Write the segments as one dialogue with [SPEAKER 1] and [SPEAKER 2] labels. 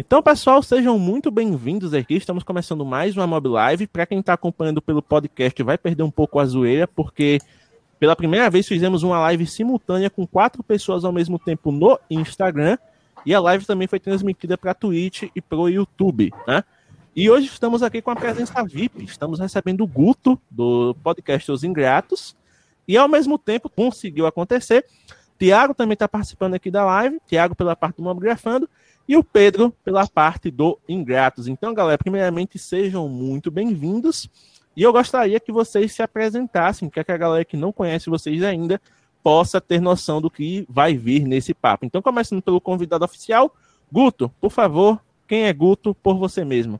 [SPEAKER 1] Então, pessoal, sejam muito bem-vindos aqui. Estamos começando mais uma Mob Live. Para quem está acompanhando pelo podcast, vai perder um pouco a zoeira, porque pela primeira vez fizemos uma live simultânea com quatro pessoas ao mesmo tempo no Instagram. E a live também foi transmitida para Twitch e para o YouTube, né? E hoje estamos aqui com a presença VIP. Estamos recebendo o Guto, do podcast Os Ingratos. E ao mesmo tempo conseguiu acontecer. Tiago também está participando aqui da live. Tiago pela parte do Mobgrafando e o Pedro pela parte do Ingratos. Então, galera, primeiramente sejam muito bem-vindos. E eu gostaria que vocês se apresentassem, é que a galera que não conhece vocês ainda possa ter noção do que vai vir nesse papo. Então, começando pelo convidado oficial, Guto, por favor, quem é Guto por você mesmo?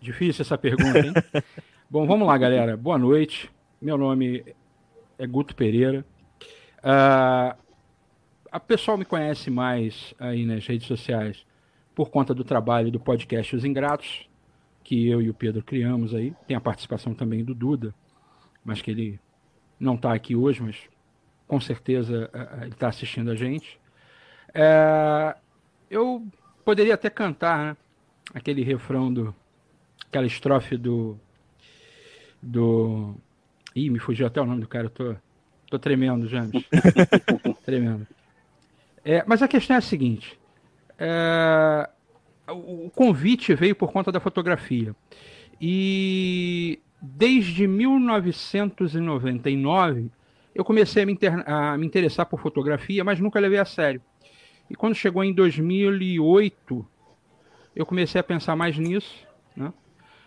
[SPEAKER 2] Difícil essa pergunta, hein? Bom, vamos lá, galera. Boa noite. Meu nome é Guto Pereira. Uh, a pessoal me conhece mais aí nas redes sociais por conta do trabalho do podcast Os Ingratos, que eu e o Pedro criamos aí. Tem a participação também do Duda, mas que ele não está aqui hoje, mas com certeza ele está assistindo a gente. É, eu poderia até cantar né, aquele refrão do. aquela estrofe do. do. Ih, me fugiu até o nome do cara, eu tô, tô tremendo, James. tremendo. É, mas a questão é a seguinte: é, o convite veio por conta da fotografia. E desde 1999 eu comecei a me, a me, interessar por fotografia, mas nunca levei a sério. E quando chegou em 2008, eu comecei a pensar mais nisso. Né?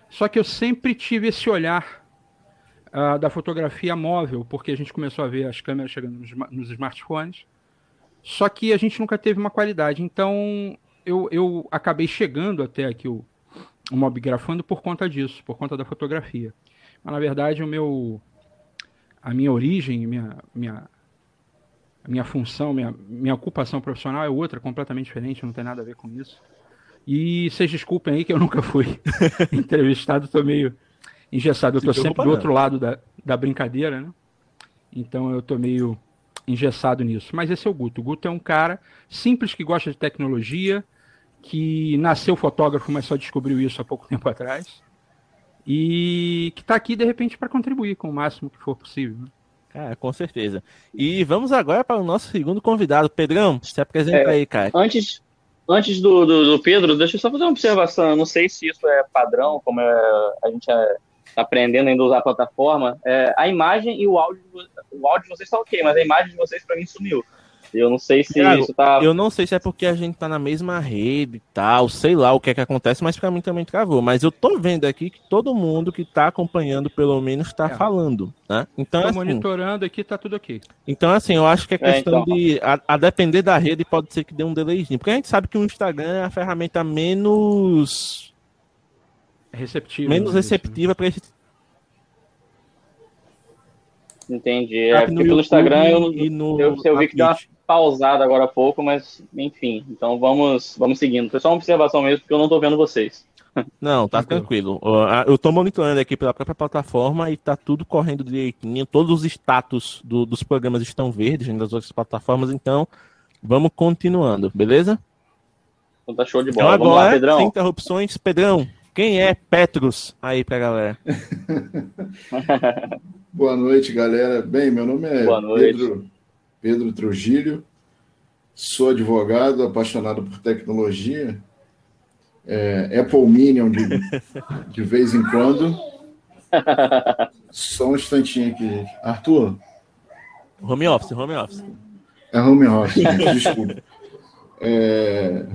[SPEAKER 2] Só que eu sempre tive esse olhar uh, da fotografia móvel, porque a gente começou a ver as câmeras chegando nos, nos smartphones. Só que a gente nunca teve uma qualidade. Então eu, eu acabei chegando até aqui o, o Mob Grafando por conta disso, por conta da fotografia. Mas na verdade o meu a minha origem, minha minha minha função, minha, minha ocupação profissional é outra, completamente diferente, não tem nada a ver com isso. E vocês desculpem aí que eu nunca fui entrevistado, estou meio engessado. Eu estou sempre do outro lado da, da brincadeira, né? Então eu estou meio engessado nisso. Mas esse é o Guto. O Guto é um cara simples que gosta de tecnologia, que nasceu fotógrafo, mas só descobriu isso há pouco tempo atrás. E que está aqui, de repente, para contribuir com o máximo que for possível. Né?
[SPEAKER 1] Cara, com certeza. E vamos agora para o nosso segundo convidado. Pedrão, se apresenta é, aí, cara.
[SPEAKER 3] Antes, antes do, do, do, Pedro, deixa eu só fazer uma observação. Eu não sei se isso é padrão, como é, a gente é aprendendo ainda a usar a plataforma, é, a imagem e o áudio, o áudio de vocês está ok, mas a imagem de vocês para mim sumiu. Eu não sei se Thiago, isso tá.
[SPEAKER 1] Eu não sei se é porque a gente tá na mesma rede e tal, sei lá o que é que acontece, mas para mim também travou. Mas eu tô vendo aqui que todo mundo que tá acompanhando, pelo menos, tá é. falando, né?
[SPEAKER 2] Então, tô assim, monitorando aqui, tá tudo ok.
[SPEAKER 1] Então, assim, eu acho que é questão é, então... de. A, a, depender da rede, pode ser que dê um delayzinho. Porque a gente sabe que o Instagram é a ferramenta menos.
[SPEAKER 2] Receptiva.
[SPEAKER 1] Menos né, receptiva para esse
[SPEAKER 3] Entendi. É, porque pelo Instagram eu, no, eu, eu vi que deu uma pausada agora há pouco, mas enfim. Então vamos, vamos seguindo. Foi só uma observação mesmo, porque eu não estou vendo vocês.
[SPEAKER 1] Não, tá tranquilo. Eu estou monitorando aqui pela própria plataforma e tá tudo correndo direitinho. Todos os status do, dos programas estão verdes das outras plataformas, então vamos continuando, beleza?
[SPEAKER 3] Então tá show de
[SPEAKER 1] bola. Então agora, Vamos lá, Pedrão. sem interrupções, Pedrão, quem é Petrus aí pra galera?
[SPEAKER 4] Boa noite, galera. Bem, meu nome é Pedro, Pedro Trujillo, sou advogado, apaixonado por tecnologia, é, Apple Minion de, de vez em quando. Só um instantinho aqui. Arthur?
[SPEAKER 1] Home office, home office.
[SPEAKER 4] É home office, desculpa. É,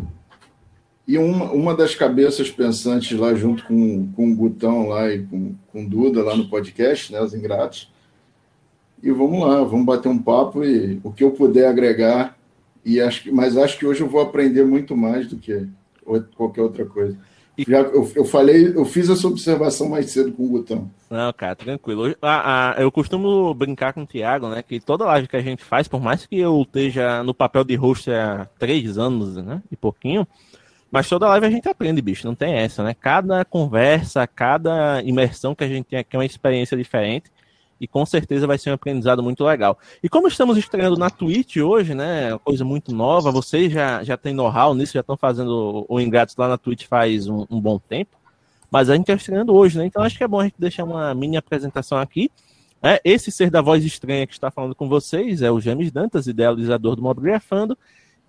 [SPEAKER 4] e uma, uma das cabeças pensantes lá, junto com, com o Gutão lá e com, com o Duda lá no podcast, né, Os Ingratos. E vamos lá, vamos bater um papo e o que eu puder agregar, e acho que, mas acho que hoje eu vou aprender muito mais do que qualquer outra coisa. Já, eu, eu falei, eu fiz essa observação mais cedo com o Gutão.
[SPEAKER 1] Não, cara, tranquilo. Ah, ah, eu costumo brincar com o Thiago, né? Que toda live que a gente faz, por mais que eu esteja no papel de host há três anos, né? E pouquinho, mas toda live a gente aprende, bicho. Não tem essa, né? Cada conversa, cada imersão que a gente tem aqui é uma experiência diferente e com certeza vai ser um aprendizado muito legal. E como estamos estreando na Twitch hoje, né, coisa muito nova, vocês já, já têm know-how nisso, já estão fazendo o Ingratos lá na Twitch faz um, um, bom tempo, mas a gente está estreando hoje, né, então acho que é bom a gente deixar uma mini apresentação aqui. É, esse ser da voz estranha que está falando com vocês é o James Dantas, idealizador do Mobgrafando,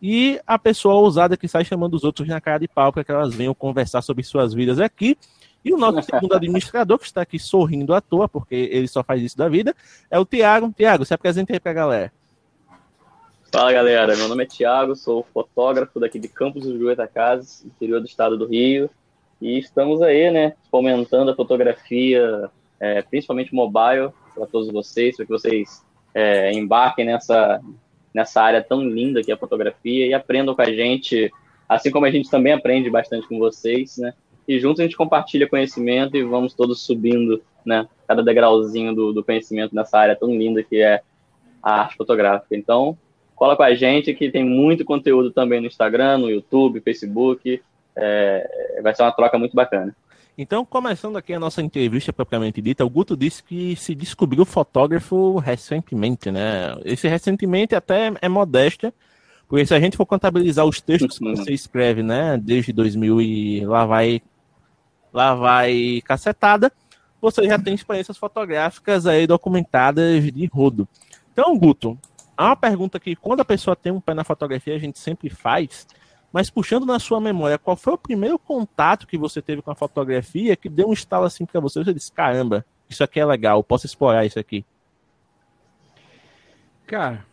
[SPEAKER 1] e a pessoa ousada que sai chamando os outros na cara de pau para que elas venham conversar sobre suas vidas aqui. E o nosso segundo administrador, que está aqui sorrindo à toa, porque ele só faz isso da vida, é o Tiago. Tiago, se apresente aí para a galera.
[SPEAKER 3] Fala galera, meu nome é Tiago, sou fotógrafo daqui de Campos dos Goitacazes, interior do estado do Rio, e estamos aí, né, fomentando a fotografia, é, principalmente mobile, para todos vocês, para que vocês é, embarquem nessa, nessa área tão linda que é a fotografia e aprendam com a gente, assim como a gente também aprende bastante com vocês, né, e juntos a gente compartilha conhecimento e vamos todos subindo, né, cada degrauzinho do, do conhecimento nessa área tão linda que é a arte fotográfica. Então, cola com a gente que tem muito conteúdo também no Instagram, no YouTube, Facebook. É, vai ser uma troca muito bacana.
[SPEAKER 1] Então, começando aqui a nossa entrevista propriamente dita, o Guto disse que se descobriu fotógrafo recentemente, né? Esse recentemente até é modéstia, porque se a gente for contabilizar os textos que você escreve, né, desde 2000 e lá vai lá vai cacetada, você já tem experiências fotográficas aí documentadas de rodo. Então, Guto, há uma pergunta que quando a pessoa tem um pé na fotografia, a gente sempre faz, mas puxando na sua memória, qual foi o primeiro contato que você teve com a fotografia que deu um estalo assim para você? Você disse, caramba, isso aqui é legal, posso explorar isso aqui.
[SPEAKER 2] Cara,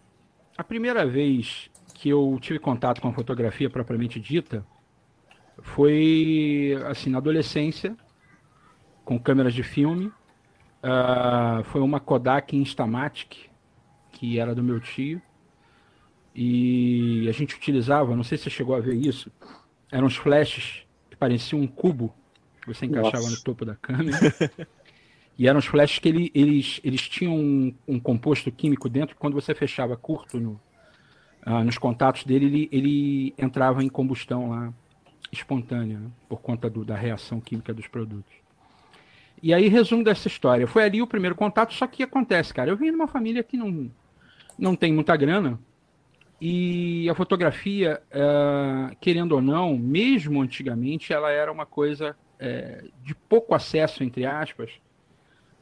[SPEAKER 2] a primeira vez que eu tive contato com a fotografia propriamente dita foi assim na adolescência, com câmeras de filme. Uh, foi uma Kodak Instamatic, que era do meu tio. E a gente utilizava, não sei se você chegou a ver isso, eram uns flashes que pareciam um cubo que você encaixava Nossa. no topo da câmera. e eram os flashes que ele, eles, eles tinham um, um, composto químico dentro que quando você fechava curto no, uh, nos contatos dele, ele, ele entrava em combustão lá espontânea, né? por conta do, da reação química dos produtos. E aí, resumo dessa história. Foi ali o primeiro contato, só que acontece, cara. Eu vim de uma família que não, não tem muita grana. E a fotografia, é, querendo ou não, mesmo antigamente, ela era uma coisa é, de pouco acesso, entre aspas,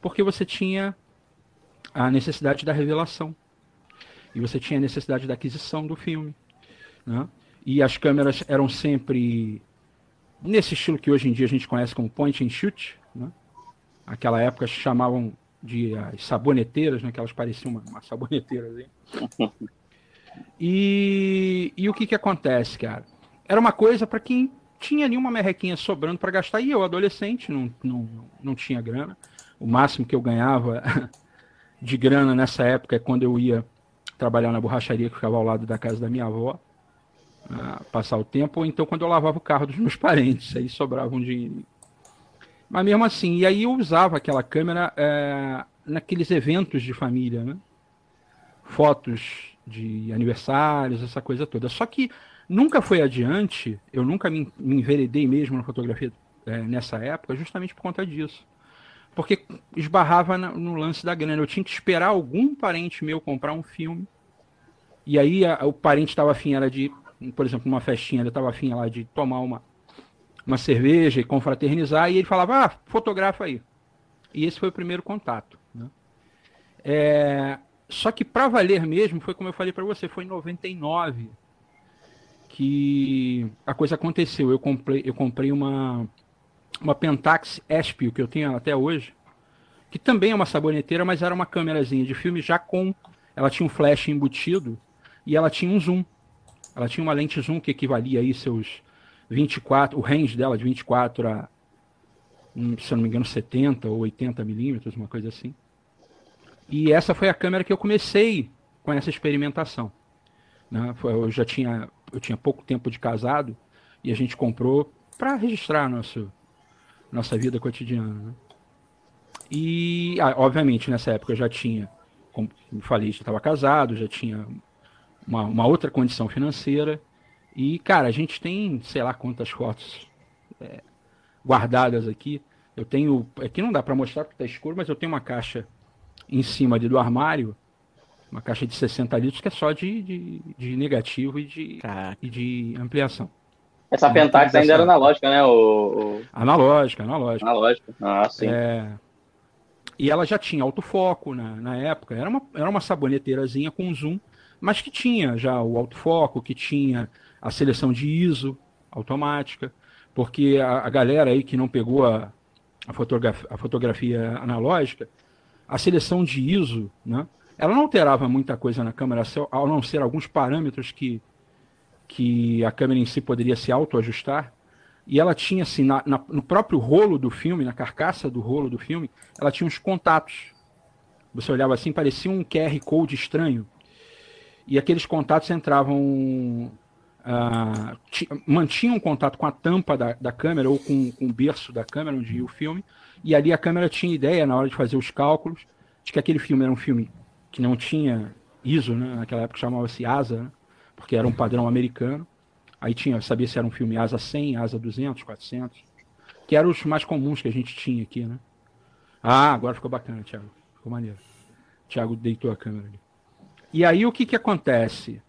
[SPEAKER 2] porque você tinha a necessidade da revelação. E você tinha a necessidade da aquisição do filme. Né? e as câmeras eram sempre nesse estilo que hoje em dia a gente conhece como point and shoot, né? Aquela época chamavam de as saboneteiras, né? Que elas pareciam uma, uma saboneteira. Assim. E, e o que que acontece, cara? Era uma coisa para quem tinha ali uma merrequinha sobrando para gastar, e eu, adolescente, não, não, não tinha grana. O máximo que eu ganhava de grana nessa época é quando eu ia trabalhar na borracharia que ficava ao lado da casa da minha avó passar o tempo, ou então quando eu lavava o carro dos meus parentes, aí sobrava um dinheiro. Mas mesmo assim, e aí eu usava aquela câmera é, naqueles eventos de família, né? Fotos de aniversários, essa coisa toda. Só que nunca foi adiante, eu nunca me, me enveredei mesmo na fotografia é, nessa época, justamente por conta disso. Porque esbarrava na, no lance da grana. Eu tinha que esperar algum parente meu comprar um filme. E aí a, o parente estava afim, era de por exemplo, numa festinha, ele estava afim lá de tomar uma, uma cerveja e confraternizar, e ele falava, ah, fotografa aí. E esse foi o primeiro contato. Né? É, só que para valer mesmo, foi como eu falei para você, foi em 99 que a coisa aconteceu. Eu comprei, eu comprei uma, uma Pentax Espio, que eu tenho até hoje, que também é uma saboneteira, mas era uma câmerazinha de filme já com. Ela tinha um flash embutido e ela tinha um zoom. Ela tinha uma lente zoom que equivalia aí seus 24, o range dela de 24 a, hum, se eu não me engano, 70 ou 80 milímetros, uma coisa assim. E essa foi a câmera que eu comecei com essa experimentação. Né? Eu já tinha, eu tinha pouco tempo de casado e a gente comprou para registrar nosso, nossa vida cotidiana. Né? E, ah, obviamente, nessa época eu já tinha, como falei, já estava casado, já tinha uma, uma, outra condição financeira. E, cara, a gente tem, sei lá quantas fotos é, guardadas aqui. Eu tenho. Aqui não dá para mostrar porque tá escuro, mas eu tenho uma caixa em cima ali do armário. Uma caixa de 60 litros que é só de, de, de negativo e de, e de ampliação.
[SPEAKER 3] Essa Pentax ainda era analógica, né? O,
[SPEAKER 2] o... Analógica, analógica.
[SPEAKER 3] Analógica, ah, sim.
[SPEAKER 2] É... E ela já tinha autofoco na, na época. Era uma, era uma saboneteirazinha com zoom, mas que tinha já o autofoco, que tinha a seleção de ISO automática, porque a, a galera aí que não pegou a, a, fotografia, a fotografia analógica, a seleção de ISO, né? Ela não alterava muita coisa na câmera, ao não ser alguns parâmetros que que a câmera em si poderia se autoajustar. E ela tinha, assim, na, na, no próprio rolo do filme, na carcaça do rolo do filme, ela tinha uns contatos. Você olhava assim, parecia um QR Code estranho. E aqueles contatos entravam. Uh, mantinham contato com a tampa da, da câmera ou com, com o berço da câmera onde ia o filme. E ali a câmera tinha ideia, na hora de fazer os cálculos, de que aquele filme era um filme que não tinha ISO, né? naquela época chamava-se ASA, né? porque era um padrão americano. Aí tinha, sabia se era um filme asa 100, asa 200, 400, que eram os mais comuns que a gente tinha aqui, né? Ah, agora ficou bacana, Thiago. Ficou maneiro. Thiago deitou a câmera ali. E aí o que que acontece?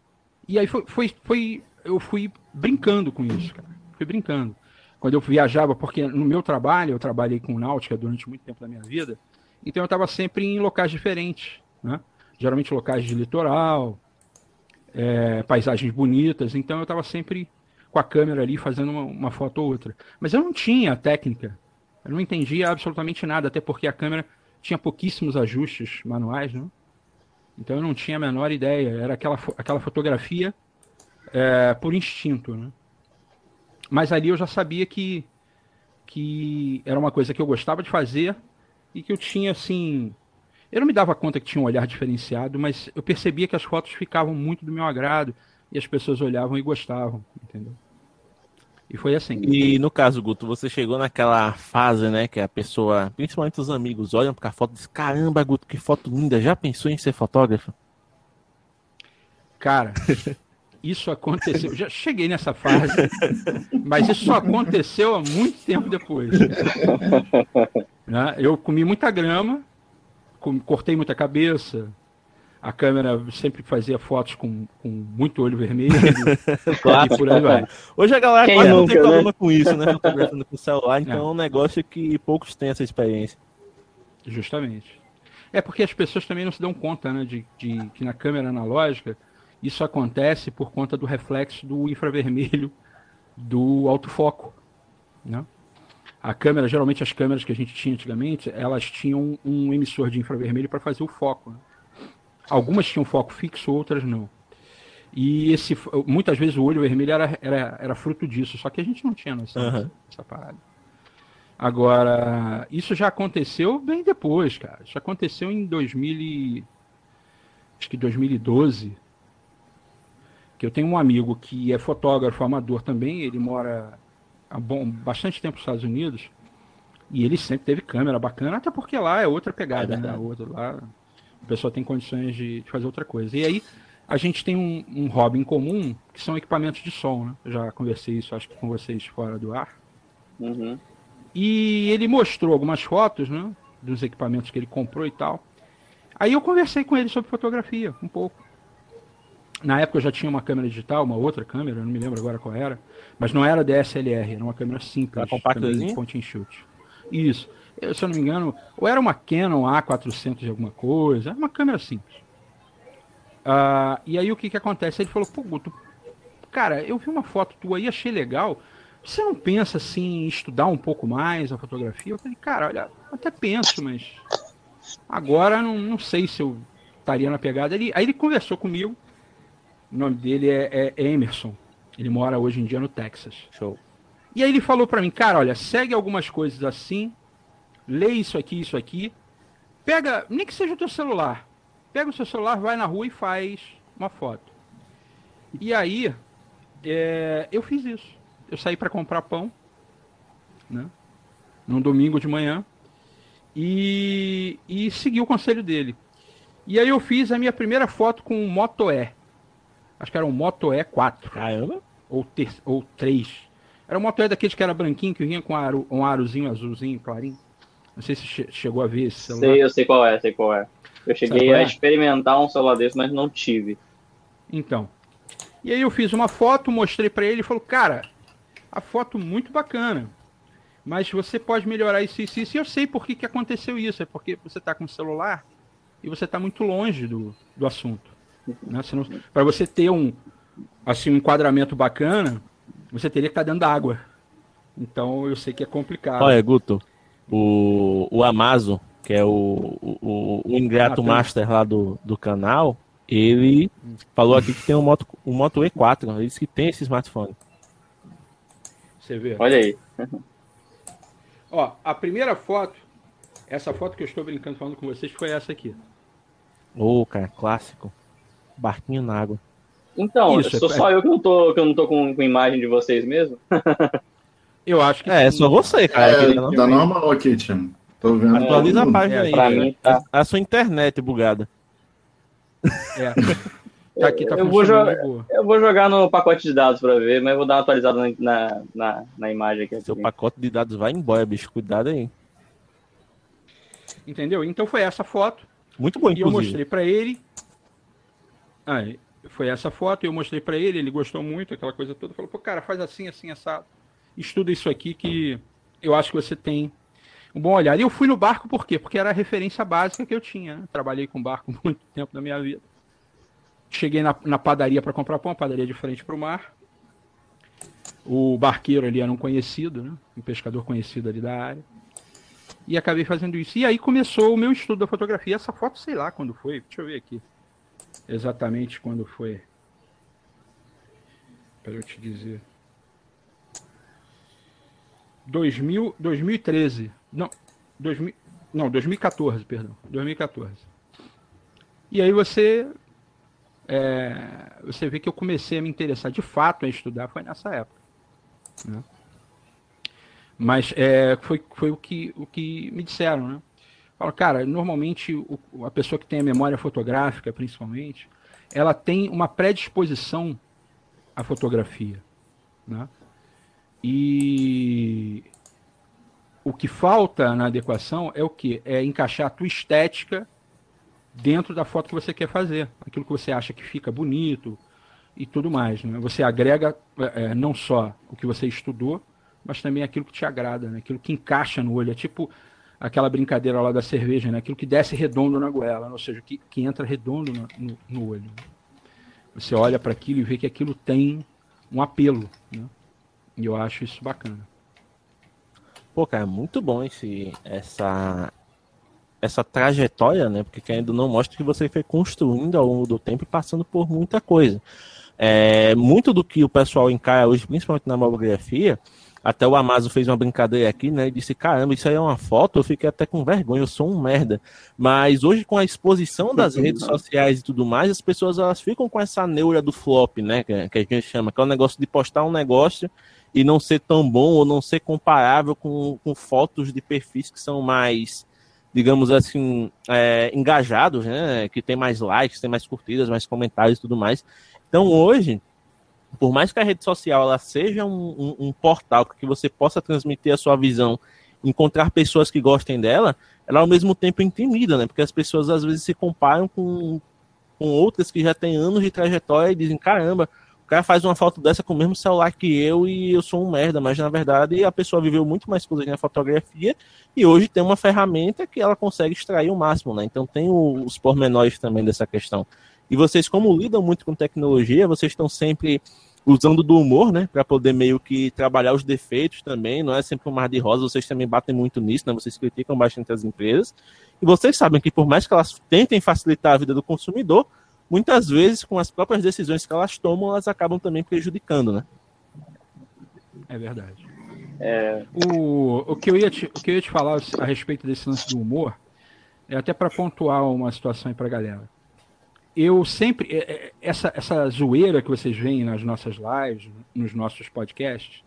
[SPEAKER 2] E aí foi, foi, foi eu fui brincando com isso, cara. Fui brincando. Quando eu viajava, porque no meu trabalho, eu trabalhei com náutica durante muito tempo da minha vida, então eu estava sempre em locais diferentes, né? Geralmente locais de litoral, é, paisagens bonitas, então eu estava sempre com a câmera ali fazendo uma, uma, foto ou outra. Mas eu não tinha técnica, eu não entendia absolutamente nada, até porque a câmera tinha pouquíssimos ajustes manuais, né? Então eu não tinha a menor ideia, era aquela, aquela fotografia é, por instinto, né? Mas ali eu já sabia que, que era uma coisa que eu gostava de fazer e que eu tinha, assim, eu não me dava conta que tinha um olhar diferenciado, mas eu percebia que as fotos ficavam muito do meu agrado e as pessoas olhavam e gostavam, entendeu? E foi assim.
[SPEAKER 1] E no caso, Guto, você chegou naquela fase, né, que a pessoa, principalmente os amigos, olham para a foto e dizem: Caramba, Guto, que foto linda, já pensou em ser fotógrafo?
[SPEAKER 2] Cara, isso aconteceu. Já cheguei nessa fase, mas isso só aconteceu há muito tempo depois. Né? Eu comi muita grama, cortei muita cabeça. A câmera sempre fazia fotos com, com muito olho vermelho.
[SPEAKER 1] claro, e por aí vai. Hoje a galera Quem quase não tem problema né? com isso, né? Fotografando com o celular, então é. é um negócio que poucos têm essa experiência.
[SPEAKER 2] Justamente. É porque as pessoas também não se dão conta, né? De, de que na câmera analógica isso acontece por conta do reflexo do infravermelho do autofoco. Né? A câmera, geralmente as câmeras que a gente tinha antigamente, elas tinham um emissor de infravermelho para fazer o foco. Né? Algumas tinham foco fixo, outras não. E esse, muitas vezes o olho vermelho era, era, era fruto disso, só que a gente não tinha noção uhum. dessa parada. Agora, isso já aconteceu bem depois, cara. Isso aconteceu em 2000 e... acho que 2012. Que eu tenho um amigo que é fotógrafo amador também, ele mora há bom, bastante tempo nos Estados Unidos. E ele sempre teve câmera bacana, até porque lá é outra pegada, é né? Outra, lá a pessoa tem condições de, de, fazer outra coisa. E aí a gente tem um, um hobby em comum, que são equipamentos de som, né? Eu já conversei isso, acho que com vocês fora do ar.
[SPEAKER 3] Uhum.
[SPEAKER 2] E ele mostrou algumas fotos, né? Dos equipamentos que ele comprou e tal. Aí eu conversei com ele sobre fotografia, um pouco. Na época eu já tinha uma câmera digital, uma outra câmera, não me lembro agora qual era. Mas não era DSLR, era uma câmera simples.
[SPEAKER 1] Compactazinha?
[SPEAKER 2] Point and shoot. Isso. Eu, se eu não me engano, ou era uma Canon A400 de alguma coisa, era uma câmera simples. Uh, e aí o que que acontece? Ele falou, pô, Guto, cara, eu vi uma foto tua aí, achei legal. Você não pensa assim em estudar um pouco mais a fotografia? Eu falei, cara, olha, até penso, mas agora não, não sei se eu estaria na pegada. Ele, aí ele conversou comigo. O nome dele é, é Emerson. Ele mora hoje em dia no Texas.
[SPEAKER 1] Show.
[SPEAKER 2] E aí ele falou para mim, cara, olha, segue algumas coisas assim, lê isso aqui, isso aqui, pega, nem que seja o teu celular, pega o seu celular, vai na rua e faz uma foto. E aí, é, eu fiz isso. Eu saí para comprar pão, né? Num domingo de manhã. E, e segui o conselho dele. E aí eu fiz a minha primeira foto com um Moto E. Acho que era um Moto E 4.
[SPEAKER 1] Caramba.
[SPEAKER 2] Ou, ter, ou 3. Era um Moto E daqueles que era branquinho, que vinha com aro, um arozinho azulzinho, clarinho. Não sei se che chegou a ver esse
[SPEAKER 3] celular. Sei, eu sei qual é, sei qual é. Eu cheguei a é? experimentar um celular desse, mas não tive.
[SPEAKER 2] Então. E aí eu fiz uma foto, mostrei para ele e falou, cara, a foto muito bacana. Mas você pode melhorar isso, isso, isso. E eu sei por que, que aconteceu isso. É porque você está com o celular e você está muito longe do, do assunto. Né? Para você ter um, assim, um enquadramento bacana, você teria que estar tá dentro da água. Então eu sei que é complicado.
[SPEAKER 1] Olha, Guto, o, o Amazon, que é o, o, o ingrato ah, master lá do, do canal, ele falou aqui que tem um Moto, um Moto E4. Ele disse que tem esse smartphone.
[SPEAKER 3] Você vê. Olha aí.
[SPEAKER 2] Ó, a primeira foto, essa foto que eu estou brincando falando com vocês foi essa aqui.
[SPEAKER 1] Ô, oh, cara, clássico. Barquinho na água.
[SPEAKER 3] Então, Isso, sou é... só eu que não tô, que eu não tô com, com imagem de vocês mesmo?
[SPEAKER 2] eu acho que.
[SPEAKER 1] É, é só você, cara.
[SPEAKER 4] É, tá normal aqui, Tim. Tô vendo.
[SPEAKER 1] Atualiza a página é, aí. Mim, tá. A sua internet bugada.
[SPEAKER 3] É. Tá aqui, tá eu, vou jogar, eu vou jogar no pacote de dados para ver, mas vou dar uma atualizada na, na, na imagem aqui.
[SPEAKER 1] Seu pacote de dados vai embora, bicho. Cuidado aí.
[SPEAKER 2] Entendeu? Então foi essa foto.
[SPEAKER 1] Muito bom, inclusive.
[SPEAKER 2] E eu mostrei para ele. Ah, foi essa foto, eu mostrei para ele, ele gostou muito, aquela coisa toda. Falou, pô, cara, faz assim, assim, assado. Estuda isso aqui que eu acho que você tem um bom olhar. E eu fui no barco por quê? Porque era a referência básica que eu tinha. Né? Trabalhei com barco muito tempo da minha vida. Cheguei na, na padaria para comprar pão, padaria de frente para o mar. O barqueiro ali era um conhecido, né? um pescador conhecido ali da área. E acabei fazendo isso. E aí começou o meu estudo da fotografia. Essa foto, sei lá quando foi. Deixa eu ver aqui. Exatamente quando foi. Para eu te dizer. 2000, 2013. Não, 2000, não, 2014, perdão. 2014. E aí você é, você vê que eu comecei a me interessar de fato em estudar foi nessa época. Né? Mas é, foi, foi o, que, o que me disseram, né? Cara, normalmente o, a pessoa que tem a memória fotográfica, principalmente, ela tem uma predisposição à fotografia, né? E o que falta na adequação é o que? É encaixar a tua estética dentro da foto que você quer fazer, aquilo que você acha que fica bonito e tudo mais. Né? Você agrega é, não só o que você estudou, mas também aquilo que te agrada, né? aquilo que encaixa no olho. É tipo aquela brincadeira lá da cerveja, né? aquilo que desce redondo na goela, ou seja, que, que entra redondo no, no, no olho. Você olha para aquilo e vê que aquilo tem um apelo. Né? E eu acho isso bacana.
[SPEAKER 1] Pô, cara, muito bom esse, essa, essa trajetória, né? Porque ainda não mostra que você foi construindo ao longo do tempo e passando por muita coisa. É, muito do que o pessoal encara hoje, principalmente na mamografia, até o Amazo fez uma brincadeira aqui, né? E disse: caramba, isso aí é uma foto, eu fiquei até com vergonha, eu sou um merda. Mas hoje, com a exposição das redes sociais e tudo mais, as pessoas elas ficam com essa neura do flop, né? Que, que a gente chama, que é o negócio de postar um negócio e não ser tão bom ou não ser comparável com, com fotos de perfis que são mais digamos assim, é, engajados, né? Que tem mais likes, tem mais curtidas, mais comentários e tudo mais. Então hoje, por mais que a rede social ela seja um, um, um portal que você possa transmitir a sua visão, encontrar pessoas que gostem dela, ela ao mesmo tempo intimida, né? Porque as pessoas às vezes se comparam com, com outras que já têm anos de trajetória e dizem, caramba, cara faz uma foto dessa com o mesmo celular que eu e eu sou um merda, mas na verdade a pessoa viveu muito mais coisas na fotografia e hoje tem uma ferramenta que ela consegue extrair o máximo, né? Então tem os pormenores também dessa questão. E vocês, como lidam muito com tecnologia, vocês estão sempre usando do humor, né, para poder meio que trabalhar os defeitos também, não é sempre um mar de rosa, vocês também batem muito nisso, né, vocês criticam bastante as empresas, e vocês sabem que por mais que elas tentem facilitar a vida do consumidor, muitas vezes, com as próprias decisões que elas tomam, elas acabam também prejudicando, né?
[SPEAKER 2] É verdade. É... O, o, que eu ia te, o que eu ia te falar a respeito desse lance do humor é até para pontuar uma situação aí para a galera. Eu sempre. É, é, essa, essa zoeira que vocês veem nas nossas lives, nos nossos podcasts,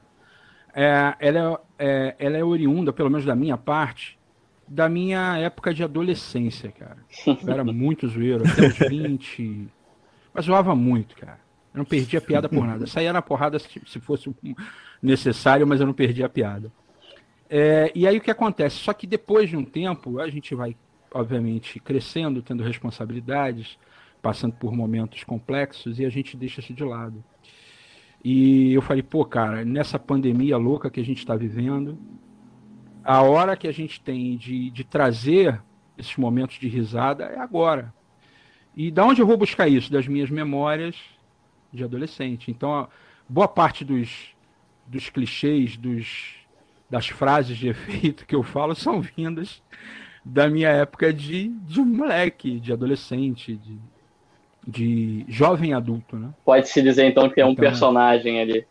[SPEAKER 2] é, ela, é, ela é oriunda, pelo menos da minha parte, da minha época de adolescência, cara. Eu era muito zoeiro, até os 20. Mas zoava muito, cara. Eu não perdia piada por nada. Saía na porrada se, se fosse necessário, mas eu não perdia a piada. É, e aí o que acontece? Só que depois de um tempo, a gente vai, obviamente, crescendo, tendo responsabilidades, passando por momentos complexos e a gente deixa isso de lado. E eu falei, pô, cara, nessa pandemia louca que a gente está vivendo, a hora que a gente tem de, de trazer esses momentos de risada é agora. E da onde eu vou buscar isso? Das minhas memórias de adolescente. Então, boa parte dos, dos clichês, dos, das frases de efeito que eu falo são vindas da minha época de, de moleque, de adolescente, de, de jovem adulto, né?
[SPEAKER 3] Pode-se dizer então que é um então, personagem ali.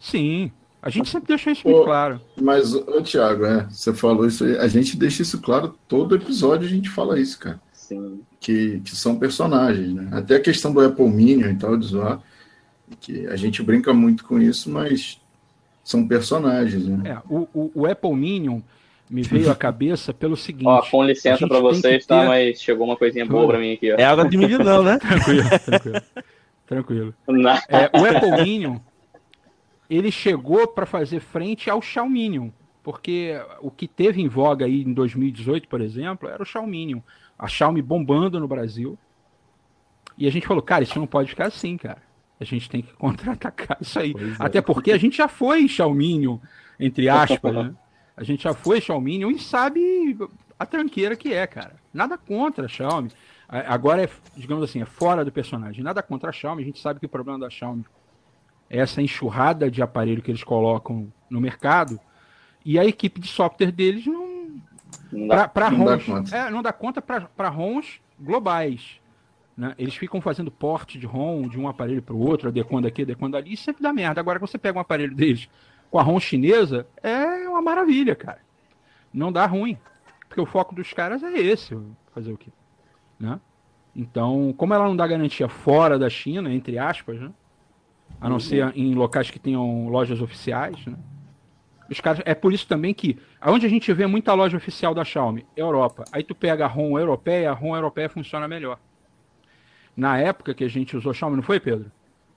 [SPEAKER 2] Sim, a gente sempre deixa isso muito claro.
[SPEAKER 4] Mas, ô, Thiago, é, você falou isso aí, a gente deixa isso claro, todo episódio a gente fala isso, cara.
[SPEAKER 3] Sim.
[SPEAKER 4] Que, que são personagens, né? Até a questão do Apple Minion e tal, de zoar, que a gente brinca muito com isso, mas são personagens, né?
[SPEAKER 2] É, o, o, o Apple Minion me veio à cabeça pelo seguinte.
[SPEAKER 3] Ó, com licença para vocês, tá? ter... tá? Mas chegou uma coisinha boa para mim aqui. Ó.
[SPEAKER 1] É água de milho não, né?
[SPEAKER 2] tranquilo, tranquilo. tranquilo. É, o Apple Minion, ele chegou para fazer frente ao Xiaomi, porque o que teve em voga aí em 2018, por exemplo, era o Xiaomi. A Xiaomi bombando no Brasil. E a gente falou, cara, isso não pode ficar assim, cara. A gente tem que contra-atacar isso aí. Pois é. Até é. porque a gente já foi Xiaomi, entre aspas, né? A gente já foi Xiaomi e sabe a tranqueira que é, cara. Nada contra a Xiaomi. Agora é, digamos assim, é fora do personagem. Nada contra a Xiaomi. A gente sabe que o problema da Xiaomi é essa enxurrada de aparelho que eles colocam no mercado e a equipe de software deles não. Para ROMs. É, não dá conta para ROMs globais. Né? Eles ficam fazendo porte de ROM de um aparelho para o outro, adequando aqui, adequando ali, e sempre dá merda. Agora, você pega um aparelho deles com a ROM chinesa, é uma maravilha, cara. Não dá ruim. Porque o foco dos caras é esse, fazer o quê? Né? Então, como ela não dá garantia fora da China, entre aspas, né? a não uhum. ser em locais que tenham lojas oficiais, né? Os caras, é por isso também que, aonde a gente vê muita loja oficial da Xiaomi, Europa. Aí tu pega a ROM europeia, a ROM europeia funciona melhor. Na época que a gente usou Xiaomi, não foi, Pedro?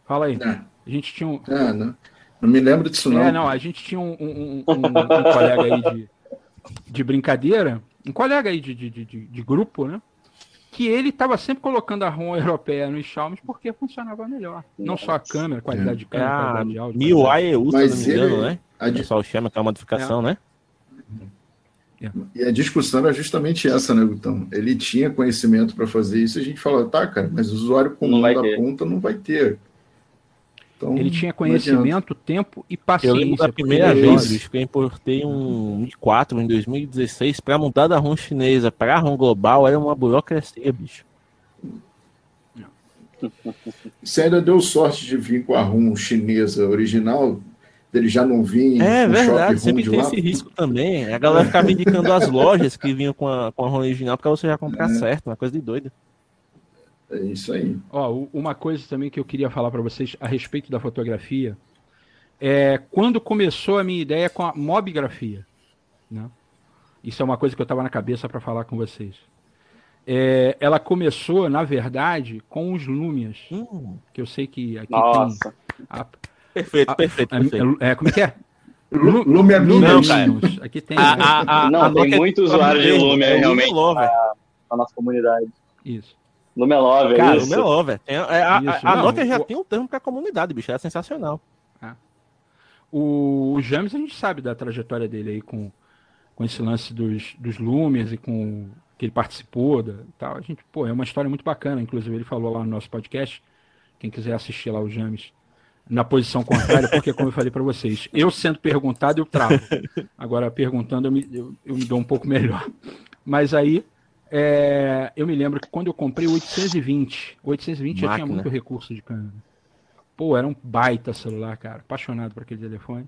[SPEAKER 2] Fala aí. Não. A gente tinha um.
[SPEAKER 4] Ah, não. Não me lembro disso, não.
[SPEAKER 2] É, não, a gente tinha um, um, um, um colega aí de, de brincadeira, um colega aí de, de, de, de grupo, né? Que ele estava sempre colocando a ROM europeia nos Xiaomi porque funcionava melhor. Não só a câmera, qualidade de câmera, é qualidade de áudio.
[SPEAKER 1] MIUI EU, Mas se não me engano, né? A o pessoal chama aquela modificação, é. né?
[SPEAKER 4] É. E a discussão era justamente essa, né, Gutão? Ele tinha conhecimento para fazer isso e a gente falou, tá, cara, mas o usuário comum da ponta não vai ter.
[SPEAKER 2] Então, ele tinha conhecimento, tempo e paciência.
[SPEAKER 1] Eu lembro da primeira vez que eu importei um Mi 4 em 2016 para montar da ROM chinesa para a ROM global, era uma burocracia, bicho.
[SPEAKER 4] Você ainda deu sorte de vir com a ROM chinesa original, dele já não vir.
[SPEAKER 1] É verdade, sempre tem lá. esse risco também. A galera ficava indicando as lojas que vinham com a, com a ROM original para você já comprar é. certo, uma coisa de doida.
[SPEAKER 4] É isso aí.
[SPEAKER 2] Ó, uma coisa também que eu queria falar para vocês a respeito da fotografia é quando começou a minha ideia com a mobigrafia, né? Isso é uma coisa que eu estava na cabeça para falar com vocês. É, ela começou, na verdade, com os Lumias, hum. que eu sei que aqui
[SPEAKER 3] Nossa. tem.
[SPEAKER 1] A, perfeito, a, perfeito, perfeito.
[SPEAKER 2] É, como é que é?
[SPEAKER 4] Lumia Lumia
[SPEAKER 2] Aqui tem.
[SPEAKER 3] A, a, a, não, tem muito usuário de Lumia realmente na nossa comunidade.
[SPEAKER 2] Isso.
[SPEAKER 3] Lumelove, é Cara, isso?
[SPEAKER 1] Lumelove. É, é, a, isso, a, a Nokia já o... tem um termo para a comunidade, bicho. É sensacional. É.
[SPEAKER 2] O, o James, a gente sabe da trajetória dele aí com, com esse lance dos, dos Lumias e com que ele participou da, tal. A gente, pô, é uma história muito bacana. Inclusive, ele falou lá no nosso podcast. Quem quiser assistir lá o James na posição contrária, porque, como eu falei para vocês, eu sendo perguntado, eu travo. Agora, perguntando, eu me, eu, eu me dou um pouco melhor. Mas aí, é, eu me lembro que quando eu comprei o 820, o 820 Máquina. já tinha muito recurso de câmera. Pô, era um baita celular, cara. Apaixonado por aquele telefone.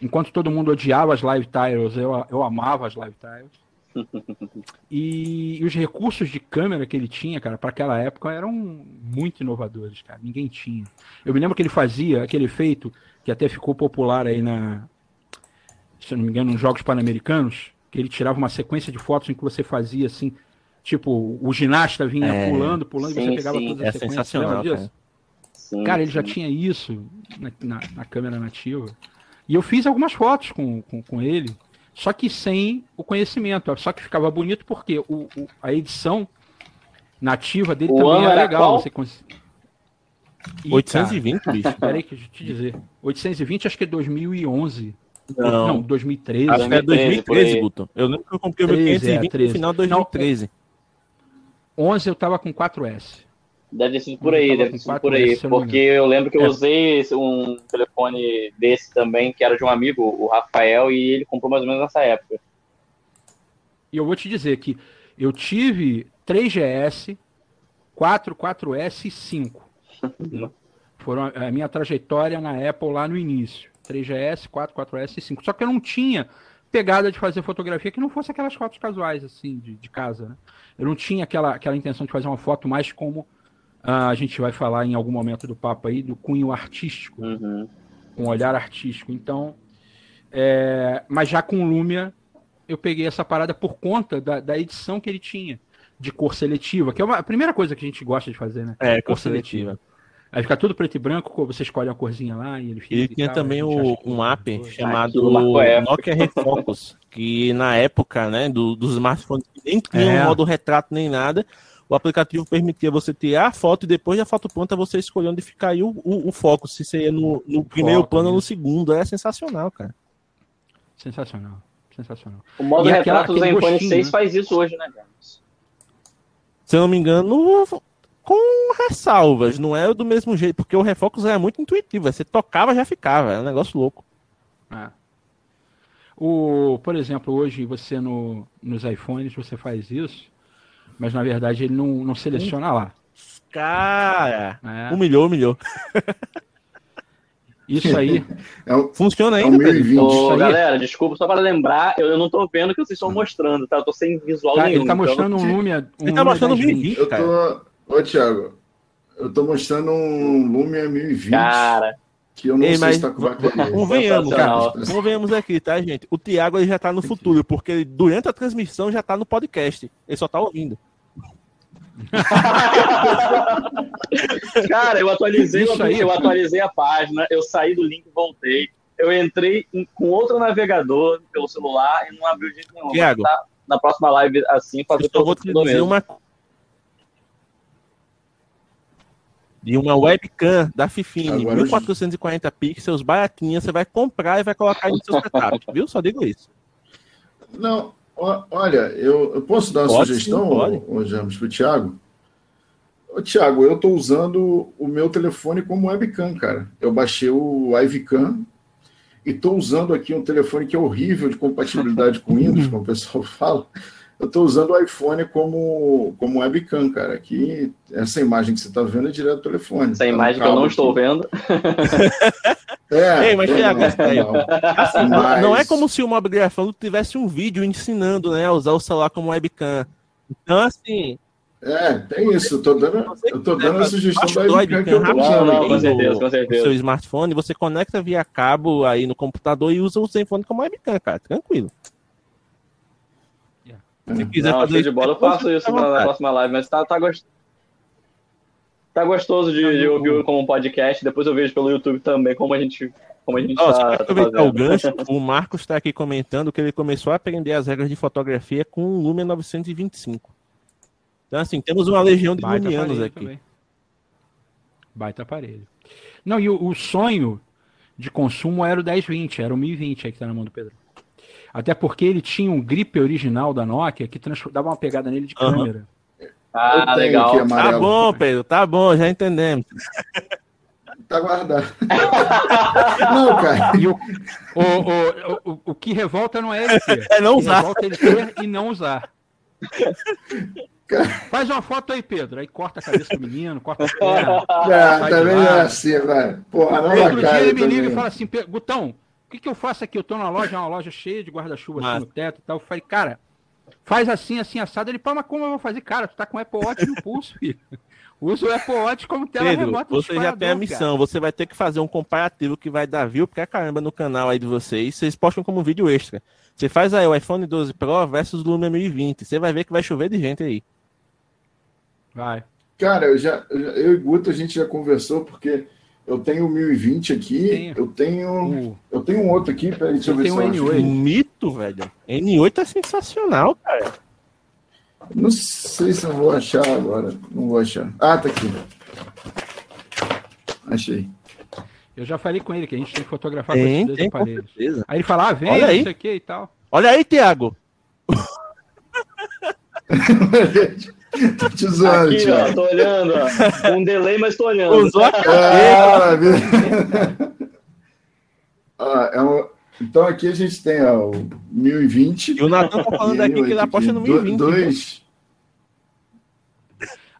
[SPEAKER 2] Enquanto todo mundo odiava as live tiles, eu, eu amava as live tiles. E, e, os recursos de câmera que ele tinha, cara, para aquela época eram muito inovadores, cara. Ninguém tinha. Eu me lembro que ele fazia aquele efeito que até ficou popular aí na, se não me engano, nos Jogos Pan-Americanos, ele tirava uma sequência de fotos em que você fazia assim, tipo, o ginasta vinha é, pulando, pulando, sim, e você pegava sim, toda a é sequência.
[SPEAKER 1] Sensacional, cara.
[SPEAKER 2] Sim, cara, ele já tinha isso na, na, na, câmera nativa. E eu fiz algumas fotos com, com, com, ele, só que sem o conhecimento. Só que ficava bonito porque o, o a edição nativa dele o também era legal. Qual? Você cons...
[SPEAKER 1] Ih, 820, cara, bicho.
[SPEAKER 2] Peraí que eu te dizer. 820 acho que é 2011. Não, não 2013.
[SPEAKER 1] Acho que é 2013, Guto. Eu lembro que eu comprei o meu 520 é, no final de 2013.
[SPEAKER 2] Não, 11 eu tava com 4S.
[SPEAKER 3] Deve ter sido por aí, deve ter sido por aí. Porque eu lembro que eu é. usei um telefone desse também, que era de um amigo, o Rafael, e ele comprou mais ou menos nessa época.
[SPEAKER 2] E eu vou te dizer que eu tive 3GS, 4, 4S e 5. Foram a minha trajetória na Apple lá no início. 3GS, 4, 4S e 5. Só que eu não tinha pegada de fazer fotografia que não fosse aquelas fotos casuais, assim, de, de casa, né? Eu não tinha aquela, aquela intenção de fazer uma foto mais como uh, a gente vai falar em algum momento do papo aí, do cunho artístico, uhum. com um olhar artístico. Então, é, mas já com o Lumia, eu peguei essa parada por conta da, da edição que ele tinha, de cor seletiva, que é uma, a primeira coisa que a gente gosta de fazer, né?
[SPEAKER 1] É, cor, cor seletiva. seletiva.
[SPEAKER 2] Aí fica tudo preto e branco, você escolhe uma corzinha lá e ele fica.
[SPEAKER 1] Ele tinha também o, um app chamado ah, Nokia Refocus, que na época, né, do, dos smartphones nem tinha é. um modo retrato nem nada. O aplicativo permitia você tirar a foto e depois da foto pronta você escolher onde ficaria o, o, o foco, se seria no, no primeiro foco, plano ou no segundo. É sensacional, cara.
[SPEAKER 2] Sensacional. Sensacional.
[SPEAKER 3] O modo e retrato do iPhone 6 né? faz isso hoje, né?
[SPEAKER 1] Se eu não me engano, com ressalvas, não é do mesmo jeito, porque o Refocus é muito intuitivo, você tocava já ficava, é um negócio louco. É.
[SPEAKER 2] O, por exemplo, hoje você no, nos iPhones você faz isso, mas na verdade ele não, não seleciona lá.
[SPEAKER 1] Cara, é. humilhou, humilhou.
[SPEAKER 2] Isso aí.
[SPEAKER 1] É o, Funciona ainda,
[SPEAKER 3] é Ô, aí... Galera, desculpa, só para lembrar, eu, eu não tô vendo o que vocês estão mostrando, tá? Eu tô sem visual
[SPEAKER 2] tá,
[SPEAKER 3] nenhum.
[SPEAKER 2] Ele tá mostrando então... um Lumia.
[SPEAKER 1] Um ele tá mostrando 1020,
[SPEAKER 4] eu tô, Ô, Thiago, eu tô mostrando um Lumia 1020.
[SPEAKER 3] Cara.
[SPEAKER 4] Que eu não Ei, sei se tá com bateria.
[SPEAKER 1] Convenhamos, cara. Convenhamos aqui, tá, gente? O Thiago ele já tá no futuro, porque ele, durante a transmissão já tá no podcast. Ele só tá ouvindo.
[SPEAKER 3] cara, eu atualizei, eu, aí, eu atualizei a página, eu saí do link e voltei. Eu entrei em, com outro navegador pelo celular e não abriu de jeito nenhum.
[SPEAKER 1] Thiago,
[SPEAKER 3] tá, na próxima live assim, fazer
[SPEAKER 1] eu vou te dizer uma de uma webcam da Fifine, Agora 1440 pixels, baratinha, você vai comprar e vai colocar no seu setup, viu? Só digo isso.
[SPEAKER 4] Não, olha, eu, eu posso dar uma pode, sugestão, James, para o Thiago? Ô, Thiago, eu estou usando o meu telefone como webcam, cara. Eu baixei o iVcam e estou usando aqui um telefone que é horrível de compatibilidade com Windows, como o pessoal fala eu estou usando o iPhone como, como webcam, cara. Aqui, essa imagem que você está vendo é direto do telefone.
[SPEAKER 3] Essa tá imagem que eu não aqui. estou vendo.
[SPEAKER 1] é, Ei, mas, é, não, assim, mas... não é como se o Mobigrafando tivesse um vídeo ensinando né, a usar o celular como webcam. Então, assim.
[SPEAKER 4] É, tem isso. Eu tô dando, eu tô dando a sugestão da webcam que eu tô
[SPEAKER 3] usando. com certeza, com certeza.
[SPEAKER 1] O seu smartphone, você conecta via cabo aí no computador e usa o Zenfone como webcam, cara. Tranquilo.
[SPEAKER 3] Se quiser não, fazer de bola, eu faço isso na, na, próxima live, mas tá, tá, gost... tá gostoso de, de, ouvir como um podcast. Depois eu vejo pelo YouTube também como a gente. Como a gente oh, tá,
[SPEAKER 1] aproveitar o gancho, o Marcos está aqui comentando que ele começou a aprender as regras de fotografia com o Lumia 925. Então, assim, temos uma legião de Baita lumianos aqui. Também.
[SPEAKER 2] Baita aparelho. Não, e o, o, sonho de consumo era o 1020, era o 1020 aí que tá na mão do Pedro. Até porque ele tinha um grip original da Nokia que dava uma pegada nele de uhum. câmera.
[SPEAKER 3] Ah, legal.
[SPEAKER 1] Tá bom, Pedro, tá bom, já entendemos.
[SPEAKER 4] Tá guardado. não, cara.
[SPEAKER 2] E o, o, o, o, que revolta não é ele ter.
[SPEAKER 1] É não usar.
[SPEAKER 2] revolta ele ter e não usar. Faz uma foto aí, Pedro. Aí corta a cabeça do menino, corta a perna.
[SPEAKER 4] Não, também não é assim, velho. Porra, não
[SPEAKER 2] Outro dia ele me liga e fala assim, Gutão, o que, que eu faço aqui? Eu tô na loja, uma loja cheia de guarda-chuva assim no teto e tal. Eu falei, cara, faz assim, assim, assado. Ele, pá, mas como eu vou fazer? Cara, tu tá com o Apple Watch no pulso, filho. Usa o Apple Watch como tela
[SPEAKER 1] Pedro,
[SPEAKER 2] remota.
[SPEAKER 1] Você já tem a missão, cara. você vai ter que fazer um comparativo que vai dar view pra caramba no canal aí de vocês. Vocês postam como vídeo extra. Você faz aí o iPhone 12 Pro versus o Lumia 1020. Você vai ver que vai chover de gente aí.
[SPEAKER 2] Vai.
[SPEAKER 4] Cara, eu já eu e Guto a gente já conversou porque eu tenho o 1020 aqui, Tenho. eu tenho uh. eu tenho um outro aqui, peraí, deixa eu ver se
[SPEAKER 1] um N8. Um mito, velho. N8 é sensacional, cara.
[SPEAKER 4] Não sei se eu vou achar agora. Não vou achar. Ah, tá aqui. Achei.
[SPEAKER 2] Eu já falei com ele que a gente tem que fotografar tem, com esses dois aparelhos. Aí ele fala, ah, vem, Olha aí. isso aqui e tal.
[SPEAKER 1] Olha aí, Tiago.
[SPEAKER 3] tô te zoando, Aqui, Thiago. ó, tô olhando, ó. Um delay, mas tô olhando. Usou a ah,
[SPEAKER 4] ah, é um, então aqui a gente tem ó, o 1020.
[SPEAKER 1] E o Natan tá falando aqui que ele aposta no 1020.
[SPEAKER 4] Dois.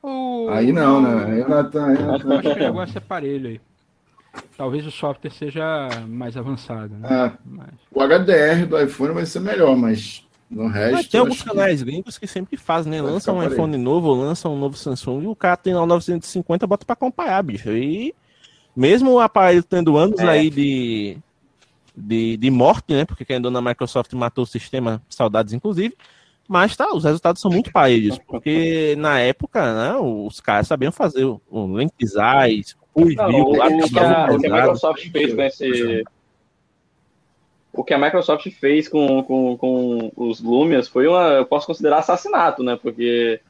[SPEAKER 4] O... Aí não, né? Aí o Natan.
[SPEAKER 2] Acho que o negócio é aparelho aí. Talvez o software seja mais avançado. Né?
[SPEAKER 4] É, mas... O HDR do iPhone vai ser melhor, mas no resto. Mas
[SPEAKER 1] tem alguns canais que... gringos que sempre fazem, né? Lançam um iPhone novo, lançam um novo Samsung e o cara tem lá o 950 bota para acompanhar, bicho. E mesmo o aparelho tendo anos é. aí de, de, de morte, né? Porque quem andou na Microsoft matou o sistema, saudades inclusive. Mas tá, os resultados são muito para eles, porque na época, né, os caras sabiam fazer o, o lentizais,
[SPEAKER 3] o review, o, o, que a, o que a Microsoft fez com esse o que a Microsoft fez com, com, com os Lumias foi uma, eu posso considerar assassinato, né? Porque,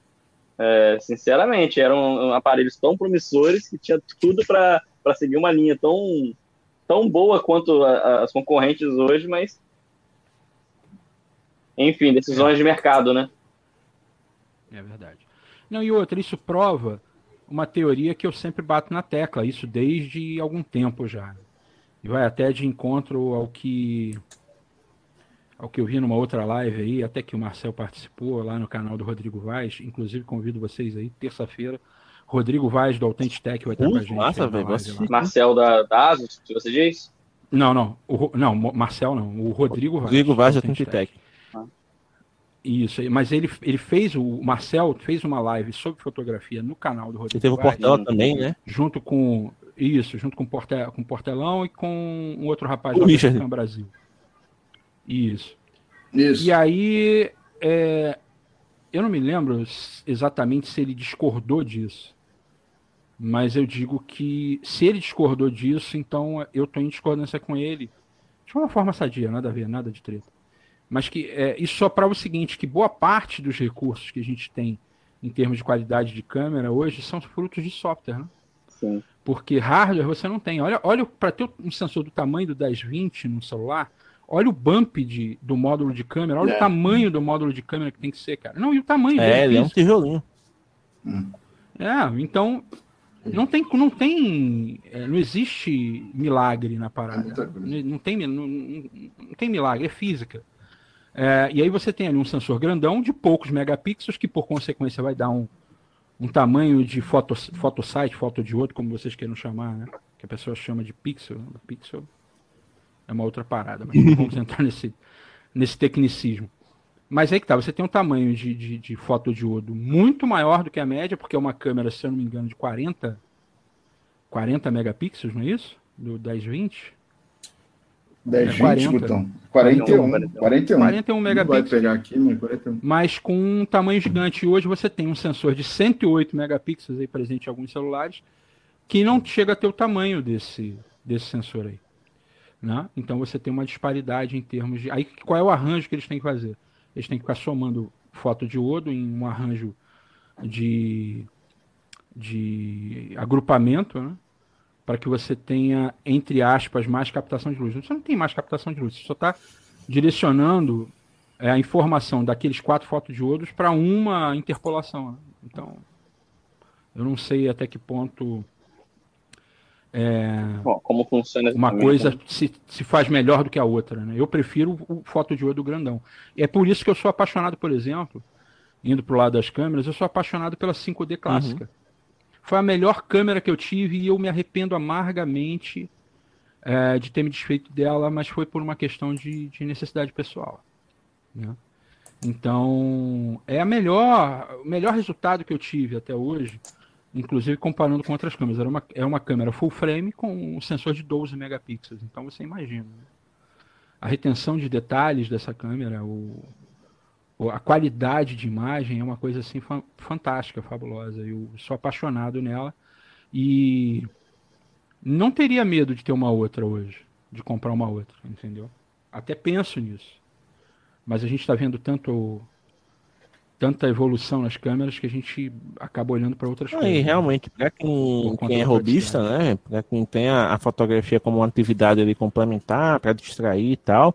[SPEAKER 3] é, sinceramente, eram aparelhos tão promissores que tinha tudo para seguir uma linha tão, tão boa quanto a, as concorrentes hoje, mas enfim, decisões de mercado, né?
[SPEAKER 2] É verdade. Não, e outra, isso prova uma teoria que eu sempre bato na tecla, isso desde algum tempo já. E vai até de encontro ao que ao que eu vi numa outra live aí, até que o Marcel participou lá no canal do Rodrigo Vaz, inclusive convido vocês aí, terça-feira, Rodrigo Vaz do Authentic Tech vai estar uh, com a gente. Massa,
[SPEAKER 3] velho, Marcel da, da Asus, se você diz?
[SPEAKER 2] Não, não, o, não, Marcel não, o Rodrigo
[SPEAKER 1] Vaz. Rodrigo Vaz do Authentic Tech. Tech.
[SPEAKER 2] Isso, mas ele, ele fez, o Marcel fez uma live sobre fotografia no canal do Rodrigo. Ele
[SPEAKER 1] teve o Portela também, né?
[SPEAKER 2] Junto com, isso, junto com o Portel, com Portelão e com um outro rapaz do Richard. Brasil. Isso. Isso. E aí, é, eu não me lembro exatamente se ele discordou disso. Mas eu digo que se ele discordou disso, então eu estou em discordância com ele. De uma forma sadia, nada a ver, nada de treta. Mas que é, isso só prova o seguinte, que boa parte dos recursos que a gente tem em termos de qualidade de câmera hoje são frutos de software, né? Sim. Porque hardware você não tem. Olha, olha para ter um sensor do tamanho do 1020 no celular, olha o bump de, do módulo de câmera, olha é. o tamanho do módulo de câmera que tem que ser, cara. Não, e o tamanho
[SPEAKER 1] é, dele. É, é um tijolinho.
[SPEAKER 2] Hum. É, então não tem, não tem, é, não existe milagre na parada. Não, não tem, não, não, tem milagre, é física. É, e aí você tem ali um sensor grandão de poucos megapixels, que por consequência vai dar um, um tamanho de foto, foto site, foto de outro, como vocês queiram chamar, né? Que a pessoa chama de pixel. Pixel é uma outra parada, mas não vamos entrar nesse, nesse tecnicismo. Mas aí que tá, você tem um tamanho de, de, de fotodiodo muito maior do que a média, porque é uma câmera, se eu não me engano, de 40, 40 megapixels, não é isso? Do 1020.
[SPEAKER 4] 10, é 40, 20, Botão. 41, 41.
[SPEAKER 2] 41 megapixels.
[SPEAKER 4] Vai pegar aqui, mas 41.
[SPEAKER 2] Mas com um tamanho gigante. E hoje você tem um sensor de 108 megapixels aí presente em alguns celulares, que não chega a ter o tamanho desse, desse sensor aí. Né? Então você tem uma disparidade em termos de. Aí qual é o arranjo que eles têm que fazer? Eles têm que ficar somando fotodiodo em um arranjo de, de agrupamento, né? Para que você tenha, entre aspas, mais captação de luz. Você não tem mais captação de luz, você só está direcionando é, a informação daqueles quatro fotodiodos para uma interpolação. Né? Então, eu não sei até que ponto é,
[SPEAKER 3] Bom, como funciona
[SPEAKER 2] uma coisa né? se, se faz melhor do que a outra. Né? Eu prefiro o fotodiodo grandão. E é por isso que eu sou apaixonado, por exemplo, indo para o lado das câmeras, eu sou apaixonado pela 5D clássica. Uhum. Foi a melhor câmera que eu tive e eu me arrependo amargamente é, de ter me desfeito dela, mas foi por uma questão de, de necessidade pessoal. Né? Então, é a melhor, o melhor resultado que eu tive até hoje, inclusive comparando com outras câmeras. Era uma, é uma câmera full frame com um sensor de 12 megapixels. Então, você imagina. Né? A retenção de detalhes dessa câmera, o, a qualidade de imagem é uma coisa assim fantástica, fabulosa. Eu sou apaixonado nela e não teria medo de ter uma outra hoje, de comprar uma outra, entendeu? Até penso nisso. Mas a gente está vendo tanto tanta evolução nas câmeras que a gente acaba olhando para outras coisas.
[SPEAKER 1] E né? realmente, para quem, quem é robista, né? Para quem tem a, a, fotografia como uma atividade ali complementar, para distrair e tal,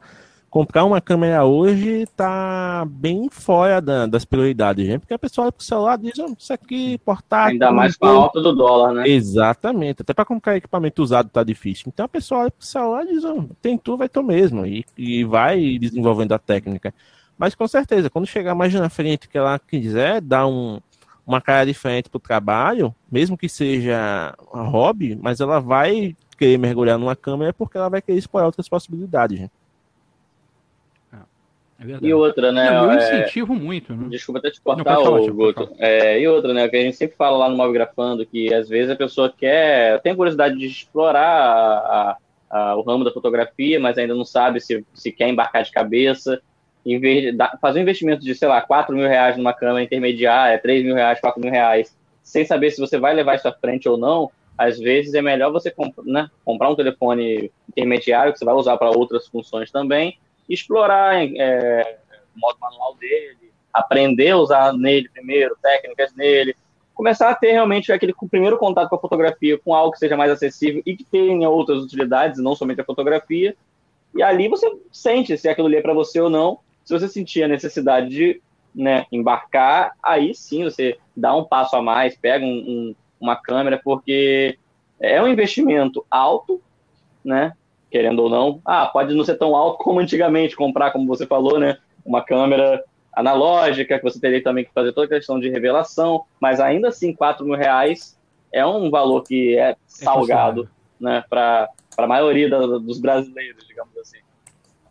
[SPEAKER 1] comprar uma câmera hoje tá bem fora da, das prioridades, gente, porque a pessoa olha pro celular e diz, oh, isso aqui portátil.
[SPEAKER 3] Ainda mais com a alta do dólar, né?
[SPEAKER 1] Exatamente, até para comprar equipamento usado tá difícil. Então a pessoa olha pro celular e diz, oh, tem tu, vai tu mesmo, e, e vai desenvolvendo a técnica. Mas com certeza, quando chegar mais na frente que ela quiser dar um, uma cara diferente pro trabalho, mesmo que seja um hobby, mas ela vai querer mergulhar numa câmera porque ela vai querer explorar outras possibilidades, gente.
[SPEAKER 3] É e outra, né?
[SPEAKER 2] eu é... incentivo muito, né?
[SPEAKER 3] Desculpa até te cortar, o Guto. É, e outra, né? Que a gente sempre fala lá no Mobgrafando que às vezes a pessoa quer, tem curiosidade de explorar a, a, o ramo da fotografia, mas ainda não sabe se, se quer embarcar de cabeça. Em vez de fazer um investimento de, sei lá, 4 mil reais numa câmera intermediária, 3 mil reais, 4 mil reais, sem saber se você vai levar isso à frente ou não, às vezes é melhor você comp né, comprar um telefone intermediário que você vai usar para outras funções também explorar é, o modo manual dele, aprender a usar nele primeiro, técnicas nele, começar a ter realmente aquele primeiro contato com a fotografia, com algo que seja mais acessível e que tenha outras utilidades, não somente a fotografia. E ali você sente se aquilo ali é para você ou não. Se você sentir a necessidade de né, embarcar, aí sim você dá um passo a mais, pega um, um, uma câmera, porque é um investimento alto, né? Querendo ou não. Ah, pode não ser tão alto como antigamente, comprar, como você falou, né? Uma câmera analógica, que você teria também que fazer toda a questão de revelação, mas ainda assim, 4 mil reais é um valor que é, é salgado, é né? Para a maioria da, dos brasileiros, digamos assim.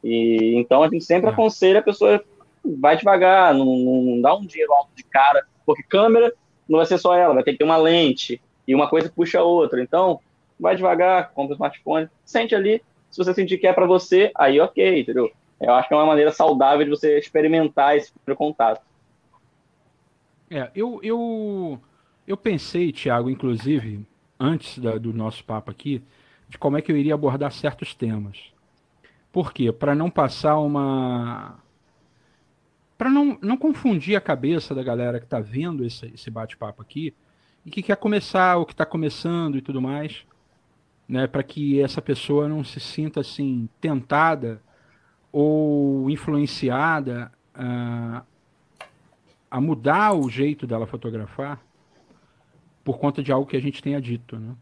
[SPEAKER 3] E então a gente sempre é. aconselha a pessoa vai devagar, não, não dá um dinheiro alto de cara, porque câmera não vai ser só ela, vai ter que ter uma lente e uma coisa puxa a outra. Então, vai devagar, compra o smartphone, sente ali, se você sentir que é para você, aí ok, entendeu? Eu acho que é uma maneira saudável de você experimentar esse primeiro contato.
[SPEAKER 2] É, eu, eu, eu pensei, Thiago, inclusive, antes da, do nosso papo aqui, de como é que eu iria abordar certos temas. Por quê? Para não passar uma. Para não, não confundir a cabeça da galera que está vendo esse, esse bate-papo aqui e que quer começar, ou que está começando e tudo mais né, para que essa pessoa não se sinta assim tentada ou influenciada a, a mudar o jeito dela fotografar por conta de algo que a gente tenha dito, né?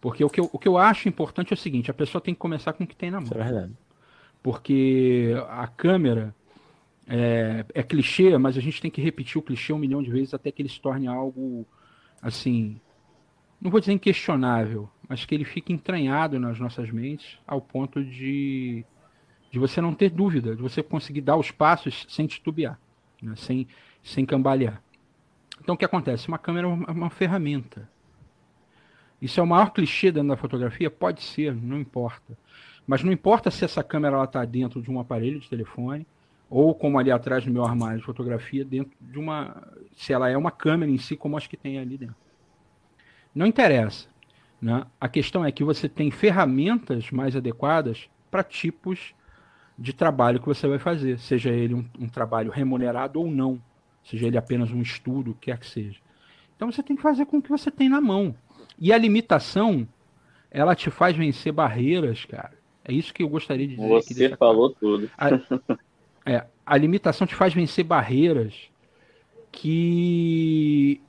[SPEAKER 2] Porque o que, eu, o que eu acho importante é o seguinte, a pessoa tem que começar com o que tem na mão. Isso
[SPEAKER 1] é verdade.
[SPEAKER 2] Porque a câmera é, é clichê, mas a gente tem que repetir o clichê um milhão de vezes até que ele se torne algo, assim, não vou dizer inquestionável, mas que ele fique entranhado nas nossas mentes ao ponto de, de você não ter dúvida, de você conseguir dar os passos sem titubear, né? sem, sem cambalear. Então o que acontece? Uma câmera é uma, uma ferramenta. Isso é o maior clichê dentro da fotografia? Pode ser, não importa. Mas não importa se essa câmera está dentro de um aparelho de telefone, ou como ali atrás no meu armário de fotografia, dentro de uma. Se ela é uma câmera em si, como as que tem ali dentro. Não interessa. Né? A questão é que você tem ferramentas mais adequadas para tipos de trabalho que você vai fazer, seja ele um, um, trabalho remunerado ou não, seja ele apenas um estudo, o que quer que seja. Então você tem que fazer com o que você tem na mão. E a limitação, ela te faz vencer barreiras, cara. É isso que eu gostaria de dizer.
[SPEAKER 3] Você falou tudo.
[SPEAKER 2] A, é, a limitação te faz vencer barreiras que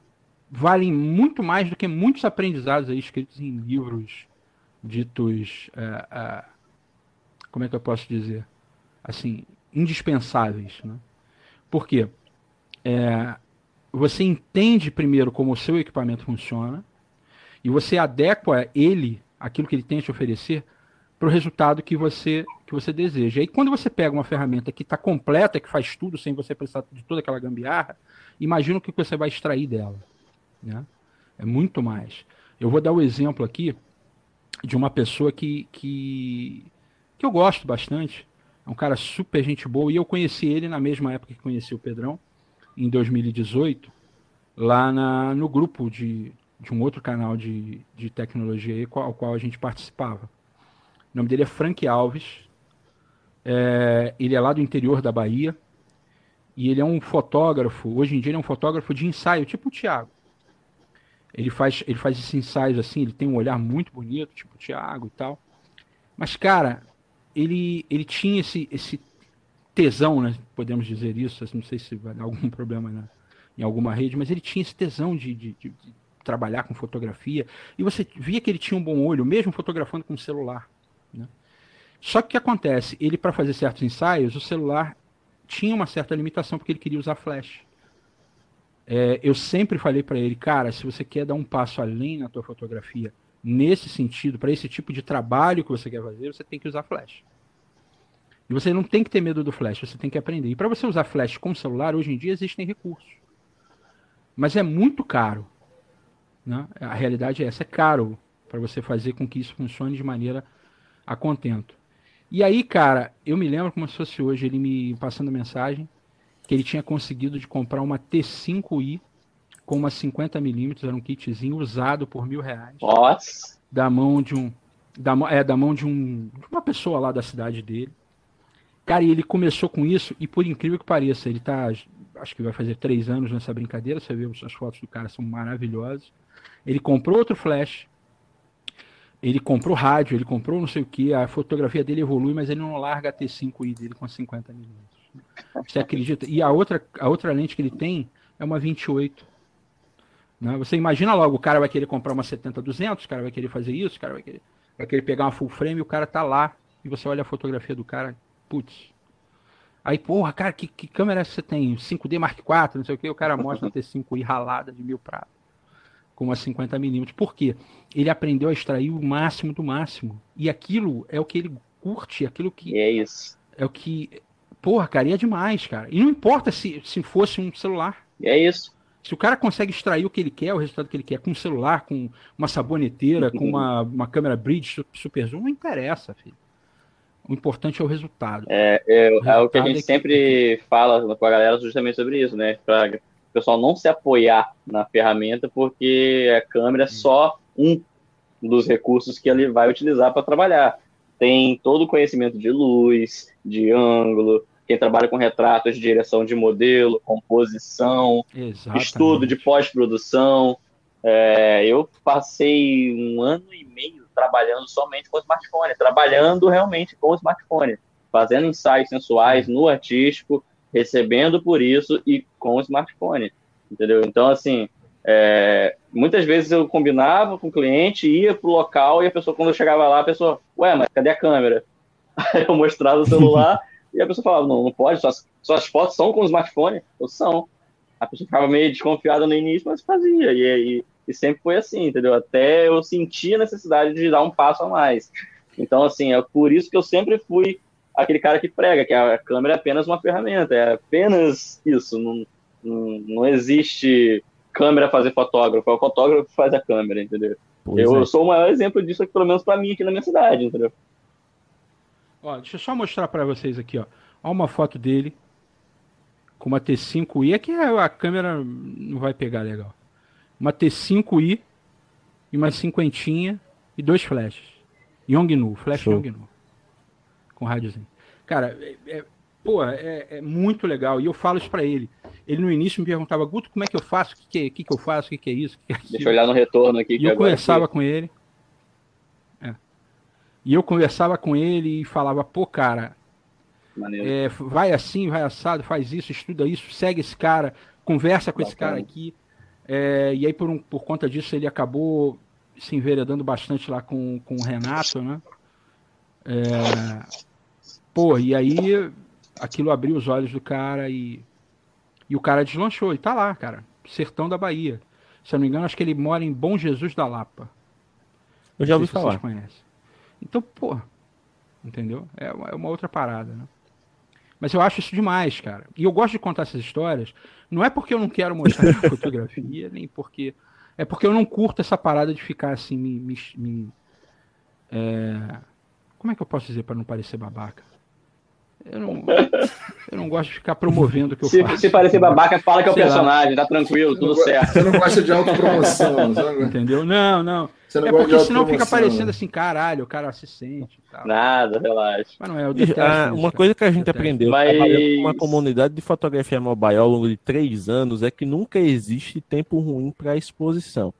[SPEAKER 2] valem muito mais do que muitos aprendizados aí escritos em livros ditos, é, é, como é que eu posso dizer, assim, indispensáveis, né? É, você entende primeiro como o seu equipamento funciona e você adequa ele, aquilo que ele tem a te oferecer, para o resultado que você que você deseja. E quando você pega uma ferramenta que está completa, que faz tudo sem você precisar de toda aquela gambiarra, imagina o que você vai extrair dela. Né? É muito mais. Eu vou dar o um exemplo aqui de uma pessoa que, que, que eu gosto bastante. É um cara super gente boa. E eu conheci ele na mesma época que conheci o Pedrão, em 2018, lá na, no grupo de, de um outro canal de, de tecnologia ao qual a gente participava. O nome dele é Frank Alves. É, ele é lá do interior da Bahia. E ele é um fotógrafo. Hoje em dia ele é um fotógrafo de ensaio, tipo o Thiago. Ele faz, ele faz esses ensaios assim, ele tem um olhar muito bonito, tipo Thiago e tal. Mas, cara, ele, ele tinha esse, esse tesão, né? Podemos dizer isso. Não sei se vai dar algum problema em alguma rede, mas ele tinha esse tesão de, de, de, de trabalhar com fotografia. E você via que ele tinha um bom olho, mesmo fotografando com celular. Né? Só que o que acontece? Ele, para fazer certos ensaios, o celular tinha uma certa limitação, porque ele queria usar flash. É, eu sempre falei para ele, cara, se você quer dar um passo além na tua fotografia, nesse sentido, para esse tipo de trabalho que você quer fazer, você tem que usar flash. E você não tem que ter medo do flash, você tem que aprender. E para você usar flash com celular, hoje em dia existem recursos. Mas é muito caro. Né? A realidade é essa, é caro para você fazer com que isso funcione de maneira a contento. E aí, cara, eu me lembro como se fosse hoje, ele me passando mensagem que ele tinha conseguido de comprar uma T5i com uma 50mm, era um kitzinho usado por mil reais.
[SPEAKER 3] Nossa!
[SPEAKER 2] Da mão de um. Da, é, da mão de, um, de uma pessoa lá da cidade dele. Cara, e ele começou com isso, e por incrível que pareça, ele tá. Acho que vai fazer três anos nessa brincadeira. Você vê as fotos do cara, são maravilhosas. Ele comprou outro flash, ele comprou rádio, ele comprou não sei o que, a fotografia dele evolui, mas ele não larga a T5i dele com 50 milímetros. Você acredita? E a outra, a outra lente que ele tem é uma 28. Né? Você imagina logo, o cara vai querer comprar uma 70-200, o cara vai querer fazer isso, o cara vai querer, vai querer pegar uma full frame, o cara tá lá, e você olha a fotografia do cara, putz. Aí, porra, cara, que, que câmera você tem? 5D Mark IV, não sei o que, o cara mostra uma T5i ralada de mil pratos com uma 50 milímetros. Por quê? Ele aprendeu a extrair o máximo do máximo. E aquilo é o que ele curte, aquilo que.
[SPEAKER 3] É isso.
[SPEAKER 2] É o que. Porra, cara, e é demais, cara. E não importa se, se fosse um celular.
[SPEAKER 3] É isso.
[SPEAKER 2] Se o cara consegue extrair o que ele quer, o resultado que ele quer, com um celular, com uma saboneteira, com uma, uma câmera bridge super zoom, não interessa, filho. O importante é o resultado.
[SPEAKER 3] É, é, o, resultado é o que a gente é sempre que... fala com a galera justamente sobre isso, né? Pra pessoal não se apoiar na ferramenta, porque a câmera é só um dos recursos que ele vai utilizar para trabalhar. Tem todo o conhecimento de luz, de ângulo, quem trabalha com retratos de direção de modelo, composição, Exatamente. estudo de pós-produção. É, eu passei um ano e meio trabalhando somente com smartphone, trabalhando realmente com o smartphone, fazendo ensaios sensuais no artístico, recebendo por isso e com smartphone, entendeu? Então, assim, é, muitas vezes eu combinava com o cliente, ia pro local e a pessoa, quando eu chegava lá, a pessoa, ué, mas cadê a câmera? Aí eu mostrava o celular e a pessoa falava, não, não pode, suas, suas fotos são com o smartphone? Eu, são. A pessoa ficava meio desconfiada no início, mas fazia, e, e, e sempre foi assim, entendeu? Até eu sentia a necessidade de dar um passo a mais. Então, assim, é por isso que eu sempre fui aquele cara que prega, que a câmera é apenas uma ferramenta, é apenas isso. Não, não, não existe câmera fazer fotógrafo, é o fotógrafo que faz a câmera, entendeu? eu é. sou o maior exemplo disso, aqui, pelo menos para mim aqui na minha cidade, entendeu?
[SPEAKER 2] Ó, deixa eu só mostrar para vocês aqui, ó. Olha uma foto dele com uma T5i. Aqui a câmera não vai pegar legal. Uma T5i e uma cinquentinha e dois flashes. Yongnu, flash Show. Yongnu com rádiozinho. Cara, é, é, pô, é, é, muito legal. E eu falo isso para ele. Ele no início me perguntava, Guto, como é que eu faço? O que, que, que, que eu faço? O que, que é isso? Que
[SPEAKER 3] é Deixa eu olhar no retorno aqui.
[SPEAKER 2] E eu conversava aqui. com ele. E eu conversava com ele e falava, pô, cara, é, vai assim, vai assado, faz isso, estuda isso, segue esse cara, conversa com Bacana. esse cara aqui. É, e aí, por, um, por conta disso, ele acabou se enveredando bastante lá com, com o Renato, né? É, pô, e aí aquilo abriu os olhos do cara e, e o cara deslanchou. E tá lá, cara. Sertão da Bahia. Se eu não me engano, acho que ele mora em Bom Jesus da Lapa.
[SPEAKER 1] Eu já ouvi falar.
[SPEAKER 2] Conhecem. Então, pô, Entendeu? É uma, é uma outra parada, né? Mas eu acho isso demais, cara. E eu gosto de contar essas histórias. Não é porque eu não quero mostrar fotografia, nem porque. É porque eu não curto essa parada de ficar assim, me. me, me é... Como é que eu posso dizer para não parecer babaca? Eu não, eu não gosto de ficar promovendo o que eu
[SPEAKER 3] se,
[SPEAKER 2] faço.
[SPEAKER 3] Se parecer babaca, fala que é o personagem, tá tranquilo, tudo certo.
[SPEAKER 4] Você não gosta de autopromoção,
[SPEAKER 2] Entendeu? Não, não. não é porque senão fica parecendo assim, caralho, o cara se sente.
[SPEAKER 3] Nada, relaxa.
[SPEAKER 2] Mas não é, eu
[SPEAKER 1] ah, Uma coisa que a gente aprendeu Mas... com uma comunidade de fotografia mobile ao longo de três anos é que nunca existe tempo ruim para exposição.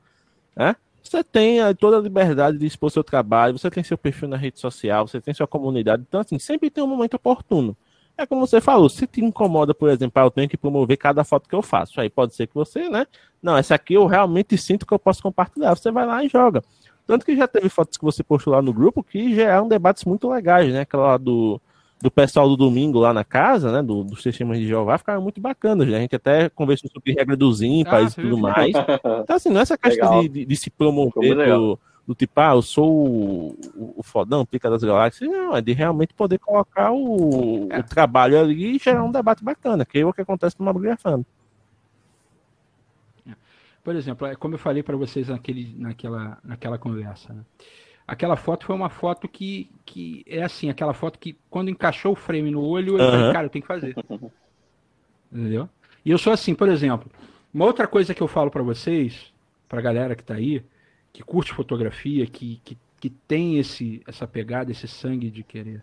[SPEAKER 1] Né? Você tem toda a liberdade de expor seu trabalho, você tem seu perfil na rede social, você tem sua comunidade. Então, assim, sempre tem um momento oportuno. É como você falou, se te incomoda, por exemplo, ah, eu tenho que promover cada foto que eu faço. Aí pode ser que você, né? Não, essa aqui eu realmente sinto que eu posso compartilhar. Você vai lá e joga. Tanto que já teve fotos que você postou lá no grupo que geraram debates muito legais, né? Aquela do do pessoal do domingo lá na casa, né, do, dos testemunhos de Jeová, ficaram muito bacanas. Né? A gente até conversou sobre regra dos ímpares ah, e tudo mais. Então, assim, não é essa questão de, de, de, se promover do, do, tipo, ah, eu sou o, o, fodão, pica das galáxias. Não, é de realmente poder colocar o, é. o trabalho ali e gerar um debate bacana, que é o que acontece no Mabrigafando.
[SPEAKER 2] É. Por exemplo, é como eu falei para vocês naquele, naquela, naquela conversa, né? Aquela foto foi uma foto que, que é assim, aquela foto que quando encaixou o frame no olho, eu uhum. falei, cara, eu tenho que fazer. Entendeu? E eu sou assim, por exemplo, uma outra coisa que eu falo para vocês, pra galera que tá aí, que curte fotografia, que, que, que tem esse, essa pegada, esse sangue de querer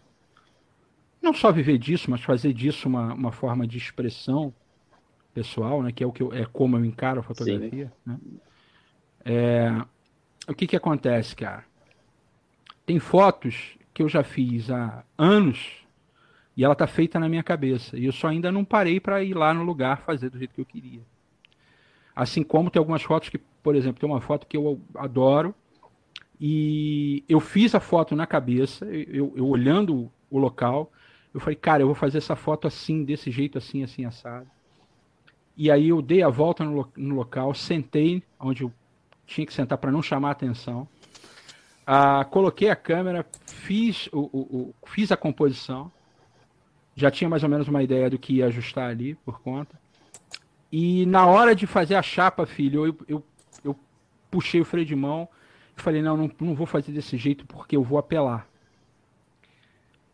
[SPEAKER 2] não só viver disso, mas fazer disso uma, uma forma de expressão pessoal, né, que é o que eu, é como eu encaro a fotografia, né? É, o que que acontece, cara? Tem fotos que eu já fiz há anos e ela tá feita na minha cabeça. E eu só ainda não parei para ir lá no lugar fazer do jeito que eu queria. Assim como tem algumas fotos que, por exemplo, tem uma foto que eu adoro e eu fiz a foto na cabeça, eu, eu olhando o local, eu falei, cara, eu vou fazer essa foto assim, desse jeito, assim, assim, assado. E aí eu dei a volta no, no local, sentei onde eu tinha que sentar para não chamar atenção. Ah, coloquei a câmera, fiz, o, o, o, fiz a composição, já tinha mais ou menos uma ideia do que ia ajustar ali por conta. E na hora de fazer a chapa, filho, eu, eu, eu puxei o freio de mão e falei: não, não, não vou fazer desse jeito porque eu vou apelar.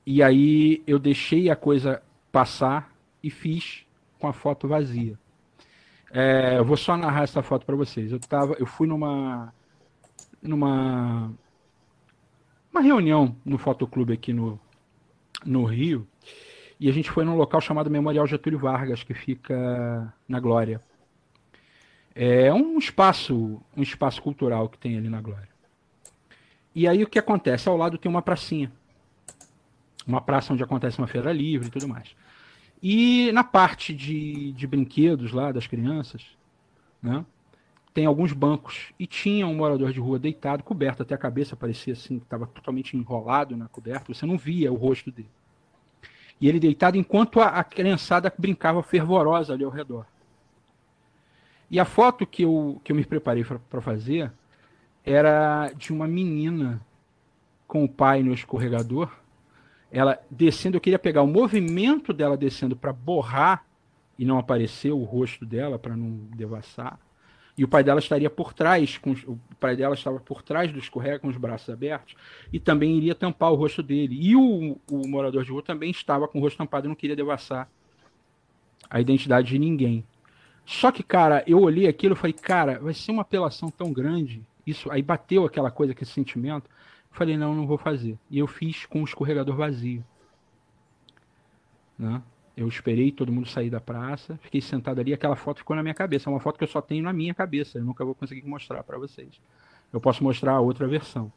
[SPEAKER 2] E aí eu deixei a coisa passar e fiz com a foto vazia. É, eu vou só narrar essa foto para vocês. Eu tava, eu fui numa numa uma reunião no fotoclube aqui no, no Rio e a gente foi num local chamado Memorial Getúlio Vargas, que fica na Glória. É um espaço, um espaço cultural que tem ali na Glória. E aí o que acontece? Ao lado tem uma pracinha. Uma praça onde acontece uma feira livre e tudo mais. E na parte de, de brinquedos lá das crianças, né? Tem alguns bancos e tinha um morador de rua deitado, coberto até a cabeça, parecia assim, estava totalmente enrolado na coberta, você não via o rosto dele. E ele deitado enquanto a, a criançada brincava fervorosa ali ao redor. E a foto que eu, que eu me preparei para fazer era de uma menina com o pai no escorregador, ela descendo, eu queria pegar o movimento dela descendo para borrar e não aparecer o rosto dela para não devassar e o pai dela estaria por trás, com, o pai dela estava por trás do escorrega com os braços abertos e também iria tampar o rosto dele. E o, o morador de rua também estava com o rosto tampado e não queria devassar a identidade de ninguém. Só que, cara, eu olhei aquilo e falei, cara, vai ser uma apelação tão grande. Isso aí bateu aquela coisa, aquele sentimento. falei, não, não vou fazer. E eu fiz com o escorregador vazio. Né? Eu esperei todo mundo sair da praça, fiquei sentado ali, aquela foto ficou na minha cabeça. É uma foto que eu só tenho na minha cabeça, eu nunca vou conseguir mostrar para vocês. Eu posso mostrar a outra versão.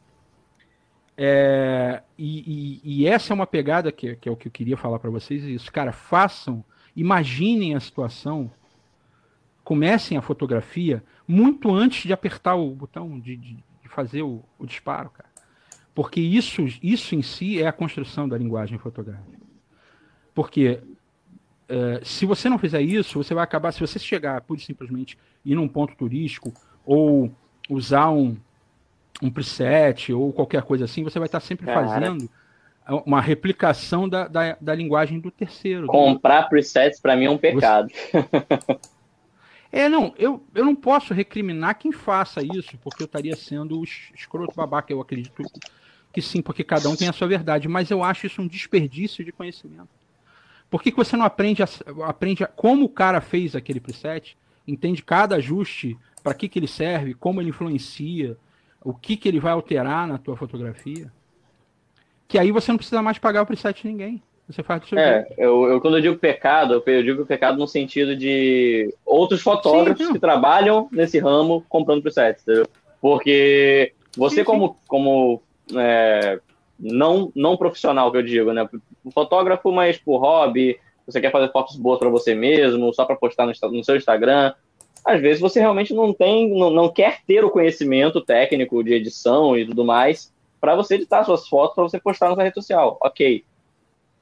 [SPEAKER 2] É, e, e, e, essa é uma pegada que, que, é o que eu queria falar para vocês. Isso, cara, façam, imaginem a situação, comecem a fotografia muito antes de apertar o botão de, de, de fazer o, o disparo, cara. Porque isso, isso em si é a construção da linguagem fotográfica. Porque é, se você não fizer isso, você vai acabar, se você chegar, pura e simplesmente, ir num ponto turístico ou usar um, um preset ou qualquer coisa assim, você vai estar sempre Cara. fazendo uma replicação da, da, da linguagem do terceiro.
[SPEAKER 3] Comprar presets para mim é um pecado. Você...
[SPEAKER 2] É, não, eu, eu não posso recriminar quem faça isso, porque eu estaria sendo o escroto babaca, eu acredito que sim, porque cada um tem a sua verdade, mas eu acho isso um desperdício de conhecimento. Por que, que você não aprende, a, aprende a, como o cara fez aquele preset, entende cada ajuste, para que, que ele serve, como ele influencia, o que, que ele vai alterar na tua fotografia? Que aí você não precisa mais pagar o preset de ninguém. Você faz do seu
[SPEAKER 3] É, eu, eu, quando eu digo pecado, eu digo pecado no sentido de outros fotógrafos sim, que trabalham nesse ramo comprando presets, entendeu? Porque você, sim, como, sim. como é, não, não profissional, que eu digo, né? Um fotógrafo, mas por hobby, você quer fazer fotos boas para você mesmo, só para postar no, no, seu Instagram. Às vezes você realmente não tem, não, não quer ter o conhecimento técnico de edição e tudo mais para você editar suas fotos para você postar na sua rede social. Ok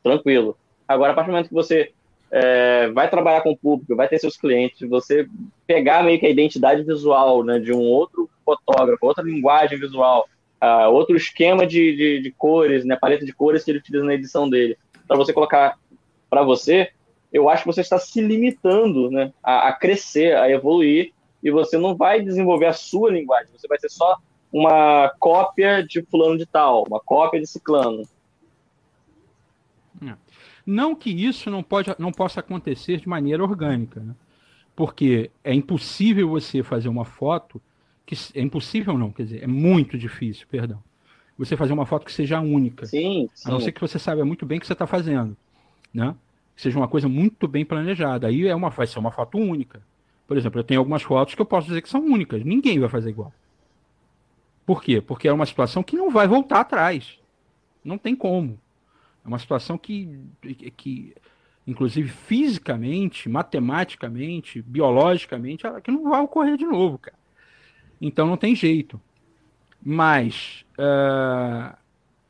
[SPEAKER 3] tranquilo. Agora, a partir do momento que você é, vai trabalhar com o público, vai ter seus clientes, você pegar meio que a identidade visual né, de um outro fotógrafo, outra linguagem visual, uh, outro esquema de, de, de, cores, né, paleta de cores que ele utiliza na edição dele, para você colocar para você, eu acho que você está se limitando né, a, a crescer, a evoluir, e você não vai desenvolver a sua linguagem, você vai ser só uma cópia de fulano de tal, uma cópia de ciclano.
[SPEAKER 2] Não que isso não, pode, não possa acontecer de maneira orgânica, né? porque é impossível você fazer uma foto que é impossível não, quer dizer, é muito difícil, perdão. Você fazer uma foto que seja única.
[SPEAKER 3] Sim, sim.
[SPEAKER 2] A não ser que você saiba muito bem o que você está fazendo, né? Que seja uma coisa muito bem planejada. Aí é uma, vai ser uma foto única. Por exemplo, eu tenho algumas fotos que eu posso dizer que são únicas. Ninguém vai fazer igual. Por quê? Porque é uma situação que não vai voltar atrás. Não tem como. É uma situação que, que inclusive fisicamente, matematicamente, biologicamente, ela, que não vai ocorrer de novo, cara. Então não tem jeito. Mas, uh,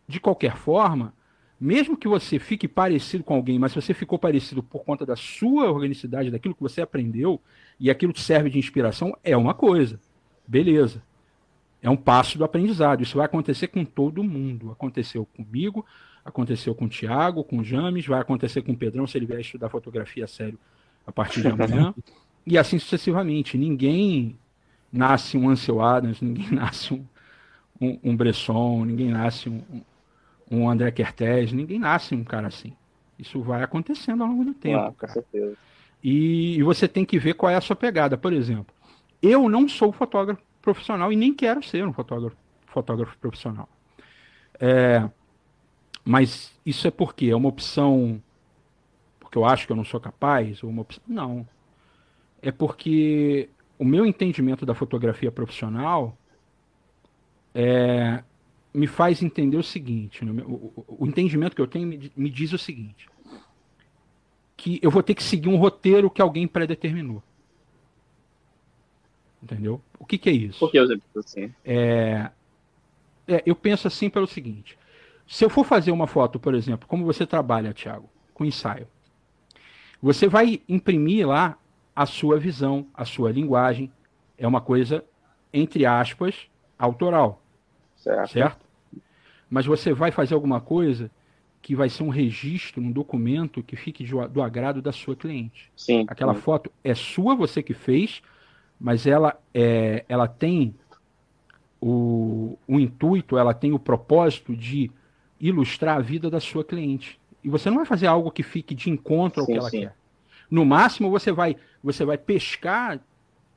[SPEAKER 2] de qualquer forma, mesmo que você fique parecido com alguém, mas se você ficou parecido por conta da sua organicidade, daquilo que você aprendeu, e aquilo te serve de inspiração, é uma coisa. Beleza. É um passo do aprendizado. Isso vai acontecer com todo mundo. Aconteceu comigo, Aconteceu com o Thiago, com o James, vai acontecer com o Pedrão se ele vier estudar fotografia a sério a partir de amanhã. e assim sucessivamente. Ninguém nasce um Ansel Adams, ninguém nasce um, um, um Bresson, ninguém nasce um, um André Kertész, ninguém nasce um cara assim. Isso vai acontecendo ao longo do tempo. Ah, com certeza. E, e, você tem que ver qual é a sua pegada. Por exemplo, eu não sou fotógrafo profissional e nem quero ser um fotógrafo, fotógrafo profissional. É, mas isso é porque é uma opção porque eu acho que eu não sou capaz ou uma opção não. É porque o meu entendimento da fotografia profissional é, me faz entender o seguinte, né? o, o, o, entendimento que eu tenho me, me diz o seguinte, que eu vou ter que seguir um roteiro que alguém predeterminou. Entendeu? O que, que é isso?
[SPEAKER 3] Por que eu assim?
[SPEAKER 2] É, é, eu penso assim pelo seguinte: se eu for fazer uma foto, por exemplo, como você trabalha, Thiago, com ensaio, você vai imprimir lá a sua visão, a sua linguagem. É uma coisa, entre aspas, autoral. Certo. certo? Mas você vai fazer alguma coisa que vai ser um registro, um documento que fique do agrado da sua cliente.
[SPEAKER 3] Sim.
[SPEAKER 2] Aquela
[SPEAKER 3] sim.
[SPEAKER 2] foto é sua, você que fez, mas ela, é, ela tem o, o intuito, ela tem o propósito de ilustrar a vida da sua cliente. E você não vai fazer algo que fique de encontro ao sim, que ela sim. quer. No máximo, você vai, você vai pescar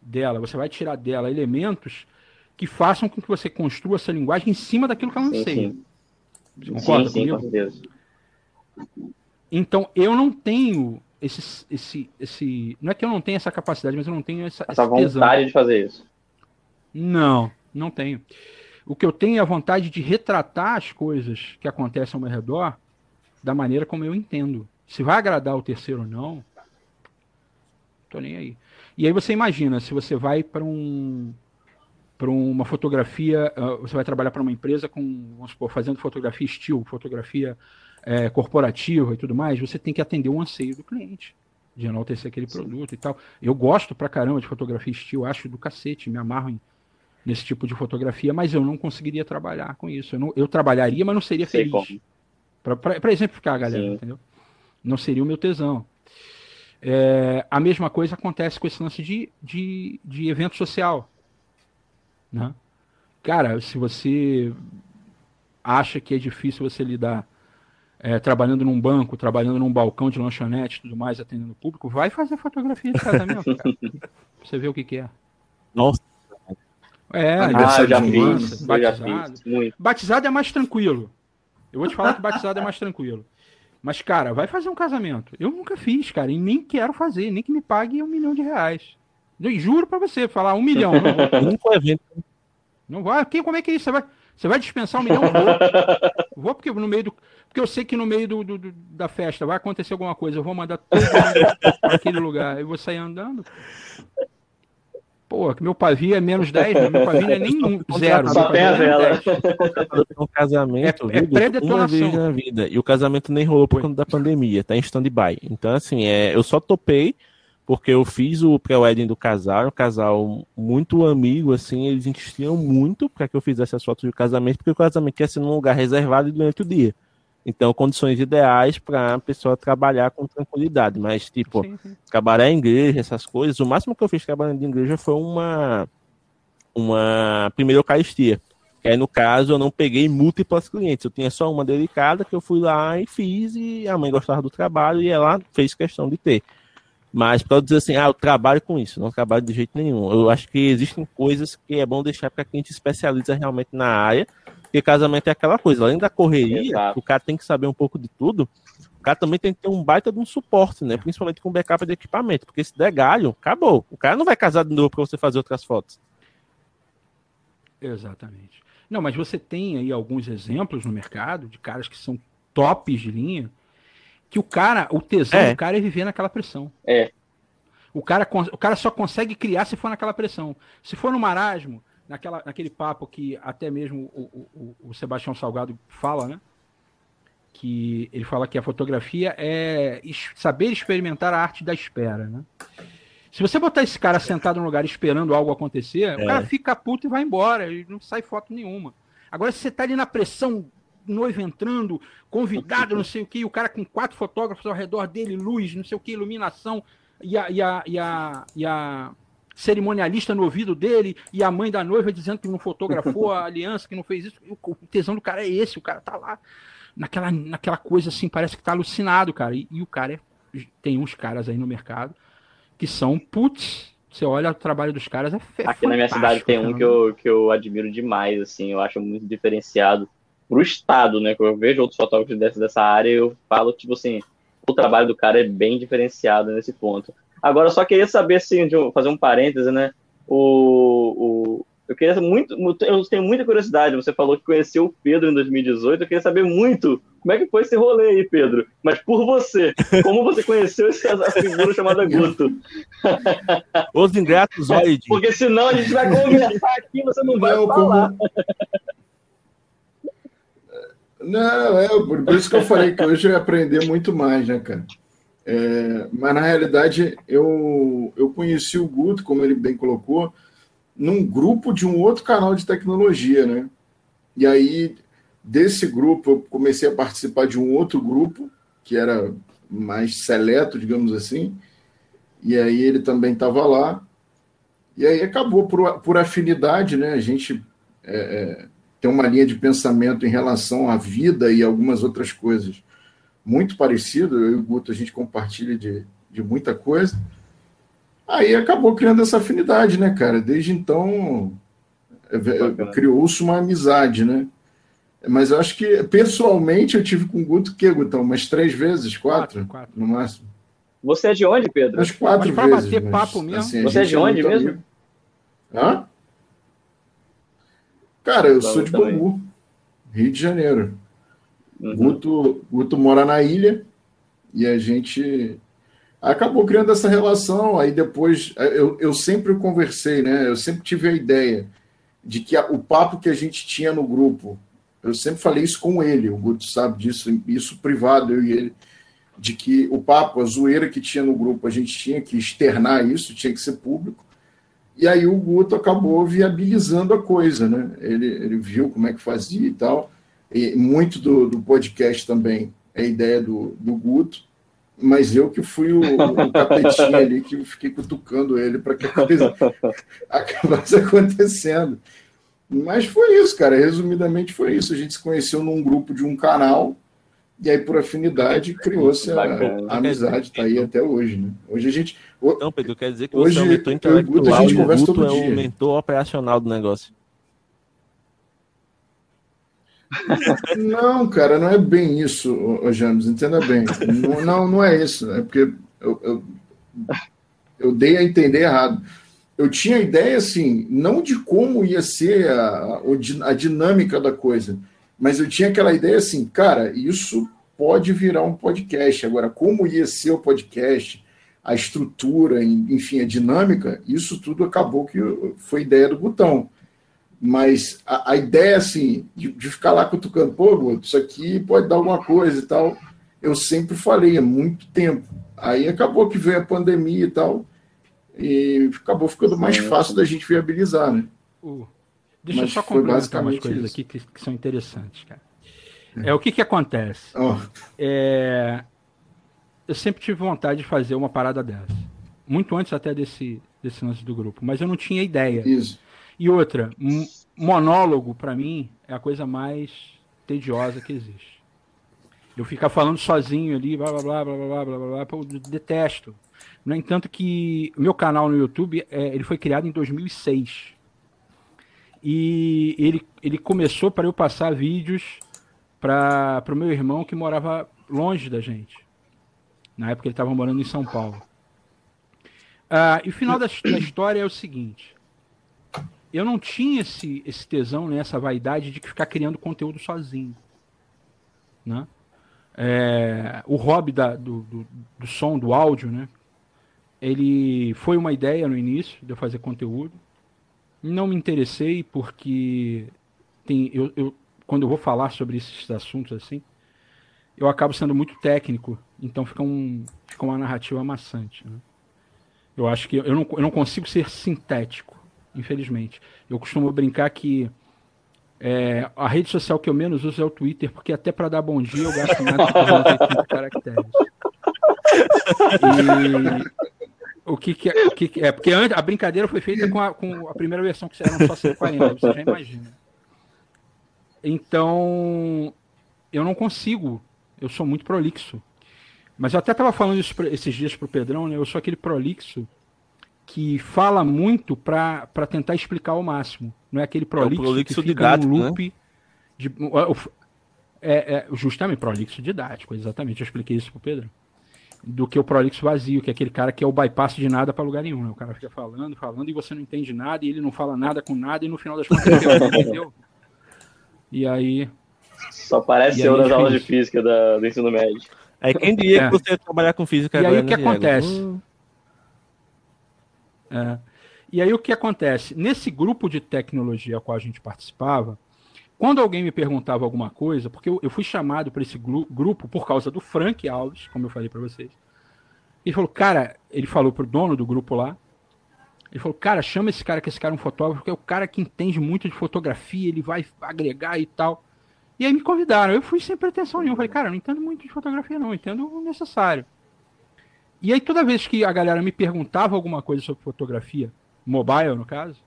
[SPEAKER 2] dela, você vai tirar dela elementos que façam com que você construa essa linguagem em cima daquilo que ela não sei. Você concorda sim, comigo? Sim, com Então, eu não tenho esse, esse, esse. Não é que eu não tenho essa capacidade, mas eu não tenho essa.
[SPEAKER 3] Essa vontade de fazer isso.
[SPEAKER 2] Não, não tenho. O que eu tenho é a vontade de retratar as coisas que acontecem ao meu redor da maneira como eu entendo. Se vai agradar o terceiro ou não, tô nem aí. E aí você imagina, se você vai para um para uma fotografia, uh, você vai trabalhar para uma empresa com, vamos supor, fazendo fotografia estilo, fotografia é, corporativa e tudo mais, você tem que atender o anseio do cliente de enaltecer aquele Sim. produto e tal. Eu gosto pra caramba de fotografia estilo, acho do cacete, me amarro em nesse tipo de fotografia, mas eu não conseguiria trabalhar com isso. Eu, não, eu trabalharia, mas não seria Sei feliz. Para exemplificar, galera, Sim. entendeu? Não seria o meu tesão. É, a mesma coisa acontece com esse lance de, de, de evento social. Né? Cara, se você acha que é difícil você lidar é, trabalhando num banco, trabalhando num balcão de lanchonete tudo mais, atendendo o público, vai fazer fotografia de casamento, cara. pra você ver o que, que é.
[SPEAKER 1] Nossa.
[SPEAKER 2] É,
[SPEAKER 3] ah, eu já fiz, batizado.
[SPEAKER 2] Já fiz, batizado é mais tranquilo. Eu vou te falar que batizado é mais tranquilo. Mas, cara, vai fazer um casamento. Eu nunca fiz, cara, e nem quero fazer, nem que me pague um milhão de reais. Eu juro pra você, falar um milhão. Não,
[SPEAKER 1] evento.
[SPEAKER 2] Não vai. Quem, como é que é isso? Você vai, você vai dispensar um milhão? Vou. vou porque no meio do. Porque eu sei que no meio do, do, do da festa vai acontecer alguma coisa. Eu vou mandar todo mundo para aquele lugar. Eu vou sair andando. Pô, que meu pavio é menos 10, né? meu pavio não é nem um, zero.
[SPEAKER 3] Só tem a
[SPEAKER 2] é
[SPEAKER 1] um casamento é, é vez na vida. E o casamento nem rolou por conta da pandemia, tá em stand-by. Então, assim, é, eu só topei porque eu fiz o pré-wedding do casal, um casal muito amigo, assim, eles insistiam muito para que eu fizesse as fotos do casamento, porque o casamento ia ser num lugar reservado durante o dia. Então, condições ideais para a pessoa trabalhar com tranquilidade. Mas, tipo, sim, sim. trabalhar em igreja, essas coisas, o máximo que eu fiz trabalhando em igreja foi uma, uma primeira Eucaristia. Que aí, no caso, eu não peguei múltiplas clientes. Eu tinha só uma delicada que eu fui lá e fiz, e a mãe gostava do trabalho e ela fez questão de ter. Mas para dizer assim, ah, eu trabalho com isso, não trabalho de jeito nenhum. Eu acho que existem coisas que é bom deixar para quem se especializa realmente na área porque casamento é aquela coisa, além da correria, Exato. o cara tem que saber um pouco de tudo. O cara também tem que ter um baita de um suporte, né? Principalmente com backup de equipamento. Porque se der galho, acabou. O cara não vai casar de novo para você fazer outras fotos.
[SPEAKER 2] Exatamente. Não, mas você tem aí alguns exemplos no mercado de caras que são tops de linha, que o cara, o tesão é. do cara é viver naquela pressão.
[SPEAKER 3] É.
[SPEAKER 2] O cara, o cara só consegue criar se for naquela pressão. Se for no marasmo, naquela, naquele papo que até mesmo o, o, o Sebastião Salgado fala, né? Que ele fala que a fotografia é saber experimentar a arte da espera, né? Se você botar esse cara sentado num lugar esperando algo acontecer, é. o cara fica puto e vai embora, e não sai foto nenhuma. Agora, se você tá ali na pressão, noivo entrando, convidado, não sei o que, o cara com quatro fotógrafos ao redor dele, luz, não sei o que, iluminação, e a, e a, e a, e a cerimonialista no ouvido dele e a mãe da noiva dizendo que não fotografou a aliança, que não fez isso. O tesão do cara é esse, o cara tá lá naquela, naquela coisa assim, parece que tá alucinado, cara. E, e o cara é, tem uns caras aí no mercado que são putz. Você olha o trabalho dos caras, é
[SPEAKER 3] fe Aqui na minha cidade tem um que eu, que eu admiro demais, assim, eu acho muito diferenciado pro estado, né? Quando eu vejo outros fotógrafos dessa, dessa área, eu falo, tipo assim, o trabalho do cara é bem diferenciado nesse ponto. Agora, só queria saber, assim, de fazer um parêntese, né? O, o, eu queria muito, eu tenho muita curiosidade. Você falou que conheceu o Pedro em 2018. Eu queria saber muito como é que foi esse rolê aí, Pedro. Mas por você, como você conheceu essa figura chamada Guto?
[SPEAKER 1] Os ingratos, olha.
[SPEAKER 3] Porque senão a gente vai conversar aqui, você não vai não, falar. Como...
[SPEAKER 4] Não, é por isso que eu falei que hoje eu ia aprender muito mais, né, cara? É, mas na realidade eu, eu conheci o Guto, como ele bem colocou, num grupo de um outro canal de tecnologia, né? E aí, desse grupo, eu comecei a participar de um outro grupo, que era mais seleto, digamos assim, e aí ele também estava lá. E aí acabou por, por afinidade, né? A gente é, é, tem uma linha de pensamento em relação à vida e algumas outras coisas muito parecido, eu e o Guto a gente compartilha de, de muita coisa. Aí acabou criando essa afinidade, né, cara? Desde então é, é, criou-se uma amizade, né? Mas eu acho que pessoalmente eu tive com o Guto que, Gutão, umas três vezes, quatro, quatro, quatro. no máximo.
[SPEAKER 3] Você é de onde, Pedro?
[SPEAKER 4] Umas quatro
[SPEAKER 2] mas
[SPEAKER 4] vezes.
[SPEAKER 2] bater mas, papo mesmo.
[SPEAKER 3] Assim, Você é de onde é mesmo? Amigo.
[SPEAKER 4] Hã? Cara, eu sou de Bangu, Rio de Janeiro. Uhum. Guto, Guto mora na ilha e a gente acabou criando essa relação. Aí depois eu, eu sempre conversei, né? Eu sempre tive a ideia de que a, o papo que a gente tinha no grupo, eu sempre falei isso com ele, o Guto sabe disso, isso privado, eu e ele, de que o papo, a zoeira que tinha no grupo, a gente tinha que externar isso, tinha que ser público. E aí o Guto acabou viabilizando a coisa, né? Ele, ele viu como é que fazia e tal E muito do, do podcast também é ideia do, do Guto, mas eu que fui o, o capetinho ali que fiquei cutucando ele para que a coisa acabasse acontecendo. Mas foi isso, cara. Resumidamente foi isso. A gente se conheceu num grupo de um canal e aí, por afinidade, criou-se a, a, amizade, está aí até hoje, né? Hoje a gente.
[SPEAKER 1] Então, Pedro, quer dizer que hoje, você é o mentor intelectual Guto, a gente conversa todo é dia. o mentor operacional do negócio.
[SPEAKER 4] Não, cara, não é bem isso, James, entenda bem. Não, não é isso. É porque eu, eu, eu dei a entender errado. Eu tinha ideia, assim, não de como ia ser a, a dinâmica da coisa, mas eu tinha aquela ideia assim, cara, isso pode virar um podcast. Agora, como ia ser o podcast, a estrutura, enfim, a dinâmica, isso tudo acabou que foi ideia do botão. Mas a, a ideia, assim, de, de, ficar lá cutucando, pô, Guto, isso aqui pode dar alguma coisa e tal, eu sempre falei há muito tempo. Aí acabou que veio a pandemia e tal, e acabou ficando mais fácil da gente viabilizar, né?
[SPEAKER 2] Uh, deixa Mas eu só complementar umas coisas isso. aqui que, que, são interessantes, cara. É, é o que que acontece? Oh. É, eu sempre tive vontade de fazer uma parada dessa. Muito antes até desse, desse lance do grupo, mas eu não tinha ideia. Isso. E outra, monólogo, para mim, é a coisa mais tediosa que existe. Eu ficar falando sozinho ali, blá blá blá blá blá blá blá, blá eu detesto. No entanto que meu canal no YouTube, é, ele foi criado em 2006. E ele, ele começou para eu passar vídeos para o meu irmão que morava longe da gente. Na época ele estava morando em São Paulo. Ah, e o final da, da história é o seguinte eu não tinha esse, esse tesão, né, essa vaidade de ficar criando conteúdo sozinho. Né? É, o hobby da, do, do, do, som, do áudio, né? Ele foi uma ideia no início de eu fazer conteúdo. Não me interessei porque tem, eu, eu, quando eu vou falar sobre esses assuntos assim, eu acabo sendo muito técnico, então fica, um, fica uma narrativa maçante. Né? Eu acho que eu não, eu não consigo ser sintético infelizmente. Eu costumo brincar que é, a rede social que eu menos uso é o Twitter, porque até para dar bom dia eu gasto nada de caracteres. E o que, que, é, o que, que é? Porque a brincadeira foi feita com a, com a primeira versão que eram só 140, você já imagina. Então, eu não consigo. Eu sou muito prolixo. Mas eu até estava falando isso esses dias pro Pedrão, né? Eu sou aquele prolixo que fala muito para tentar explicar ao máximo. Não é aquele prolixo, é prolixo que fica didático, no loop. Né? De, é, é, justamente, prolixo didático, exatamente. Eu expliquei isso pro Pedro. Do que o prolixo vazio, que é aquele cara que é o bypass de nada para lugar nenhum. Né? O cara fica falando, falando, e você não entende nada, e ele não fala nada com nada, e no final das contas ele entendeu. E aí.
[SPEAKER 3] Só apareceu nas aulas de física da, do ensino médio.
[SPEAKER 1] Aí quem diria é. que você ia trabalhar com física
[SPEAKER 2] E aí o que né, acontece? Hum. É. E aí o que acontece? Nesse grupo de tecnologia ao qual a gente participava, quando alguém me perguntava alguma coisa, porque eu, eu fui chamado para esse grupo por causa do Frank Alves, como eu falei para vocês. Ele falou, cara, ele falou pro dono do grupo lá, ele falou, cara, chama esse cara, que esse cara é um fotógrafo, porque é o cara que entende muito de fotografia, ele vai agregar e tal. E aí me convidaram, eu fui sem pretensão nenhuma. Falei, cara, não entendo muito de fotografia, não, entendo o necessário. E aí, toda vez que a galera me perguntava alguma coisa sobre fotografia, mobile no caso,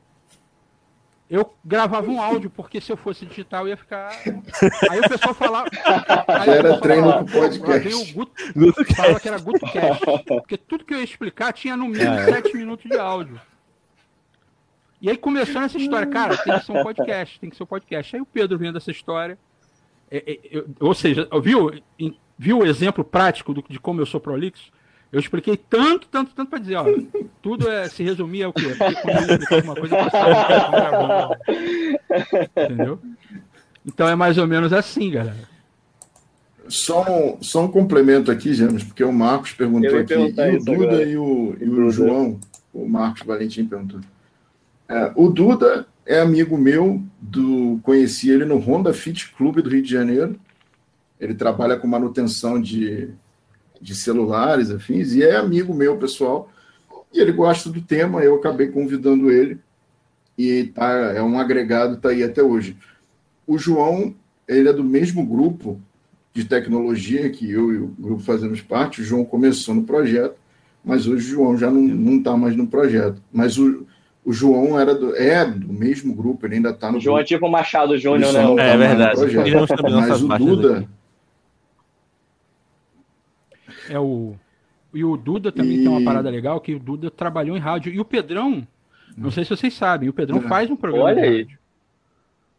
[SPEAKER 2] eu gravava um áudio, porque se eu fosse digital eu ia ficar. Aí o pessoal falava.
[SPEAKER 4] Aí era treino com podcast.
[SPEAKER 2] O Guto, Guto falava que era GutoCast. Porque tudo que eu ia explicar tinha no mínimo é. 7 minutos de áudio. E aí começou essa história, cara, tem que ser um podcast, tem que ser um podcast. Aí o Pedro vendo essa história. É, é, ou seja, viu, viu o exemplo prático do, de como eu sou prolixo? Eu expliquei tanto, tanto, tanto para dizer, ó, tudo é, se resumir é o quê? Porque quando eu explico alguma coisa, eu Entendeu? Então é mais ou menos assim, galera.
[SPEAKER 4] Só um, só um complemento aqui, James, porque o Marcos perguntou aqui, e o Duda e o, e o João, o Marcos Valentim perguntou. É, o Duda é amigo meu, do conheci ele no Honda Fit Clube do Rio de Janeiro. Ele trabalha com manutenção de de celulares, afins, e é amigo meu, pessoal, e ele gosta do tema, eu acabei convidando ele, e tá, é um agregado, está aí até hoje. O João ele é do mesmo grupo de tecnologia que eu e o grupo fazemos parte. O João começou no projeto, mas hoje o João já não está mais no projeto. Mas o, o João era do, é do mesmo grupo, ele ainda está no.
[SPEAKER 3] O João
[SPEAKER 4] grupo.
[SPEAKER 3] é tipo o Machado Júnior, né?
[SPEAKER 1] Tá é verdade.
[SPEAKER 4] Mas o Duda.
[SPEAKER 2] É o. E o Duda também e... tem uma parada legal, que o Duda trabalhou em rádio. E o Pedrão, não sei se vocês sabem, o Pedrão é. faz um programa
[SPEAKER 3] Olha aí.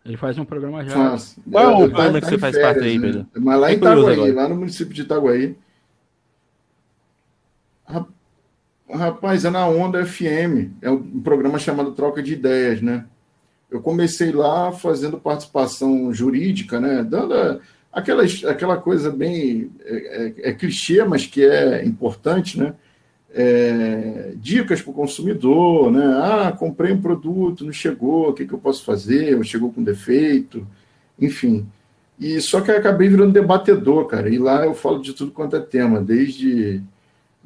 [SPEAKER 2] Ele faz um programa já.
[SPEAKER 1] Faz. Qual é o programa que você faz férias, parte aí, Pedro? Né?
[SPEAKER 4] Mas lá em Itaguaí, lá no município de Itaguaí. Rapaz, é na Onda FM. É um programa chamado Troca de Ideias, né? Eu comecei lá fazendo participação jurídica, né? Dando aquela, aquela coisa bem. É, é, é clichê, mas que é importante, né? é, dicas para o consumidor, né? Ah, comprei um produto, não chegou, o que, que eu posso fazer? Ou chegou com defeito, enfim. E só que eu acabei virando debatedor, cara. E lá eu falo de tudo quanto é tema, desde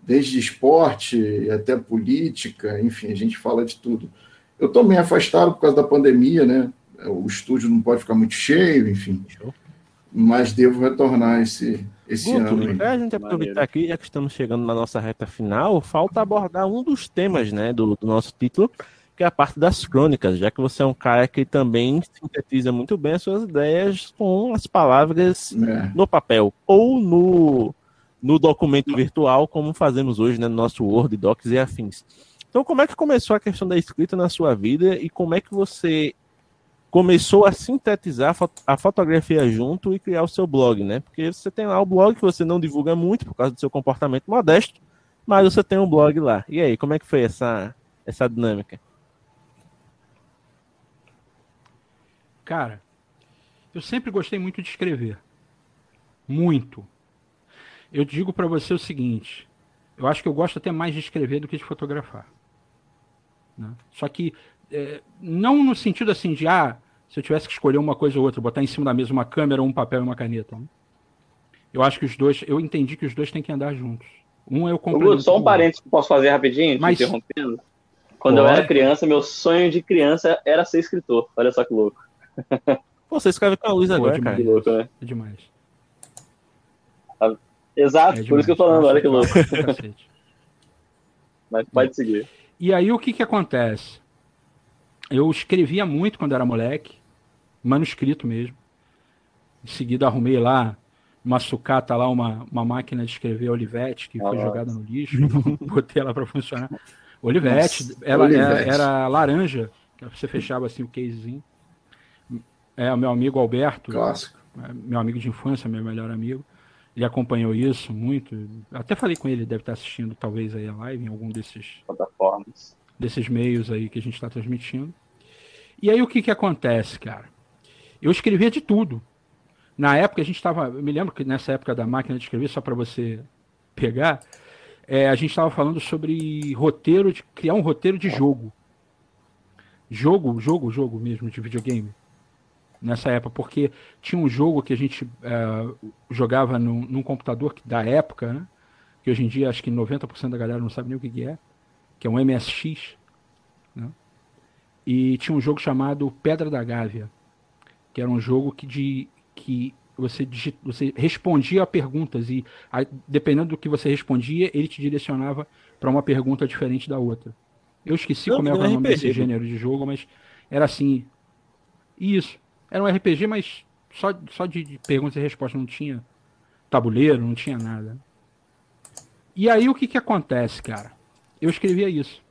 [SPEAKER 4] desde esporte até política, enfim, a gente fala de tudo. Eu estou meio afastado por causa da pandemia, né? O estúdio não pode ficar muito cheio, enfim. Mas devo retornar esse, esse Guto, ano.
[SPEAKER 1] Para a gente aproveitar aqui, já que estamos chegando na nossa reta final, falta abordar um dos temas né, do, do nosso título, que é a parte das crônicas, já que você é um cara que também sintetiza muito bem as suas ideias com as palavras é. no papel ou no, no documento virtual, como fazemos hoje né, no nosso Word, Docs e afins. Então, como é que começou a questão da escrita na sua vida e como é que você começou a sintetizar a fotografia junto e criar o seu blog, né? Porque você tem lá o blog que você não divulga muito por causa do seu comportamento modesto, mas você tem um blog lá. E aí, como é que foi essa, essa dinâmica?
[SPEAKER 2] Cara, eu sempre gostei muito de escrever. Muito. Eu digo para você o seguinte, eu acho que eu gosto até mais de escrever do que de fotografar. Né? Só que é, não no sentido assim de, ah, se eu tivesse que escolher uma coisa ou outra, botar em cima da mesa uma câmera, um papel e uma caneta. Né? Eu acho que os dois, eu entendi que os dois têm que andar juntos. Um é o
[SPEAKER 3] complemento. Só um parênteses que posso fazer rapidinho, Mas... interrompendo. Quando Pode. eu era criança, meu sonho de criança era ser escritor. Olha só que louco.
[SPEAKER 1] Pô, você escreve com a luz agora,
[SPEAKER 2] é
[SPEAKER 1] cara.
[SPEAKER 2] Que louco, né? É demais.
[SPEAKER 3] Exato, é demais. por isso que eu tô falando, olha que louco. Mas pode seguir.
[SPEAKER 2] E aí o que que acontece? Eu escrevia muito quando era moleque, manuscrito mesmo. Em seguida arrumei lá uma sucata lá, uma, uma máquina de escrever Olivetti, que ah, foi jogada no lixo, botei ela para funcionar. Olivetti, nossa, ela Olivetti. Era, era, laranja, que você fechava assim o casezinho. É, o meu amigo Alberto,
[SPEAKER 4] Clássico.
[SPEAKER 2] É, meu amigo de infância, meu melhor amigo, ele acompanhou isso muito. Até falei com ele, deve estar assistindo talvez aí a live em algum desses
[SPEAKER 3] plataformas,
[SPEAKER 2] desses meios aí que a gente está transmitindo. E aí o que que acontece, cara? Eu escrevia de tudo. Na época a gente estava, me lembro que nessa época da máquina de escrever, só para você pegar, é, a gente estava falando sobre roteiro, de criar um roteiro de jogo. Jogo, jogo, jogo mesmo, de videogame. Nessa época, porque tinha um jogo que a gente é, jogava num, num, computador da época, né? que hoje em dia acho que 90% da galera não sabe nem o que, que é, que é um MSX. Né? E tinha um jogo chamado Pedra da Gávea, que era um jogo que, de, que você, você respondia a perguntas e a, dependendo do que você respondia, ele te direcionava para uma pergunta diferente da outra. Eu esqueci como é o nome desse gênero de jogo, mas era assim. Isso. Era um RPG, mas só, só de, de perguntas e respostas. Não tinha tabuleiro, não tinha nada. E aí o que, que acontece, cara? Eu escrevia isso.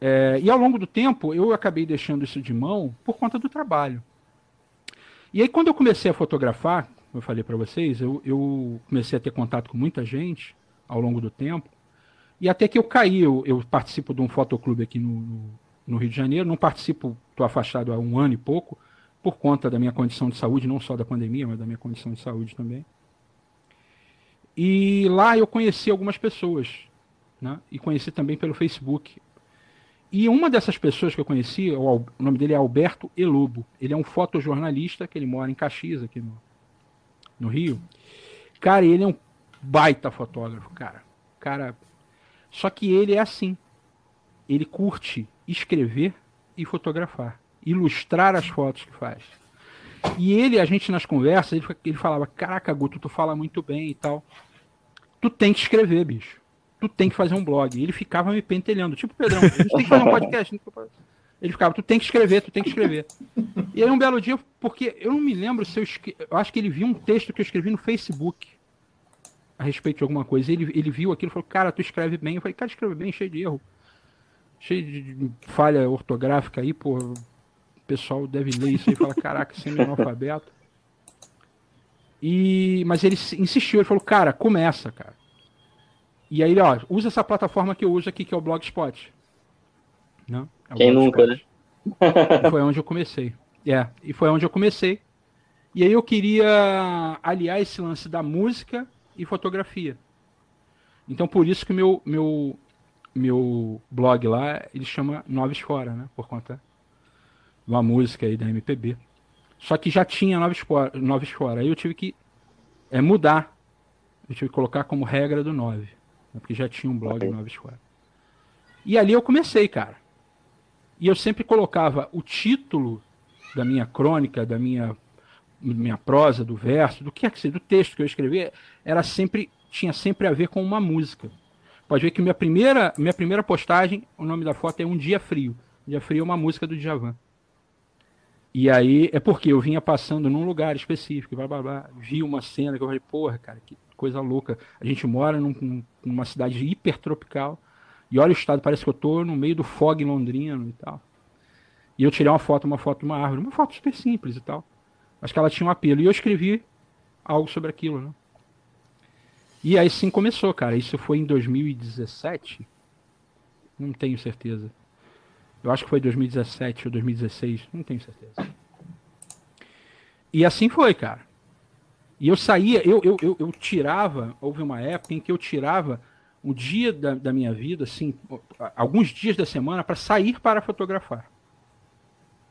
[SPEAKER 2] É, e ao longo do tempo eu acabei deixando isso de mão por conta do trabalho. E aí quando eu comecei a fotografar, como eu falei para vocês, eu, eu, comecei a ter contato com muita gente ao longo do tempo. E até que eu caí, eu, eu participo de um fotoclube aqui no, no, no, Rio de Janeiro. Não participo, estou afastado há um ano e pouco, por conta da minha condição de saúde, não só da pandemia, mas da minha condição de saúde também. E lá eu conheci algumas pessoas, né? e conheci também pelo Facebook e uma dessas pessoas que eu conheci, o, nome dele é Alberto Elobo. Ele é um fotojornalista, que ele mora em Caxias, aqui no, no Rio. Cara, ele é um baita fotógrafo, cara. Cara, só que ele é assim. Ele curte escrever e fotografar, ilustrar as fotos que faz. E ele, a gente nas conversas, ele, ele falava: Caraca, Guto, tu fala muito bem e tal. Tu tem que escrever, bicho. Tu tem que fazer um blog. E ele ficava me pentelhando, tipo, Pedrão, a gente tem que fazer um podcast. Ele ficava, tu tem que escrever, tu tem que escrever. E aí um belo dia, porque eu não me lembro se eu escrevi, eu acho que ele viu um texto que eu escrevi no Facebook a respeito de alguma coisa. Ele, ele viu aquilo e falou, cara, tu escreve bem. Eu falei, cara, escreve bem, cheio de erro. Cheio de falha ortográfica aí, pô. O pessoal deve ler isso e fala, caraca, sem analfabeto. E, mas ele insistiu, ele falou, cara, começa, cara. E aí, ó, usa essa plataforma que eu uso aqui, que é o Blogspot.
[SPEAKER 3] Não? É Quem nunca, né?
[SPEAKER 2] Foi onde eu comecei. É, e foi onde eu comecei. E aí eu queria aliar esse lance da música e fotografia. Então por isso que meu meu meu blog lá, ele chama Noves Fora, né? Por conta de uma música aí da MPB. Só que já tinha Noves Fora, Noves Fora. Aí eu tive que é, mudar. Eu tive que colocar como regra do 9. Né? Porque já tinha um blog. Noves Fora. E ali eu comecei, cara. E eu sempre colocava o título da minha crônica, da minha minha prosa, do verso, do que é que seja, do texto que eu escrevi, era sempre tinha sempre a ver com uma música. Pode ver que minha primeira minha primeira postagem, o nome da foto é Um Dia Frio. Um Dia Frio é uma música do Djavan. E aí é porque eu vinha passando num lugar específico, blá blá blá, vi uma cena que eu falei, porra, cara, que coisa louca. A gente mora num, numa cidade hipertropical e olha o estado, parece que eu tô no meio do fog londrino e tal. E eu tirei uma foto, uma foto de uma árvore, uma foto super simples e tal. Acho que ela tinha um apelo. E eu escrevi algo sobre aquilo, né? E aí sim começou, cara. Isso foi em 2017? Não tenho certeza. Eu acho que foi 2017 ou 2016, não tenho certeza. E assim foi, cara. E eu saía, eu, eu, eu, eu tirava, houve uma época em que eu tirava um dia da, da minha vida, assim, alguns dias da semana, para sair para fotografar.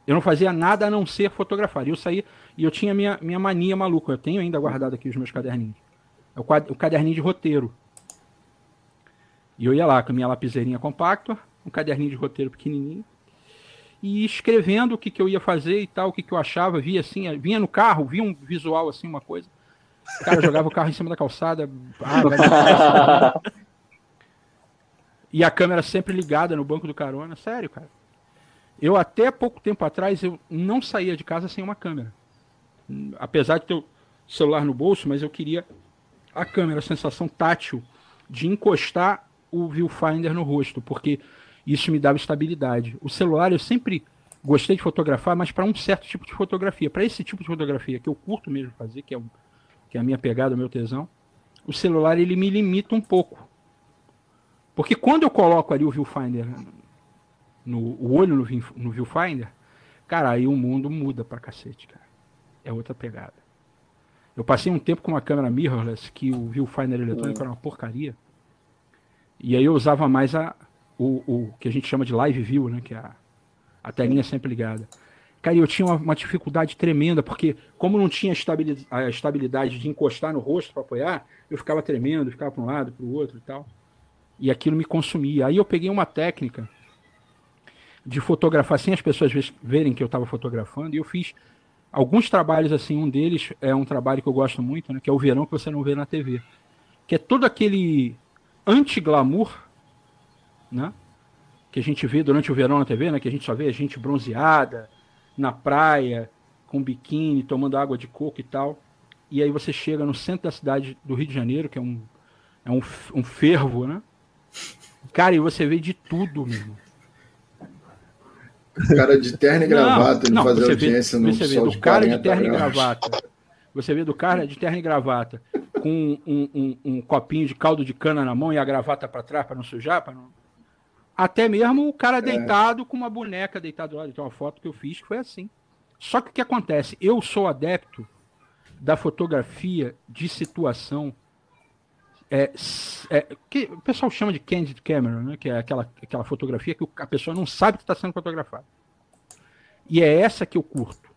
[SPEAKER 2] Eu não fazia nada a não ser fotografar. E eu saía e eu tinha minha, minha mania maluca. Eu tenho ainda guardado aqui os meus caderninhos. É o, o caderninho de roteiro. E eu ia lá com a minha lapiseirinha compacta, um caderninho de roteiro pequenininho, e escrevendo o que, que eu ia fazer e tal, o que, que eu achava, via assim, vinha no carro, via um visual assim, uma coisa. O cara jogava o carro em cima da calçada. Ah, e a câmera sempre ligada no banco do carona. Sério, cara. Eu até pouco tempo atrás eu não saía de casa sem uma câmera. Apesar de ter o celular no bolso, mas eu queria a câmera, a sensação tátil de encostar o viewfinder no rosto, porque isso me dava estabilidade. O celular eu sempre gostei de fotografar, mas para um certo tipo de fotografia, para esse tipo de fotografia que eu curto mesmo fazer, que é, um, que é a minha pegada, o meu tesão, o celular ele me limita um pouco. Porque quando eu coloco ali o viewfinder no o olho no, no viewfinder, cara, aí o mundo muda pra cacete, cara. É outra pegada. Eu passei um tempo com uma câmera mirrorless que o viewfinder eletrônico era uma porcaria. E aí eu usava mais a, o, o que a gente chama de live view, né? Que é a, a telinha sempre ligada. Cara, eu tinha uma, uma dificuldade tremenda, porque como não tinha estabilidade, a estabilidade de encostar no rosto para apoiar, eu ficava tremendo, ficava para um lado, para o outro e tal. E aquilo me consumia. Aí eu peguei uma técnica de fotografar sem as pessoas verem que eu estava fotografando, e eu fiz alguns trabalhos assim. Um deles é um trabalho que eu gosto muito, né, que é o verão que você não vê na TV, que é todo aquele anti-glamour, né, que a gente vê durante o verão na TV, né, que a gente só vê a gente bronzeada na praia, com biquíni, tomando água de coco e tal. E aí você chega no centro da cidade do Rio de Janeiro, que é um, é um, um fervo, né? Cara, e você vê de tudo, mesmo.
[SPEAKER 4] Cara de terno e gravata, não, não, fazer audiência
[SPEAKER 2] vê, no Você vê do cara de terno graus. e gravata. Você vê do cara de terno e gravata com um, um, um copinho de caldo de cana na mão e a gravata para trás para não sujar, para não. Até mesmo o cara é. deitado com uma boneca deitado lá. Tem uma foto que eu fiz que foi assim. Só que o que acontece? Eu sou adepto da fotografia de situação é, é, que o pessoal chama de candid camera, né? que é aquela, aquela fotografia que a pessoa não sabe que está sendo fotografada. E é essa que eu curto.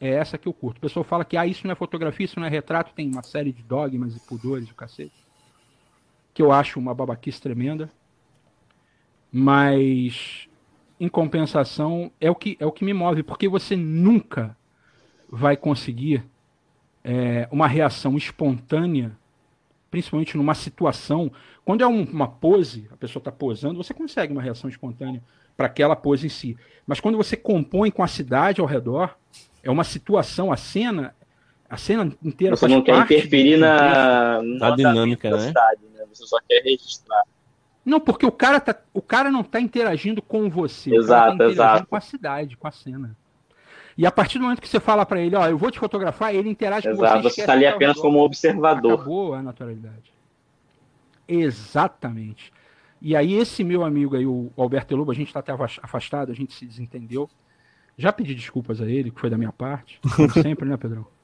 [SPEAKER 2] É essa que eu curto. O pessoal fala que ah, isso não é fotografia, isso não é retrato, tem uma série de dogmas e pudores, o cacete. Que eu acho uma babaquice tremenda. Mas, em compensação, é o que, é o que me move, porque você nunca vai conseguir é, uma reação espontânea, principalmente numa situação. Quando é um, uma pose, a pessoa está posando, você consegue uma reação espontânea para aquela pose em si. Mas quando você compõe com a cidade ao redor, é uma situação, a cena, a cena inteira.
[SPEAKER 3] Você não quer interferir na,
[SPEAKER 1] na dinâmica, né?
[SPEAKER 3] Cidade, né? Você só quer registrar.
[SPEAKER 2] Não, porque o cara, tá, o cara não está interagindo com você.
[SPEAKER 3] Exato,
[SPEAKER 2] tá
[SPEAKER 3] exato.
[SPEAKER 2] Com a cidade, com a cena. E a partir do momento que você fala para ele, ó, eu vou te fotografar, ele interage
[SPEAKER 3] exato, com você. Você está ali apenas como observador.
[SPEAKER 2] Acabou a naturalidade. Exatamente. E aí esse meu amigo aí, o Alberto Lobo, a gente está até afastado, a gente se desentendeu. Já pedi desculpas a ele, que foi da minha parte, como sempre, né, Pedrão?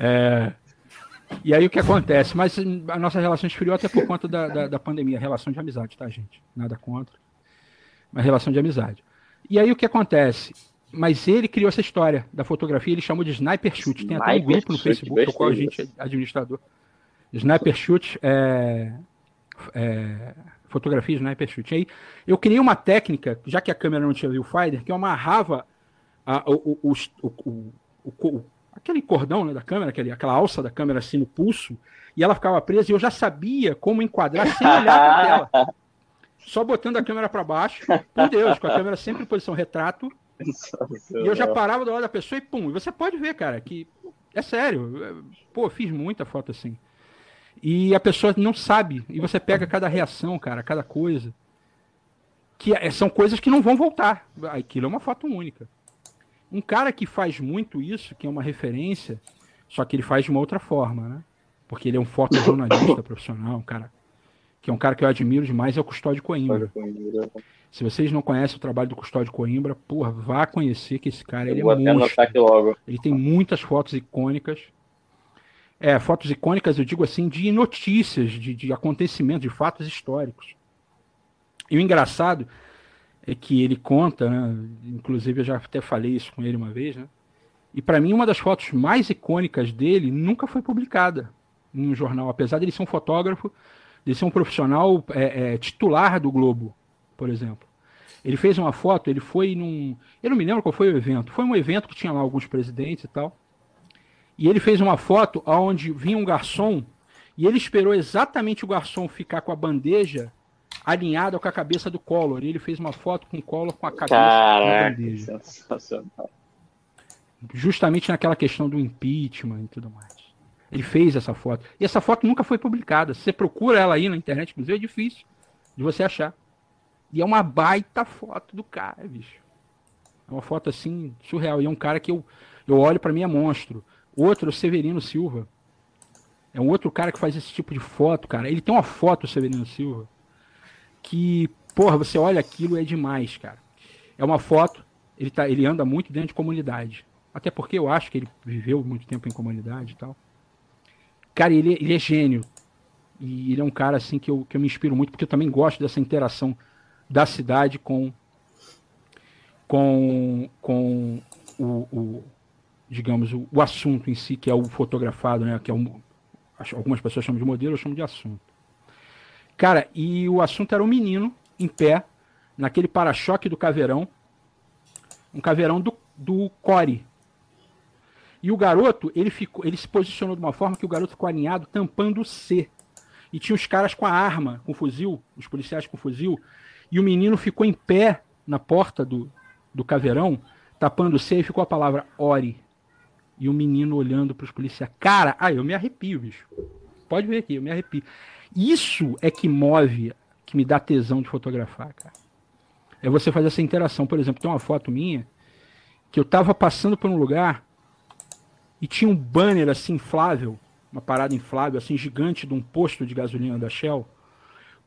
[SPEAKER 2] É, e aí o que acontece? Mas a nossa relação esfriou até por conta da, da, da, pandemia. Relação de amizade, tá, gente? Nada contra. Mas relação de amizade. E aí o que acontece? Mas ele criou essa história da fotografia, ele chamou de Sniper Shoot. Tem até um grupo no Facebook, do qual a gente é administrador. Sniper Shoot é, é fotografia Sniper Shoot. Aí eu criei uma técnica, já que a câmera não tinha viewfinder, que eu amarrava a, o, o, o, o aquele cordão né, da câmera, aquele, aquela alça da câmera assim no pulso, e ela ficava presa e eu já sabia como enquadrar sem olhar para tela. Só botando a câmera para baixo, por Deus, com a câmera sempre em posição retrato. E eu já parava do lado da pessoa e pum. E você pode ver, cara, que é sério. Pô, fiz muita foto assim. E a pessoa não sabe. E você pega cada reação, cara, cada coisa. Que é, são coisas que não vão voltar. Aquilo é uma foto única. Um cara que faz muito isso, que é uma referência, só que ele faz de uma outra forma, né? Porque ele é um fotojornalista profissional, um cara que é um cara que eu admiro demais, é o Custódio Coimbra. Se vocês não conhecem o trabalho do Custódio Coimbra, porra, vá conhecer que esse cara ele é monstro. Ele tem muitas fotos icônicas. É, fotos icônicas, eu digo assim, de notícias, de, de acontecimentos, de fatos históricos. E o engraçado é que ele conta, né? inclusive eu já até falei isso com ele uma vez, né? E para mim uma das fotos mais icônicas dele nunca foi publicada em um jornal, apesar dele ser um fotógrafo, de ser um profissional é, é, titular do Globo, por exemplo. Ele fez uma foto, ele foi num, eu não me lembro qual foi o evento, foi um evento que tinha lá alguns presidentes e tal. E ele fez uma foto onde vinha um garçom e ele esperou exatamente o garçom ficar com a bandeja alinhada com a cabeça do Collor. E ele fez uma foto com o Collor com a cabeça
[SPEAKER 3] Caraca, bandeja. Sensacional.
[SPEAKER 2] Justamente naquela questão do impeachment e tudo mais. Ele fez essa foto. E essa foto nunca foi publicada. Se você procura ela aí na internet, inclusive, é difícil de você achar. E é uma baita foto do cara, bicho. É uma foto assim, surreal. E é um cara que eu, eu olho para mim é monstro. Outro, o Severino Silva. É um outro cara que faz esse tipo de foto, cara. Ele tem uma foto, o Severino Silva, que, porra, você olha aquilo é demais, cara. É uma foto, ele, tá, ele anda muito dentro de comunidade. Até porque eu acho que ele viveu muito tempo em comunidade e tal. Cara, ele, ele é gênio. E ele é um cara assim que eu, que eu me inspiro muito, porque eu também gosto dessa interação da cidade com com, com o, o digamos, o, o, assunto em si, que é o fotografado, né? Que é um, algumas pessoas chamam de modelo, eu chamo de assunto. Cara, e o assunto era um menino em pé, naquele para-choque do caveirão, um caveirão do, do Core. E o garoto, ele ficou, ele se posicionou de uma forma que o garoto ficou alinhado, tampando o C. E tinha os caras com a arma, com fuzil, os policiais com fuzil, e o menino ficou em pé na porta do, do caveirão, tapando o C, e ficou a palavra Ore. E o menino olhando para os policiais. Cara, ah, eu me arrepio, bicho. Pode ver aqui, eu me arrepio. Isso é que move, que me dá tesão de fotografar, cara. É você fazer essa interação. Por exemplo, tem uma foto minha que eu tava passando por um lugar e tinha um banner assim inflável, uma parada inflável assim gigante de um posto de gasolina da Shell,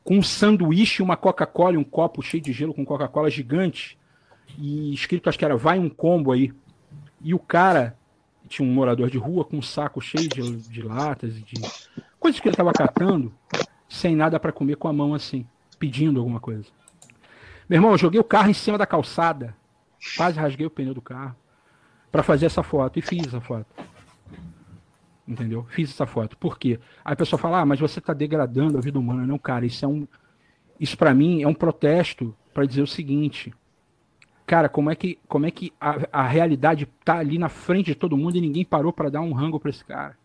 [SPEAKER 2] com um sanduíche, uma Coca-Cola um copo cheio de gelo com Coca-Cola gigante e escrito acho que era vai um combo aí. E o cara tinha um morador de rua com um saco cheio de, de latas e de coisas que ele estava catando, sem nada para comer com a mão assim, pedindo alguma coisa. Meu irmão, eu joguei o carro em cima da calçada, quase rasguei o pneu do carro para fazer essa foto e fiz essa foto. Entendeu? Fiz essa foto. Por quê? Aí a pessoa fala: "Ah, mas você está degradando a vida humana". Não, cara, isso é um isso para mim é um protesto para dizer o seguinte: cara, como é que, como é que a, a realidade tá ali na frente de todo mundo e ninguém parou para dar um rango para esse cara?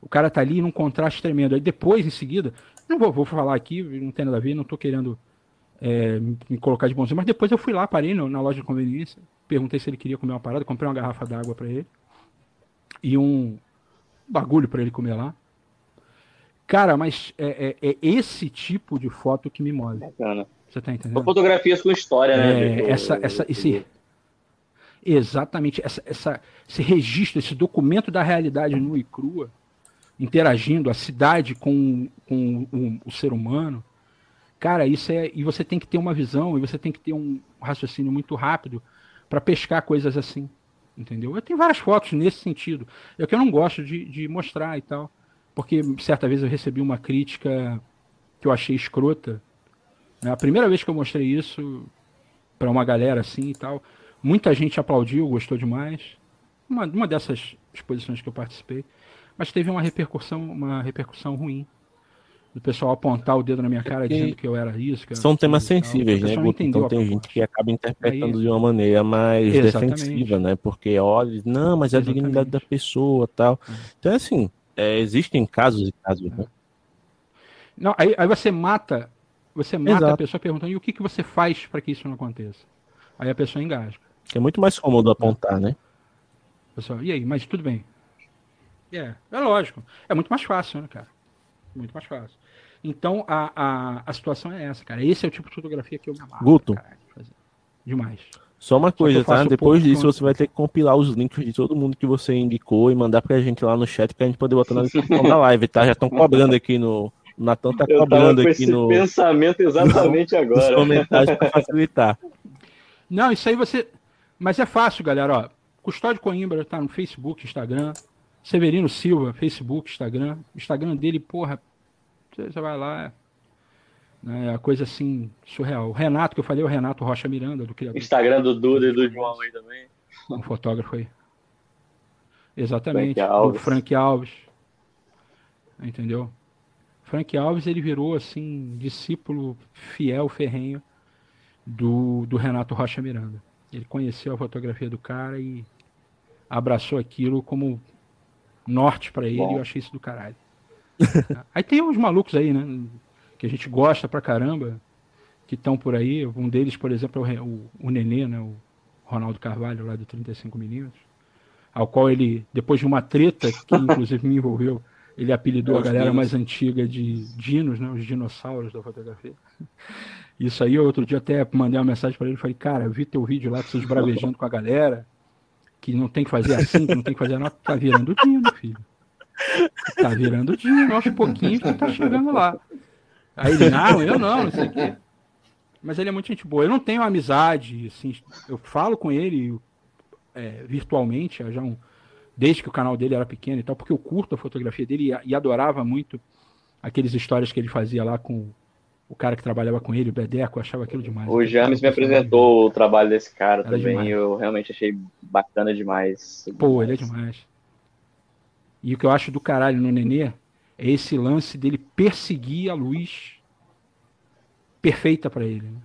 [SPEAKER 2] O cara tá ali num contraste tremendo. Aí depois, em seguida, não vou, vou falar aqui, não tem nada a ver, não tô querendo é, me colocar de bonzinho, mas depois eu fui lá, parei no, na loja de conveniência, perguntei se ele queria comer uma parada, comprei uma garrafa d'água para ele e um bagulho para ele comer lá. Cara, mas é, é, é, esse tipo de foto que me move. Bacana.
[SPEAKER 3] Você tá entendendo? Fotografias com história, né?
[SPEAKER 2] É, essa, essa, esse, exatamente, essa, essa, esse registro, esse documento da realidade nua e crua, interagindo a cidade com, com o, o ser humano. Cara, isso é. E você tem que ter uma visão, e você tem que ter um raciocínio muito rápido para pescar coisas assim. Entendeu? Eu tenho várias fotos nesse sentido. É que eu não gosto de, de mostrar e tal. Porque certa vez eu recebi uma crítica que eu achei escrota. Né? A primeira vez que eu mostrei isso para uma galera assim e tal, muita gente aplaudiu, gostou demais. Uma, uma dessas exposições que eu participei, mas teve uma repercussão, uma repercussão ruim do pessoal apontar o dedo na minha cara dizendo que eu era isso.
[SPEAKER 1] São temas sensíveis, né? Então tem gente que acaba interpretando Aí, de uma maneira mais exatamente. defensiva, né? Porque olha, não, mas é a dignidade da pessoa tal. É. Então, assim, é, existem casos e casos, né?
[SPEAKER 2] Não, aí, aí você mata, você mata Exato. a pessoa perguntando, e o que, que você faz para que isso não aconteça? Aí a pessoa engasga.
[SPEAKER 1] É muito mais cômodo apontar, né?
[SPEAKER 2] Pessoal, e aí, mas tudo bem. É, é lógico. É muito mais fácil, né, cara? Muito mais fácil. Então, a, a, a situação é essa, cara. Esse é o tipo de fotografia que eu me
[SPEAKER 1] amarro. Guto.
[SPEAKER 2] Cara, Demais.
[SPEAKER 1] Só uma coisa, tá? Depois disso você vai ter que compilar os links de todo mundo que você indicou e mandar pra gente lá no chat pra gente poder botar na descrição da live, tá? Já estão cobrando aqui no. O Natan tá cobrando aqui no.
[SPEAKER 3] pensamento exatamente no, agora. Nos
[SPEAKER 1] comentários pra facilitar.
[SPEAKER 2] Não, isso aí você. Mas é fácil, galera, ó. Custódio Coimbra tá no Facebook, Instagram. Severino Silva, Facebook, Instagram. Instagram dele, porra. Você vai lá, né? É a coisa assim, surreal. O Renato, que eu falei, o Renato Rocha Miranda, do criador.
[SPEAKER 3] Instagram do Duda e do João aí também.
[SPEAKER 2] Um fotógrafo aí. Exatamente. Frank Alves. O Frank Alves. Entendeu? Frank Alves, ele virou, assim, discípulo fiel, ferrenho do, do Renato Rocha Miranda. Ele conheceu a fotografia do cara e abraçou aquilo como norte para ele. Bom. E eu achei isso do caralho. aí tem uns malucos aí, né? que a gente gosta pra caramba, que estão por aí. Um deles, por exemplo, é o, o, o Nenê, né? o Ronaldo Carvalho, lá do 35mm, ao qual ele, depois de uma treta, que inclusive me envolveu, ele apelidou a galera mais antiga de dinos, né? os dinossauros da fotografia. Isso aí, outro dia até mandei uma mensagem para ele, falei, cara, eu vi teu vídeo lá, vocês bravejando com a galera, que não tem que fazer assim, que não tem que fazer nada, tá virando dino, filho. Tá virando dino, aos pouquinhos que tá chegando lá. Aí ele, não, eu não, não sei o quê. Mas ele é muito gente boa. Eu não tenho amizade, assim, eu falo com ele é, virtualmente, já um, desde que o canal dele era pequeno e tal, porque eu curto a fotografia dele e, e adorava muito aqueles histórias que ele fazia lá com o cara que trabalhava com ele, o Bedeco, achava aquilo demais.
[SPEAKER 3] O James me apresentou o trabalho desse cara era também, demais. eu realmente achei bacana demais.
[SPEAKER 2] Pô, demais. ele é demais. E o que eu acho do caralho no Nenê é esse lance dele perseguir a luz perfeita para ele. Né?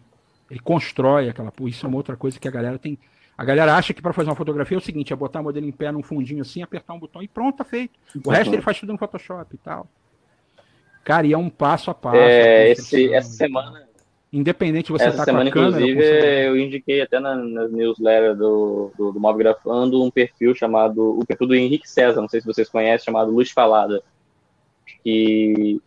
[SPEAKER 2] Ele constrói aquela. Isso é uma outra coisa que a galera tem. A galera acha que para fazer uma fotografia é o seguinte: é botar o modelo em pé num fundinho assim, apertar um botão e pronto, tá feito. O resto ele faz tudo no Photoshop e tal. Cara, e é um passo a passo.
[SPEAKER 3] É, esse, essa semana.
[SPEAKER 2] Independente de você
[SPEAKER 3] Essa tá semana, com a câmera, inclusive, eu indiquei até na, na newsletter do, do, do Mobgrafando um perfil chamado. O perfil do Henrique César, não sei se vocês conhecem, chamado Luz Falada que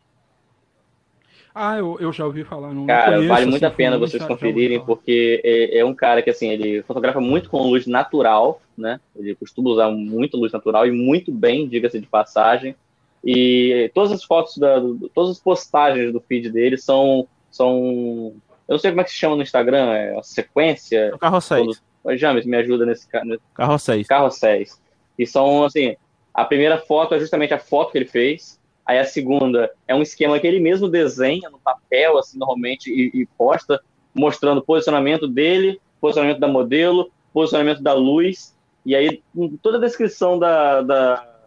[SPEAKER 2] ah, eu, eu já ouvi falar. Não
[SPEAKER 3] cara, conheço, vale muito assim, a pena vocês conferirem, porque é, é, um cara que, assim, ele fotografa muito com luz natural, né? Ele costuma usar muito luz natural e muito bem, diga-se de passagem. E todas as fotos, da, todas as postagens do feed dele são, são... Eu não sei como é que se chama no Instagram, é uma sequência?
[SPEAKER 1] O carrosséis.
[SPEAKER 3] James, me ajuda nesse...
[SPEAKER 1] Carrosséis.
[SPEAKER 3] Carrosséis. E são, assim, a primeira foto é justamente a foto que ele fez, Aí a segunda é um esquema que ele mesmo desenha no papel, assim, normalmente, e, e posta, mostrando o posicionamento dele, posicionamento da modelo, posicionamento da luz, e aí toda a descrição da, da,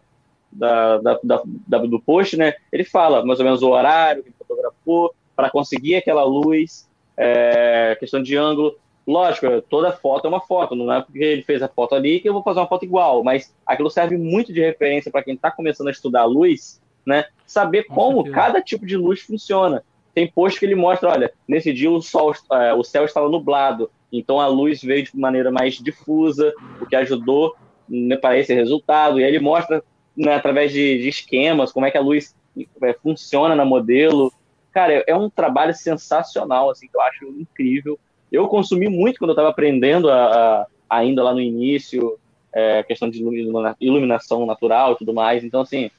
[SPEAKER 3] da, da, da do post, né, ele fala mais ou menos o horário que ele fotografou, para conseguir aquela luz, é, questão de ângulo, Lógico, toda foto é uma foto, não é porque ele fez a foto ali que eu vou fazer uma foto igual, mas aquilo serve muito de referência para quem está começando a estudar a luz, né? Saber como cada tipo de luz funciona. Tem post que ele mostra, olha, nesse dia o sol, é, o céu estava nublado, então a luz veio de maneira mais difusa, o que ajudou né, para esse resultado. E aí ele mostra, né, através de, de esquemas, como é que a luz é, funciona na modelo. Cara, é um trabalho sensacional, assim, que eu acho incrível. Eu consumi muito quando eu estava aprendendo a, a, ainda lá no início, é, questão de iluminação natural e tudo mais. Então, assim,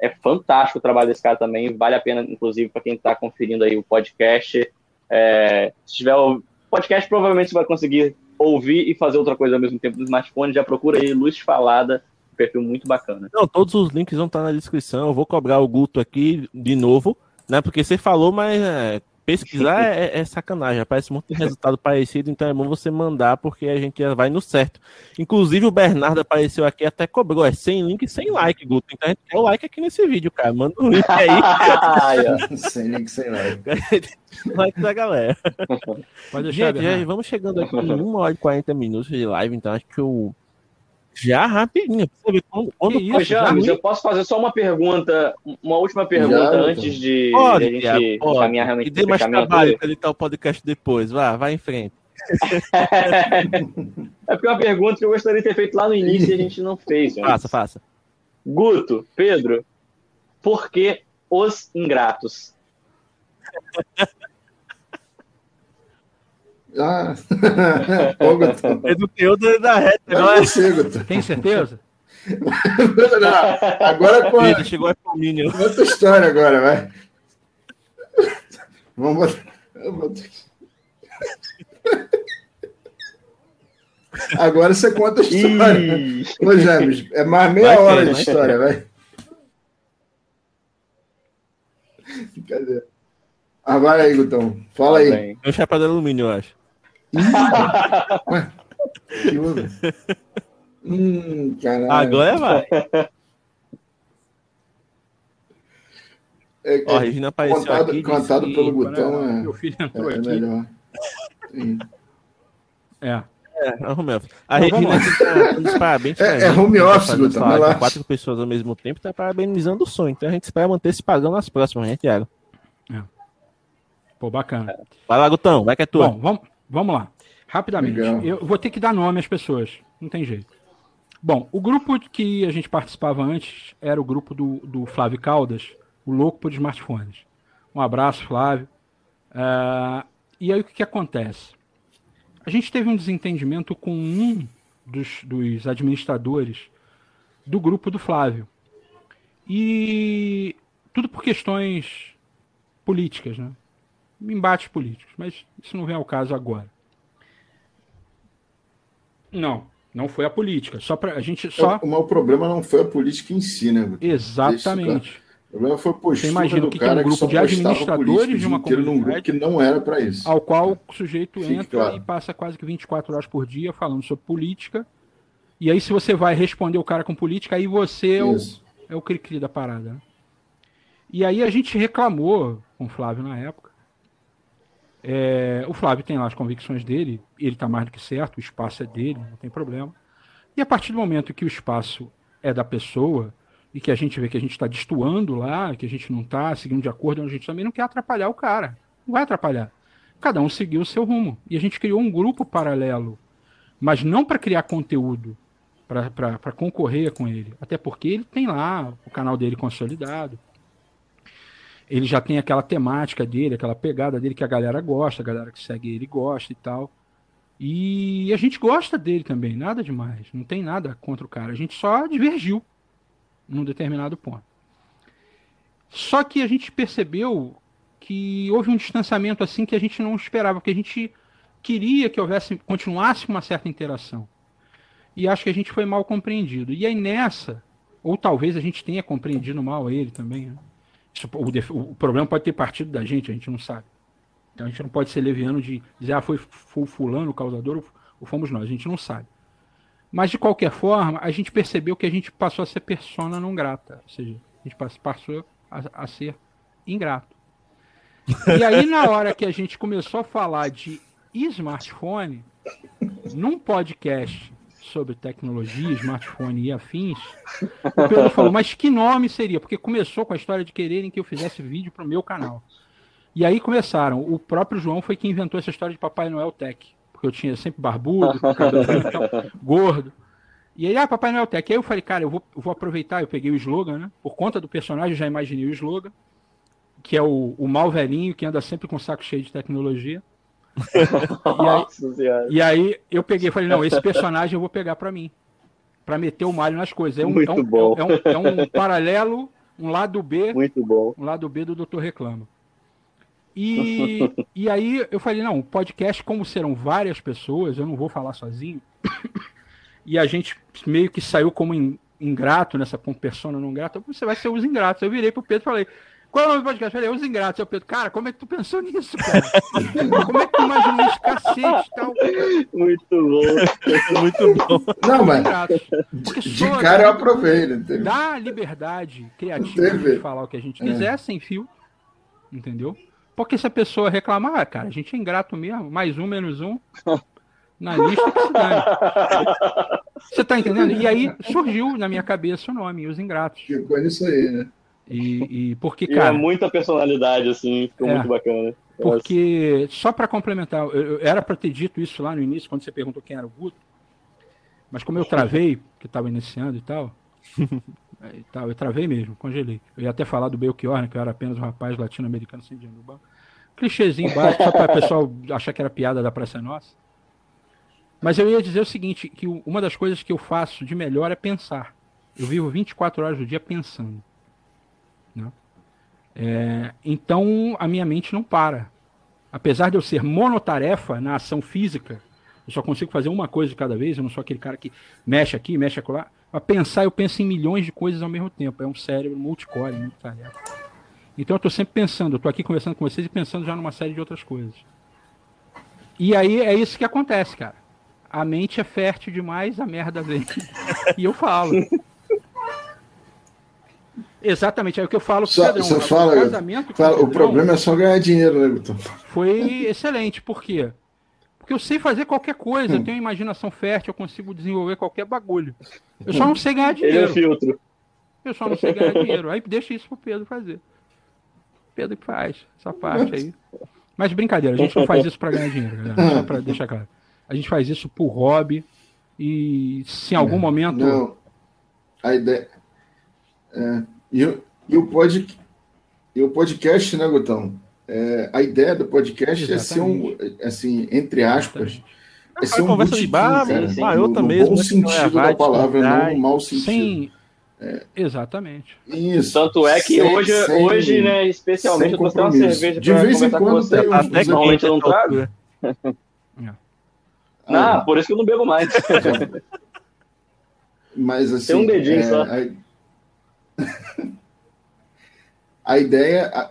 [SPEAKER 3] é fantástico o trabalho desse cara também. Vale a pena, inclusive, para quem está conferindo aí o podcast. É, se tiver o podcast, provavelmente você vai conseguir ouvir e fazer outra coisa ao mesmo tempo no smartphone. Já procura aí Luz Falada, perfil muito bacana.
[SPEAKER 1] Não, todos os links vão estar na descrição. Eu vou cobrar o Guto aqui de novo, né? Porque você falou, mas é, pesquisar é, é, sacanagem, aparece muito resultado parecido, então é bom você mandar, porque a gente vai no certo. Inclusive, o Bernardo apareceu aqui até cobrou, é sem link e sem like, Guto. Então a gente quer o like aqui nesse vídeo, cara. Manda um link aí. sem link, sem like. like da galera. Pode deixar, gente, já, vamos chegando aqui em 1 hora e 40 minutos de live, então acho que eu já rapidinho.
[SPEAKER 3] Sabe quando, quando isso, James, eu posso fazer só uma pergunta, uma última pergunta já, antes de, pode, de a gente
[SPEAKER 1] pode. caminhar realmente. E dê mais trabalho para editar o podcast depois. Vá, vai em frente.
[SPEAKER 3] é porque é uma pergunta que eu gostaria de ter feito lá no início e a gente não fez.
[SPEAKER 1] James. Faça, faça.
[SPEAKER 3] Guto, Pedro, por que os ingratos?
[SPEAKER 4] Ah,
[SPEAKER 1] é do teu da reta, não é?
[SPEAKER 2] Tem certeza?
[SPEAKER 4] não, agora com a...
[SPEAKER 1] chegou a família.
[SPEAKER 4] Outra história agora, vai. Vamos botar. Agora você conta a história. Ô, James, é mais meia vai hora ter, de história, vai. Cadê? Agora aí, Gutão. Fala aí. É
[SPEAKER 1] um chapéu de alumínio, eu acho.
[SPEAKER 4] Ué, que houve? Hum, caralho.
[SPEAKER 1] Agora vai. É, Ó, a Regina apareceu
[SPEAKER 4] contado,
[SPEAKER 1] aqui.
[SPEAKER 4] Contado pelo sim, botão é,
[SPEAKER 2] meu filho entrou
[SPEAKER 4] é,
[SPEAKER 2] aqui.
[SPEAKER 4] é melhor.
[SPEAKER 2] Sim. É.
[SPEAKER 1] É, home office. A Não, Regina tá dando parabéns
[SPEAKER 4] É, é home tá office,
[SPEAKER 1] Guto. Quatro pessoas ao mesmo tempo tá parabenizando o sonho. Então a gente espera manter esse padrão nas próximas, né, Thiago?
[SPEAKER 2] É. Pô, bacana.
[SPEAKER 1] Vai lá, Gutão, vai que é tua.
[SPEAKER 2] Bom, vamos, Vamos lá. Rapidamente. Legal. Eu vou ter que dar nome às pessoas. Não tem jeito. Bom, o grupo que a gente participava antes era o grupo do, do Flávio Caldas, o louco por smartphones. Um abraço, Flávio. Uh, e aí o que, que, acontece? A gente teve um desentendimento com um dos, dos administradores do grupo do Flávio. E tudo por questões políticas, né? Embates políticos, mas isso não vem ao caso agora. Não, não foi a política. Só para a gente só.
[SPEAKER 4] O, o problema não foi a política em si, né?
[SPEAKER 2] Exatamente.
[SPEAKER 4] O problema foi a postura Você
[SPEAKER 2] imagina
[SPEAKER 4] do
[SPEAKER 2] que cara tem um grupo de administradores de uma comunidade
[SPEAKER 4] num grupo que não era para isso.
[SPEAKER 2] Ao qual o sujeito Fique entra claro. e passa quase que 24 horas por dia falando sobre política. E aí, se você vai responder o cara com política, aí você é o, é o cri-cri da parada. Né? E aí a gente reclamou com o Flávio na época é, o Flávio tem lá as convicções dele, ele está mais do que certo, o espaço é dele, não tem problema. E a partir do momento que o espaço é da pessoa, e que a gente vê que a gente está destoando lá, que a gente não está seguindo de acordo, a gente também não quer atrapalhar o cara. Não vai atrapalhar. Cada um seguiu o seu rumo. E a gente criou um grupo paralelo, mas não para criar conteúdo, para concorrer com ele. Até porque ele tem lá o canal dele consolidado ele já tem aquela temática dele, aquela pegada dele que a galera gosta, a galera que segue ele gosta e tal. E a gente gosta dele também, nada demais. Não tem nada contra o cara. A gente só divergiu num determinado ponto. Só que a gente percebeu que houve um distanciamento assim que a gente não esperava, porque a gente queria que houvesse, continuasse uma certa interação. E acho que a gente foi mal compreendido. E aí nessa, ou talvez a gente tenha compreendido mal ele também, né? O, o, problema pode ter partido da gente, a gente não sabe. Então a gente não pode ser leviano de dizer, ah, foi, foi fulano o causador ou, ou fomos nós, a gente não sabe. Mas de qualquer forma, a gente percebeu que a gente passou a ser persona não grata. Ou seja, a gente passou a, a ser ingrato. E aí, na hora que a gente começou a falar de smartphone, num podcast sobre tecnologia, smartphone e afins, o Pedro falou, mas que nome seria? Porque começou com a história de quererem que eu fizesse vídeo para o meu canal. E aí começaram. O próprio João foi quem inventou essa história de Papai Noel Tech. Porque eu tinha sempre barbudo, cabelo gordo. E aí, ah, Papai Noel Tech. Aí eu falei, cara, eu vou, vou aproveitar. Eu peguei o slogan, né? Por conta do personagem, eu já imaginei o slogan. Que é o, o mal velhinho que anda sempre com o saco cheio de tecnologia. E, aí, e aí eu peguei e falei, não, esse personagem eu vou pegar para mim. para meter o malho nas coisas. É um,
[SPEAKER 3] Muito
[SPEAKER 2] é um,
[SPEAKER 3] bom.
[SPEAKER 2] É, um, é um paralelo, um lado B.
[SPEAKER 3] Muito bom.
[SPEAKER 2] Um lado B do Doutor Reclama. E, e aí eu falei, não, o podcast, como serão várias pessoas, eu não vou falar sozinho. e a gente meio que saiu como ingrato nessa com persona não grata. Você vai ser os ingratos. Eu virei pro Pedro e falei, qual é o nome do podcast? Falei, Os Ingratos. Eu Pedro, cara, como é que tu pensou nisso, cara? como é que tu imaginou esse cacete tal?
[SPEAKER 3] Muito bom.
[SPEAKER 1] Muito bom.
[SPEAKER 4] Não, mas de cara eu aprovei. Né?
[SPEAKER 2] Dá liberdade criativa de falar o que a gente quiser, é. sem fio. Entendeu? Porque se a pessoa reclamar, ah, cara, a gente é ingrato mesmo, mais um, menos um, na lista que se dane. Você tá entendendo? E aí surgiu na minha cabeça o nome, Os Ingratos.
[SPEAKER 4] Ficou nisso aí, né?
[SPEAKER 2] E, e porque,
[SPEAKER 3] e é cara. É muita personalidade, assim, ficou é, muito bacana.
[SPEAKER 2] Porque, só para complementar, eu, eu, era para ter dito isso lá no início, quando você perguntou quem era o Guto, mas como eu travei, que estava iniciando e tal, e tal, eu travei mesmo, congelei. Eu ia até falar do Belchior, né, que eu era apenas um rapaz latino-americano sem dinheiro no banco. Clichêzinho básico, só para o pessoal achar que era piada da Praça Nossa. Mas eu ia dizer o seguinte, que uma das coisas que eu faço de melhor é pensar. Eu vivo 24 horas do dia pensando. Né? É, então a minha mente não para. Apesar de eu ser monotarefa na ação física, eu só consigo fazer uma coisa de cada vez, eu não sou aquele cara que mexe aqui, mexe acolá. Para pensar, eu penso em milhões de coisas ao mesmo tempo. É um cérebro multicore, multitarefa. Então eu estou sempre pensando, eu estou aqui conversando com vocês e pensando já numa série de outras coisas. E aí é isso que acontece, cara. A mente é fértil demais, a merda vem. e eu falo. Exatamente, é o que eu falo
[SPEAKER 4] só, Pedrão, só fala, o casamento. Fala, o, problema é só ganhar dinheiro, né, Guto?
[SPEAKER 2] Foi excelente, por quê? Porque eu sei fazer qualquer coisa, hum. eu tenho imaginação fértil, eu consigo desenvolver qualquer bagulho. Eu só não sei ganhar dinheiro. Ele é
[SPEAKER 3] filtro.
[SPEAKER 2] Eu só não sei ganhar dinheiro. Aí deixa isso pro Pedro fazer. Pedro que faz essa parte aí. Mas brincadeira, a gente não faz isso para ganhar dinheiro, galera. Só para deixar claro. A gente faz isso por hobby e se em algum momento.
[SPEAKER 4] Não. A ideia. É, e, e, o pod, e o podcast, né, Gutão? É, a ideia do podcast Exatamente. é ser um, assim, entre aspas, é ser um conversa de bar,
[SPEAKER 1] maiota no, mesmo,
[SPEAKER 4] bom né, sentido da palavra, não no mau sentido. Sem...
[SPEAKER 2] É. Exatamente.
[SPEAKER 3] Isso. Tanto é que sem, hoje, sem, hoje, né, especialmente, eu tô uma cerveja
[SPEAKER 4] De vez em quando tem
[SPEAKER 3] até que normalmente eu não trago. É. Ah, por isso que eu não bebo mais.
[SPEAKER 4] Mas assim.
[SPEAKER 3] Tem um dedinho
[SPEAKER 4] é,
[SPEAKER 3] só.
[SPEAKER 4] A, a ideia. A,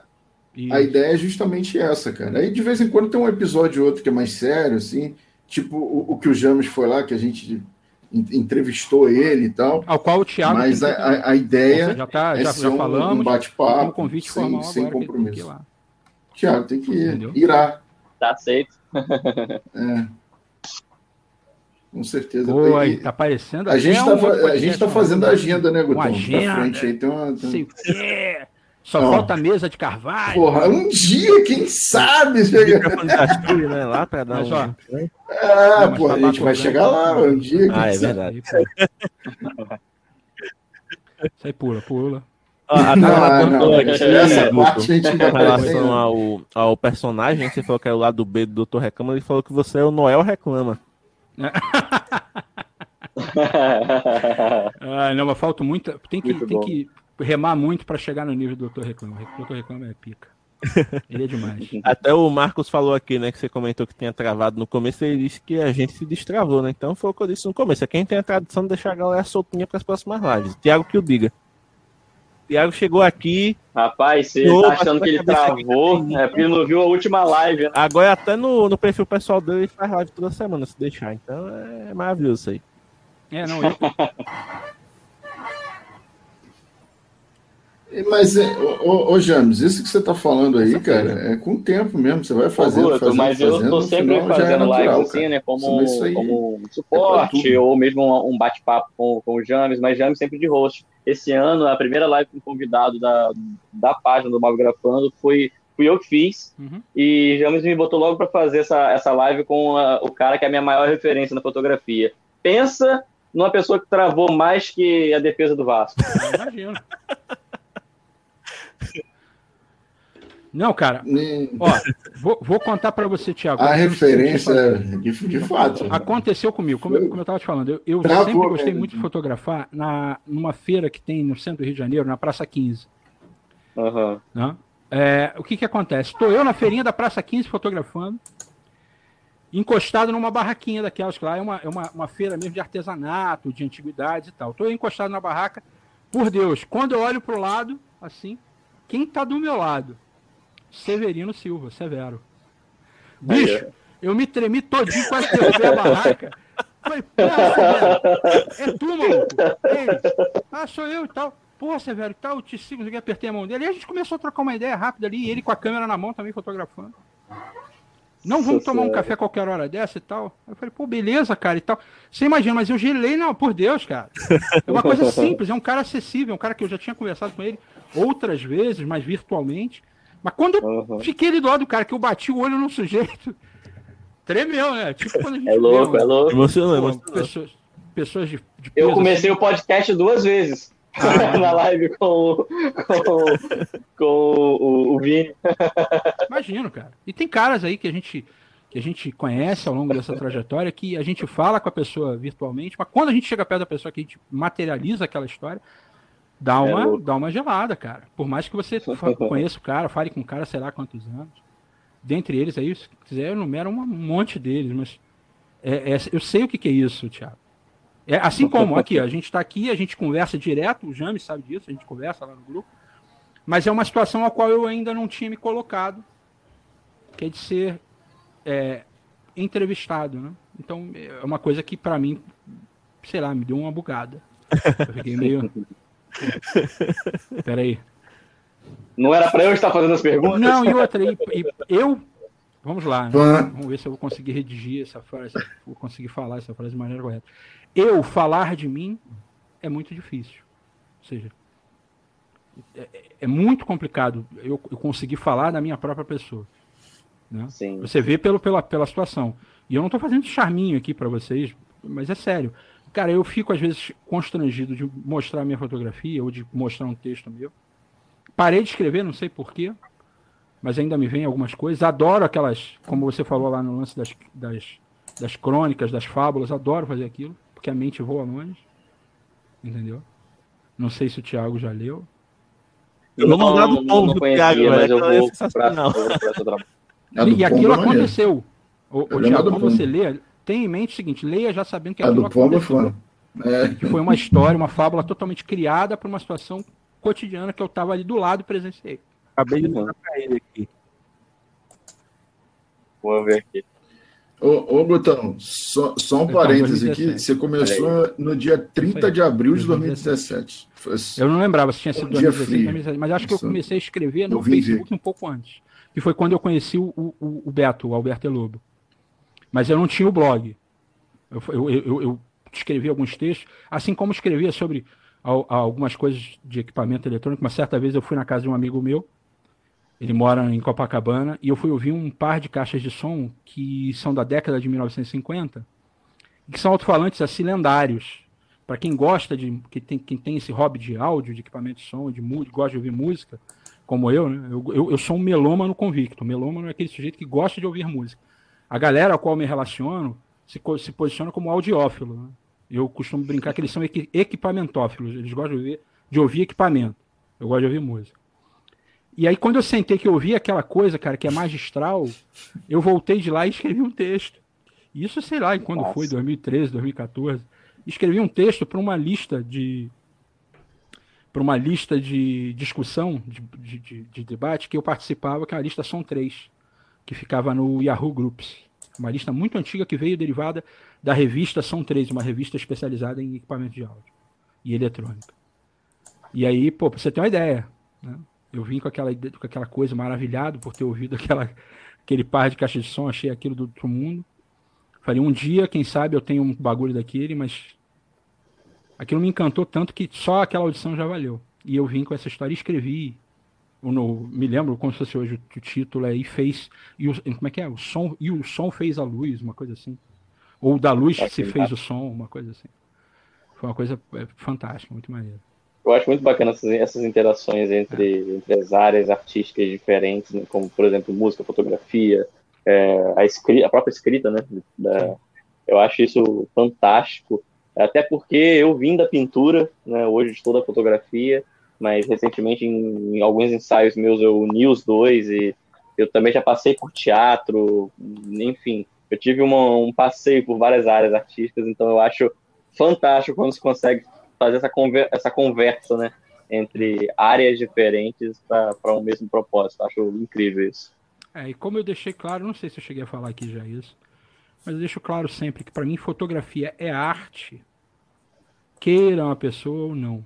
[SPEAKER 4] a, ideia é justamente essa, cara. Aí de vez em quando tem um episódio ou outro que é mais sério, assim, tipo o, o que o James foi lá, que a gente entrevistou ele e tal.
[SPEAKER 2] Ao qual o Thiago.
[SPEAKER 4] Mas a, a, a, ideia
[SPEAKER 2] já tá, é já, já falamos,
[SPEAKER 4] um bate-papo
[SPEAKER 2] um convite sem,
[SPEAKER 4] sem compromisso. Tem Thiago, tem que ir. Entendeu? Irá.
[SPEAKER 3] Tá aceito.
[SPEAKER 4] é. Com certeza.
[SPEAKER 2] Pô, aí, tá aparecendo.
[SPEAKER 4] A gente está um a gente tá fazendo a agenda, né, Gutão?
[SPEAKER 2] agenda. frente aí tem uma. Tem... Sei o quê. Só falta a mesa de carvalho.
[SPEAKER 4] Porra, um dia, quem sabe? Chega...
[SPEAKER 1] né, lá para dar
[SPEAKER 2] Mas, um... ó,
[SPEAKER 4] Ah, não, porra, a gente vai chegar lá um dia.
[SPEAKER 1] Ah, é verdade.
[SPEAKER 2] Isso aí pula, pula.
[SPEAKER 1] Ah, não, não, aqui, essa parte a gente vai Em relação ao, ao personagem, você falou que é o lado B do Doutor Reclama, ele falou que você é o Noel Reclama.
[SPEAKER 2] Ah, não, mas falta muito. Tem que, tem que remar muito para chegar no nível do Doutor Reclama. O Doutor Reclama é pica. Ele é demais.
[SPEAKER 1] Até o Marcos falou aqui, né, que você comentou que tinha travado no começo, ele disse que a gente se destravou, né? Então foi o que eu disse no começo. É quem tem a tradição de deixar a galera soltinha para as próximas lives. Tiago que o diga. Tiago chegou aqui.
[SPEAKER 3] Rapaz, você tá achando que ele travou, é porque ele não viu a última live. Né?
[SPEAKER 1] Agora até no, no perfil pessoal dele ele faz live toda semana, se deixar. Então é maravilhoso isso aí.
[SPEAKER 2] É, não, eu...
[SPEAKER 4] Mas, é, ô, ô, James, isso que você está falando aí, cara, é com o tempo mesmo. Você vai fazendo, fazendo
[SPEAKER 3] Mas eu estou sempre é fazendo lives assim, né? Como, como um suporte, é ou mesmo um, um bate-papo com, com o James, mas James sempre de host. Esse ano, a primeira live com convidado da, da página do Malgrafando foi fui eu que fiz. Uhum. E James me botou logo para fazer essa, essa live com a, o cara que é a minha maior referência na fotografia. Pensa numa pessoa que travou mais que a defesa do Vasco. Imagino.
[SPEAKER 2] Não, cara. Ó, vou, vou contar para você, Thiago.
[SPEAKER 4] A referência de, de fato.
[SPEAKER 2] Aconteceu comigo, como eu, como eu tava te falando. Eu, eu sempre gostei mesmo. muito de fotografar na, numa feira que tem no centro do Rio de Janeiro, na Praça 15. Uhum. Né? É, o que que acontece? Estou eu na feirinha da Praça 15 fotografando, encostado numa barraquinha daquelas que lá é uma, é uma, uma feira mesmo de artesanato, de antiguidades e tal. Estou encostado na barraca. Por Deus, quando eu olho para o lado, assim, quem está do meu lado? Severino Silva, Severo. Bicho, eu me tremi todinho, quase derrubei a barraca. Falei, porra, Severo, é tu, maluco? Ele, ah, sou eu e tal. Porra, Severo, tal, eu te sigo, eu apertei a mão dele. E a gente começou a trocar uma ideia rápida ali, e ele com a câmera na mão também fotografando. Não vamos tomar um café qualquer hora dessa e tal. Eu falei, pô, beleza, cara e tal. Você imagina, mas eu gelei, não, por Deus, cara. É uma coisa simples, é um cara acessível, é um cara que eu já tinha conversado com ele outras vezes, mas virtualmente. Mas quando eu uhum. fiquei ali do lado do cara, que eu bati o olho no sujeito, tremeu, né? Tipo quando a gente.
[SPEAKER 3] É louco, é louco.
[SPEAKER 2] Emocionante. Pessoas, pessoas de,
[SPEAKER 3] de Eu comecei assim. o podcast duas vezes. Ah, na live com, com, com o, o Vini.
[SPEAKER 2] Imagino, cara. E tem caras aí que a gente que a gente conhece ao longo dessa trajetória, que a gente fala com a pessoa virtualmente, mas quando a gente chega perto da pessoa que a gente materializa aquela história, dá é uma, é dá uma gelada, cara. Por mais que você conheça o cara, fale com o cara, sei lá quantos anos. Dentre eles aí, se quiser, eu numero um monte deles, mas é, é, eu sei o que, que é isso, Thiago. É, assim como aqui, a gente está aqui, a gente conversa direto, o James sabe disso, a gente conversa lá no grupo, mas é uma situação a qual eu ainda não tinha me colocado, que é de ser é, entrevistado, né? Então é uma coisa que para mim, sei lá, me deu uma bugada. Eu fiquei meio Peraí.
[SPEAKER 3] Não era para eu estar fazendo as perguntas?
[SPEAKER 2] Não, e outra, e, e eu. Vamos lá, né? vamos ver se eu vou conseguir redigir essa frase, vou conseguir falar essa frase de maneira correta. Eu falar de mim é muito difícil. Ou seja, é, é muito complicado eu, eu, conseguir falar da minha própria pessoa. Né? Você vê pelo, pela, pela situação. E eu não estou fazendo charminho aqui para vocês, mas é sério. Cara, eu fico às vezes constrangido de mostrar minha fotografia ou de mostrar um texto meu. Parei de escrever, não sei porquê, mas ainda me vem algumas coisas. Adoro aquelas, como você falou lá no lance das, das, das crônicas, das fábulas, adoro fazer aquilo, porque a mente voa longe. Entendeu? Não sei se o Thiago já leu.
[SPEAKER 1] Eu vou mandar do Tom do Thiago, mas eu vou
[SPEAKER 2] pra, E aquilo aconteceu. O, o Thiago, quando você lê, tenha em mente o seguinte: leia já sabendo que aquilo aconteceu. É. Que foi uma história, uma fábula totalmente criada para uma situação cotidiana que eu estava ali do lado e presenciei.
[SPEAKER 1] Acabei de mandar para ele aqui.
[SPEAKER 3] Vou ver aqui.
[SPEAKER 4] Ô, ô Gutão, só, só um parêntese aqui. Você começou no dia 30 de abril de 2017.
[SPEAKER 2] Eu não lembrava se tinha sido 2016, 2017, mas acho que eu comecei a escrever no Facebook um pouco antes. Que foi quando eu conheci o, o, o Beto, o Alberto Lobo. Mas eu não tinha o blog. Eu, eu, eu, eu escrevi alguns textos, assim como escrevia sobre algumas coisas de equipamento eletrônico. Uma certa vez eu fui na casa de um amigo meu, ele mora em Copacabana, e eu fui ouvir um par de caixas de som que são da década de 1950, que são alto-falantes assim lendários. Para quem gosta de. que tem, quem tem esse hobby de áudio, de equipamento de som, de música, gosta de ouvir música, como eu, né? Eu, eu, eu sou um melômano convicto. Melômano é aquele sujeito que gosta de ouvir música a galera a qual me relaciono se, se posiciona como audiófilo. Né? Eu costumo brincar que eles são equi equipamentófilos, eles gostam de ouvir, de ouvir equipamento. Eu gosto de ouvir música. E aí, quando eu sentei que eu ouvi aquela coisa, cara, que é magistral, eu voltei de lá e escrevi um texto. Isso, sei lá, em quando Nossa. foi, 2013, 2014. Escrevi um texto para uma lista de para uma lista de discussão, de, de, de, de, debate que eu participava, que é a lista São Três que ficava no Yahoo Groups. Uma lista muito antiga que veio derivada da revista São 13, uma revista especializada em equipamento de áudio e eletrônica. E aí, pô, pra você ter uma ideia, Né? Eu vim com aquela, com aquela coisa maravilhado por ter ouvido aquela, aquele par de caixas de som, achei aquilo do outro mundo. Falei, um dia, quem sabe, eu tenho um bagulho daquele, mas aquilo me encantou tanto que só aquela audição já valeu. E eu vim com essa história escrevi. No, me lembro como se fosse hoje o título é E fez. E o, como é que é? O som, e o som fez a luz, uma coisa assim. Ou da luz se fez o som, uma coisa assim. Foi uma coisa é, fantástica, muito maneira.
[SPEAKER 3] Eu acho muito bacana essas, essas interações entre, é. entre as áreas artísticas diferentes, né? como, por exemplo, música, fotografia, é, a, escrita, a própria escrita, né? Da, eu acho isso fantástico, até porque eu vim da pintura, né? Hoje estou da fotografia, mas recentemente em, em, alguns ensaios meus eu uni os dois e eu também já passei por teatro, enfim, eu tive uma, um passeio por várias áreas artísticas, então eu acho fantástico quando se consegue fazer essa, conver essa conversa, né? Entre áreas diferentes para um mesmo propósito. Acho incrível isso.
[SPEAKER 2] É, e como eu deixei claro, não sei se eu cheguei a falar aqui já isso, mas eu deixo claro sempre que para mim fotografia é arte, queira uma pessoa ou não.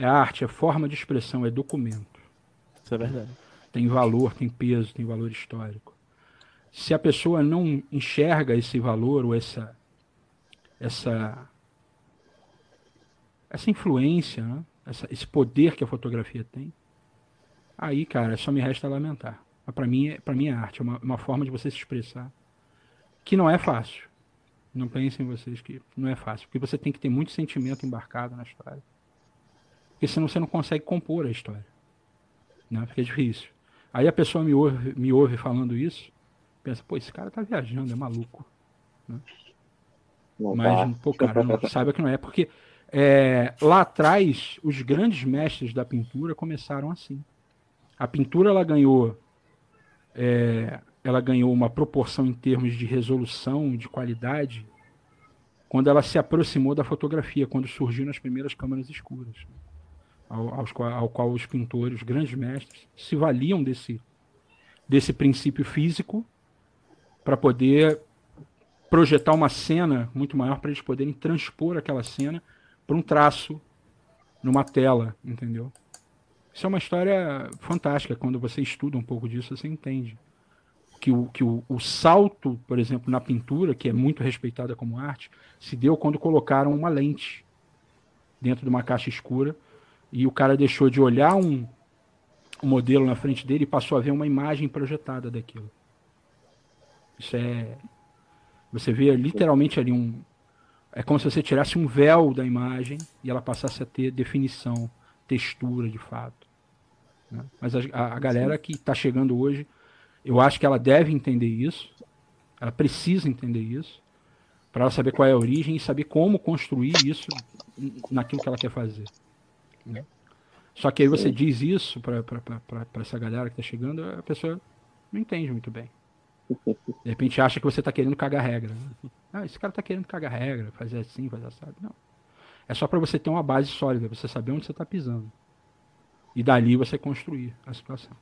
[SPEAKER 2] É arte, é forma de expressão, é documento.
[SPEAKER 1] Isso é verdade.
[SPEAKER 2] Tem valor, tem peso, tem valor histórico. Se a pessoa não enxerga esse valor ou essa essa essa influência, né? essa, esse poder que a fotografia tem, aí, cara, só me resta lamentar. Para mim, para mim é arte, é uma, uma forma de você se expressar que não é fácil. Não pensem vocês que não é fácil, porque você tem que ter muito sentimento embarcado na história. Porque senão você não consegue compor a história. Né? Fica difícil. Aí a pessoa me ouve, me ouve falando isso, pensa, pô, esse cara tá viajando, é maluco. Né? Mas, tá. pô, cara, não, saiba que não é, porque é, lá atrás, os grandes mestres da pintura começaram assim. A pintura ela ganhou é, ela ganhou uma proporção em termos de resolução, de qualidade, quando ela se aproximou da fotografia, quando surgiu nas primeiras câmeras escuras, ao, aos, ao qual os pintores, os grandes mestres, se valiam desse, desse princípio físico para poder projetar uma cena muito maior para eles poderem transpor aquela cena para um traço numa tela, entendeu? Isso é uma história fantástica. Quando você estuda um pouco disso, você entende que o, que o, o salto, por exemplo, na pintura, que é muito respeitada como arte, se deu quando colocaram uma lente dentro de uma caixa escura e o cara deixou de olhar um, um modelo na frente dele e passou a ver uma imagem projetada daquilo. Isso é. Você vê literalmente ali um. É como se você tirasse um véu da imagem e ela passasse a ter definição, textura de fato. Né? Mas a, a, galera que está chegando hoje eu acho que ela deve entender isso, ela precisa entender isso, para ela saber qual é a origem e saber como construir isso naquilo que ela quer fazer. Né? Só que aí você Sim. diz isso para essa galera que está chegando, a pessoa não entende muito bem. De repente acha que você está querendo cagar regra. Né? Ah, esse cara está querendo cagar regra, fazer assim, fazer assim. Não. É só para você ter uma base sólida, você saber onde você está pisando. E dali você construir a situação.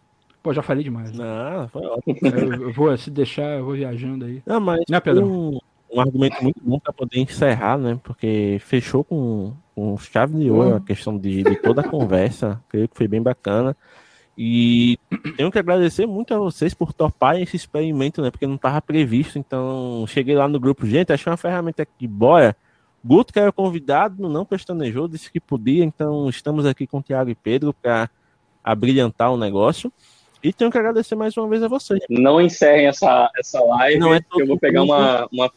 [SPEAKER 2] Pô, já falei demais.
[SPEAKER 1] Né? Não, foi ótimo.
[SPEAKER 2] Eu, eu, vou, se deixar, eu vou viajando aí.
[SPEAKER 1] Não, mas
[SPEAKER 2] né, Pedro?
[SPEAKER 1] Um, um argumento muito bom para poder encerrar, né? Porque fechou com, com chave de ouro a questão de, de toda a conversa. Creio que foi bem bacana. E tenho que agradecer muito a vocês por topar esse experimento, né? Porque não estava previsto. Então, cheguei lá no grupo, gente, achei uma ferramenta aqui, bora. Guto, que era convidado, não pestanejou, disse que podia. Então, estamos aqui com o Thiago e Pedro para abrilhantar o negócio. E tenho que agradecer mais uma vez a vocês.
[SPEAKER 3] Não encerrem essa, essa live, não é eu vou pegar uma, uma,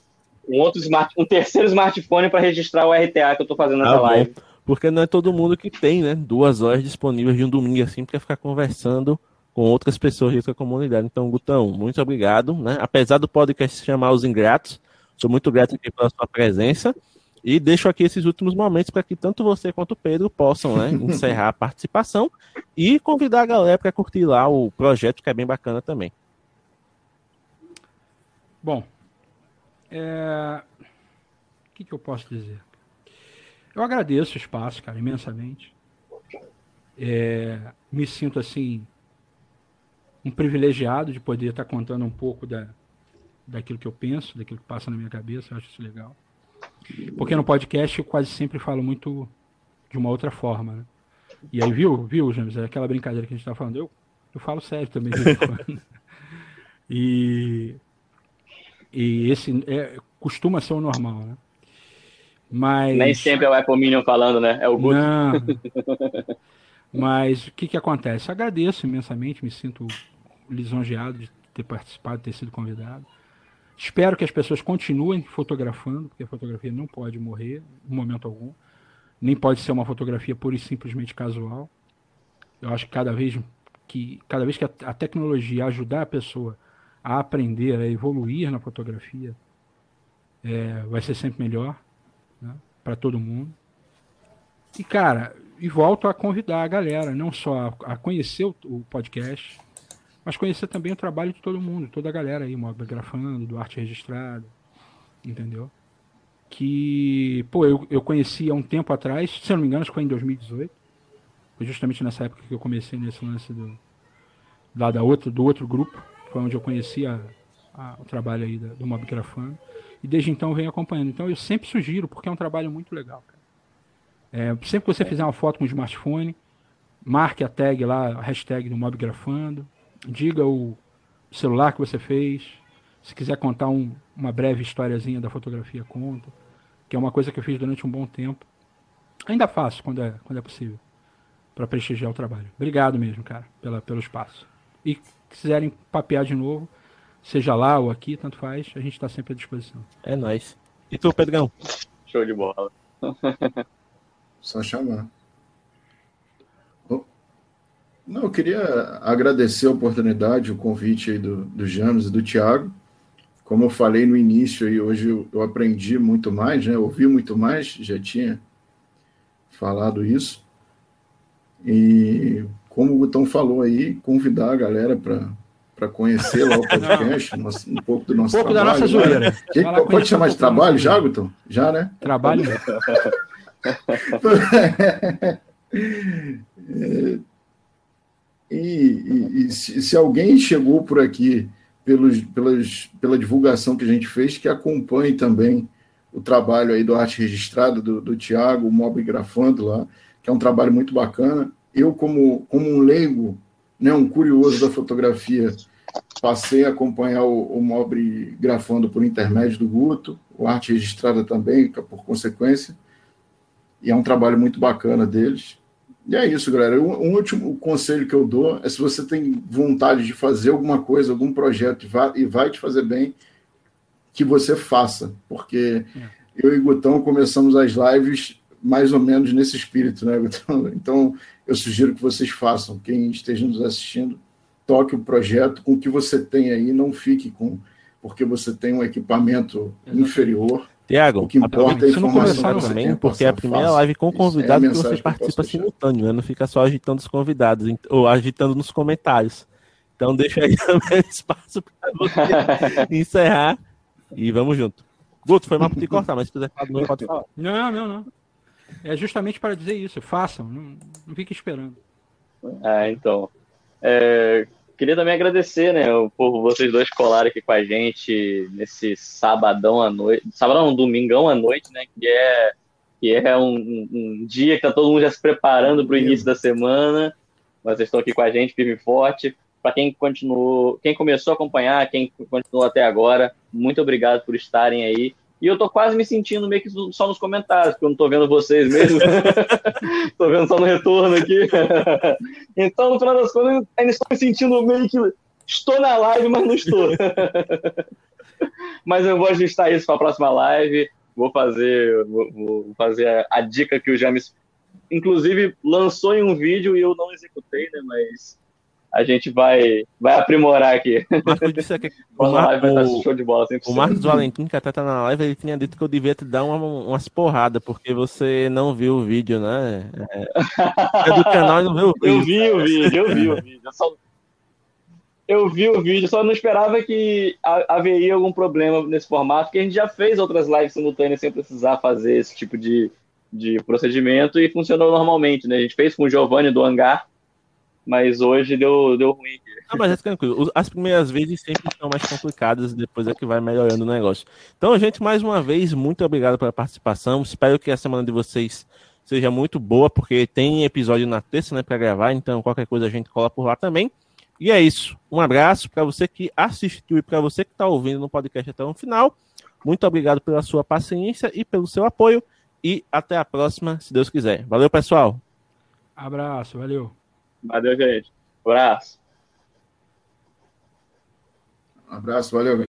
[SPEAKER 3] um outro smart, um terceiro smartphone para registrar o RTA que eu estou fazendo nessa ah, live.
[SPEAKER 1] Porque não é todo mundo que tem, né? Duas horas disponíveis de um domingo assim para ficar conversando com outras pessoas de outra comunidade. Então, Gutão, muito obrigado, né? Apesar do podcast se chamar Os Ingratos, sou muito grato aqui pela sua presença. E deixo aqui esses últimos momentos para que tanto você quanto o Pedro possam né, encerrar a participação e convidar a galera para curtir lá o projeto, que é bem bacana também.
[SPEAKER 2] Bom, é... o que, que eu posso dizer? Eu agradeço o espaço, cara, imensamente. É... Me sinto assim um privilegiado de poder estar contando um pouco da, daquilo que eu penso, daquilo que passa na minha cabeça. Eu acho isso legal. Porque no podcast eu quase sempre falo muito de uma outra forma. Né? E aí, viu, viu, James? É aquela brincadeira que a gente tá falando. Eu, eu falo sério também. e, e esse é, costuma ser o normal, né? Mas...
[SPEAKER 3] Nem sempre é o Apple Minion falando, né? É o Guto.
[SPEAKER 2] Mas o que, que acontece? Agradeço imensamente, me sinto lisonjeado de ter participado, de ter sido convidado. Espero que as pessoas continuem fotografando, porque a fotografia não pode morrer em momento algum. Nem pode ser uma fotografia pura e simplesmente casual. Eu acho que cada vez que, cada vez que a, a tecnologia ajudar a pessoa a aprender, a evoluir na fotografia, é, vai ser sempre melhor né, para todo mundo. E, cara, e volto a convidar a galera, não só a, a conhecer o, o, podcast, mas conhecer também o trabalho de todo mundo, toda a galera aí, Mobigrafando, do Arte Registrada, entendeu? Que, pô, eu, eu conheci há um tempo atrás, se não me engano, acho que foi em 2018. Foi justamente nessa época que eu comecei nesse lance do, lá da outro, do outro grupo, foi onde eu conheci a, a, o trabalho aí da, do Mobigrafando. E desde então eu venho acompanhando. Então eu sempre sugiro, porque é um trabalho muito legal. É, sempre que você fizer uma foto com o smartphone, marque a tag lá, a hashtag do Mobgrafando, diga o celular que você fez. Se quiser contar um, uma breve historiazinha da fotografia, conta. Que é uma coisa que eu fiz durante um bom tempo. Ainda faço quando é, quando é possível. Para prestigiar o trabalho. Obrigado mesmo, cara, pela, pelo espaço. E quiserem papear de novo, seja lá ou aqui, tanto faz, a gente está sempre à disposição.
[SPEAKER 1] É nóis. E tu, Pedrão?
[SPEAKER 3] Show de bola.
[SPEAKER 4] Só chamar. Não, eu queria agradecer a oportunidade, o convite aí do, do James e do Thiago. Como eu falei no início, aí, hoje eu, eu aprendi muito mais, né? ouvi muito mais, já tinha falado isso. E como o Gutão falou aí, convidar a galera para conhecer lá o podcast, um pouco do nosso
[SPEAKER 2] um pouco
[SPEAKER 4] trabalho.
[SPEAKER 2] da nossa zoeira.
[SPEAKER 4] Que, pode chamar de trabalho já, Gutão? Já, né?
[SPEAKER 2] Trabalho.
[SPEAKER 4] e, e, e se, se, alguém chegou por aqui pelos, pelas, pela divulgação que a gente fez, que acompanhe também o trabalho aí do Arte Registrado, do, do Tiago, o Mob Grafando lá, que é um trabalho muito bacana. Eu, como, como um leigo, né, um curioso da fotografia, passei a acompanhar o, o Mob Grafando por intermédio do Guto, o Arte Registrada também, por consequência e é um trabalho muito bacana deles. E é isso, galera. Um, último conselho que eu dou é se você tem vontade de fazer alguma coisa, algum projeto e vai, te fazer bem, que você faça, porque é. eu e Gutão começamos as lives mais ou menos nesse espírito, né, Gutão? Então, eu sugiro que vocês façam. Quem esteja nos assistindo, toque o projeto com o que você tem aí, não fique com porque você tem um equipamento Exatamente. inferior
[SPEAKER 1] Tiago, o que importa é a informação também, porque é a primeira fácil. live com é convidado é que você participa que simultâneo, né? Não fica só agitando os convidados ou agitando nos comentários. Então deixa aí também espaço para você encerrar e vamos junto. Guto, foi mal para te cortar, mas se quiser falar, não pode falar.
[SPEAKER 2] Não, não, não. É justamente para dizer isso. Façam, não, não fique esperando.
[SPEAKER 3] Ah, então. É, Queria também agradecer, né, por vocês dois colarem aqui com a gente nesse sabadão à noite, sabadão, um domingão à noite, né, que é, que é um, um dia que tá todo mundo já se preparando para o início da semana, mas vocês estão aqui com a gente, firme e forte. Para quem continuou, quem começou a acompanhar, quem continuou até agora, muito obrigado por estarem aí. E eu tô quase me sentindo meio que só nos comentários, porque eu não tô vendo vocês mesmo. tô vendo só no retorno aqui. então, no final das contas, ainda estou me sentindo meio que estou na live, mas não estou. mas eu vou ajustar isso para a próxima live. Vou fazer, vou, vou fazer a, a, dica que o James, inclusive, lançou em um vídeo e eu não executei, né? Mas a gente vai, vai aprimorar aqui.
[SPEAKER 1] O Marcos disse que o, Mar... o, show de bola, o Marcos Valentim, que até tá na live, ele tinha dito que eu devia te dar uma, umas porradas, porque você não viu o vídeo, né? É, é do canal e não viu o
[SPEAKER 3] vídeo. Eu vi o vídeo, eu vi o vídeo. Eu, só... eu vi o vídeo, só não esperava que haveria algum problema nesse formato, porque a gente já fez outras lives simultâneas sem precisar fazer esse tipo de, de procedimento e funcionou normalmente, né? A gente fez com o Giovanni do Hangar, mas hoje deu, deu ruim.
[SPEAKER 1] Não, mas é tranquilo. As primeiras vezes sempre são mais complicadas, depois é que vai melhorando o negócio. Então, gente, mais uma vez, muito obrigado pela participação. Espero que a semana de vocês seja muito boa, porque tem episódio na terça, né, para gravar, então qualquer coisa a gente cola por lá também. E é isso. Um abraço para você que assistiu e para você que está ouvindo no podcast até o final. Muito obrigado pela sua paciência e pelo seu apoio. E até a próxima, se Deus quiser. Valeu, pessoal.
[SPEAKER 2] Abraço, valeu.
[SPEAKER 3] Valeu, gente. Abraço.
[SPEAKER 4] Um abraço, valeu.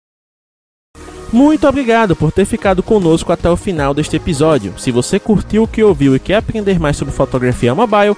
[SPEAKER 1] Muito obrigado por ter ficado conosco até o final deste episódio. Se você curtiu o que ouviu e quer aprender mais sobre fotografia mobile,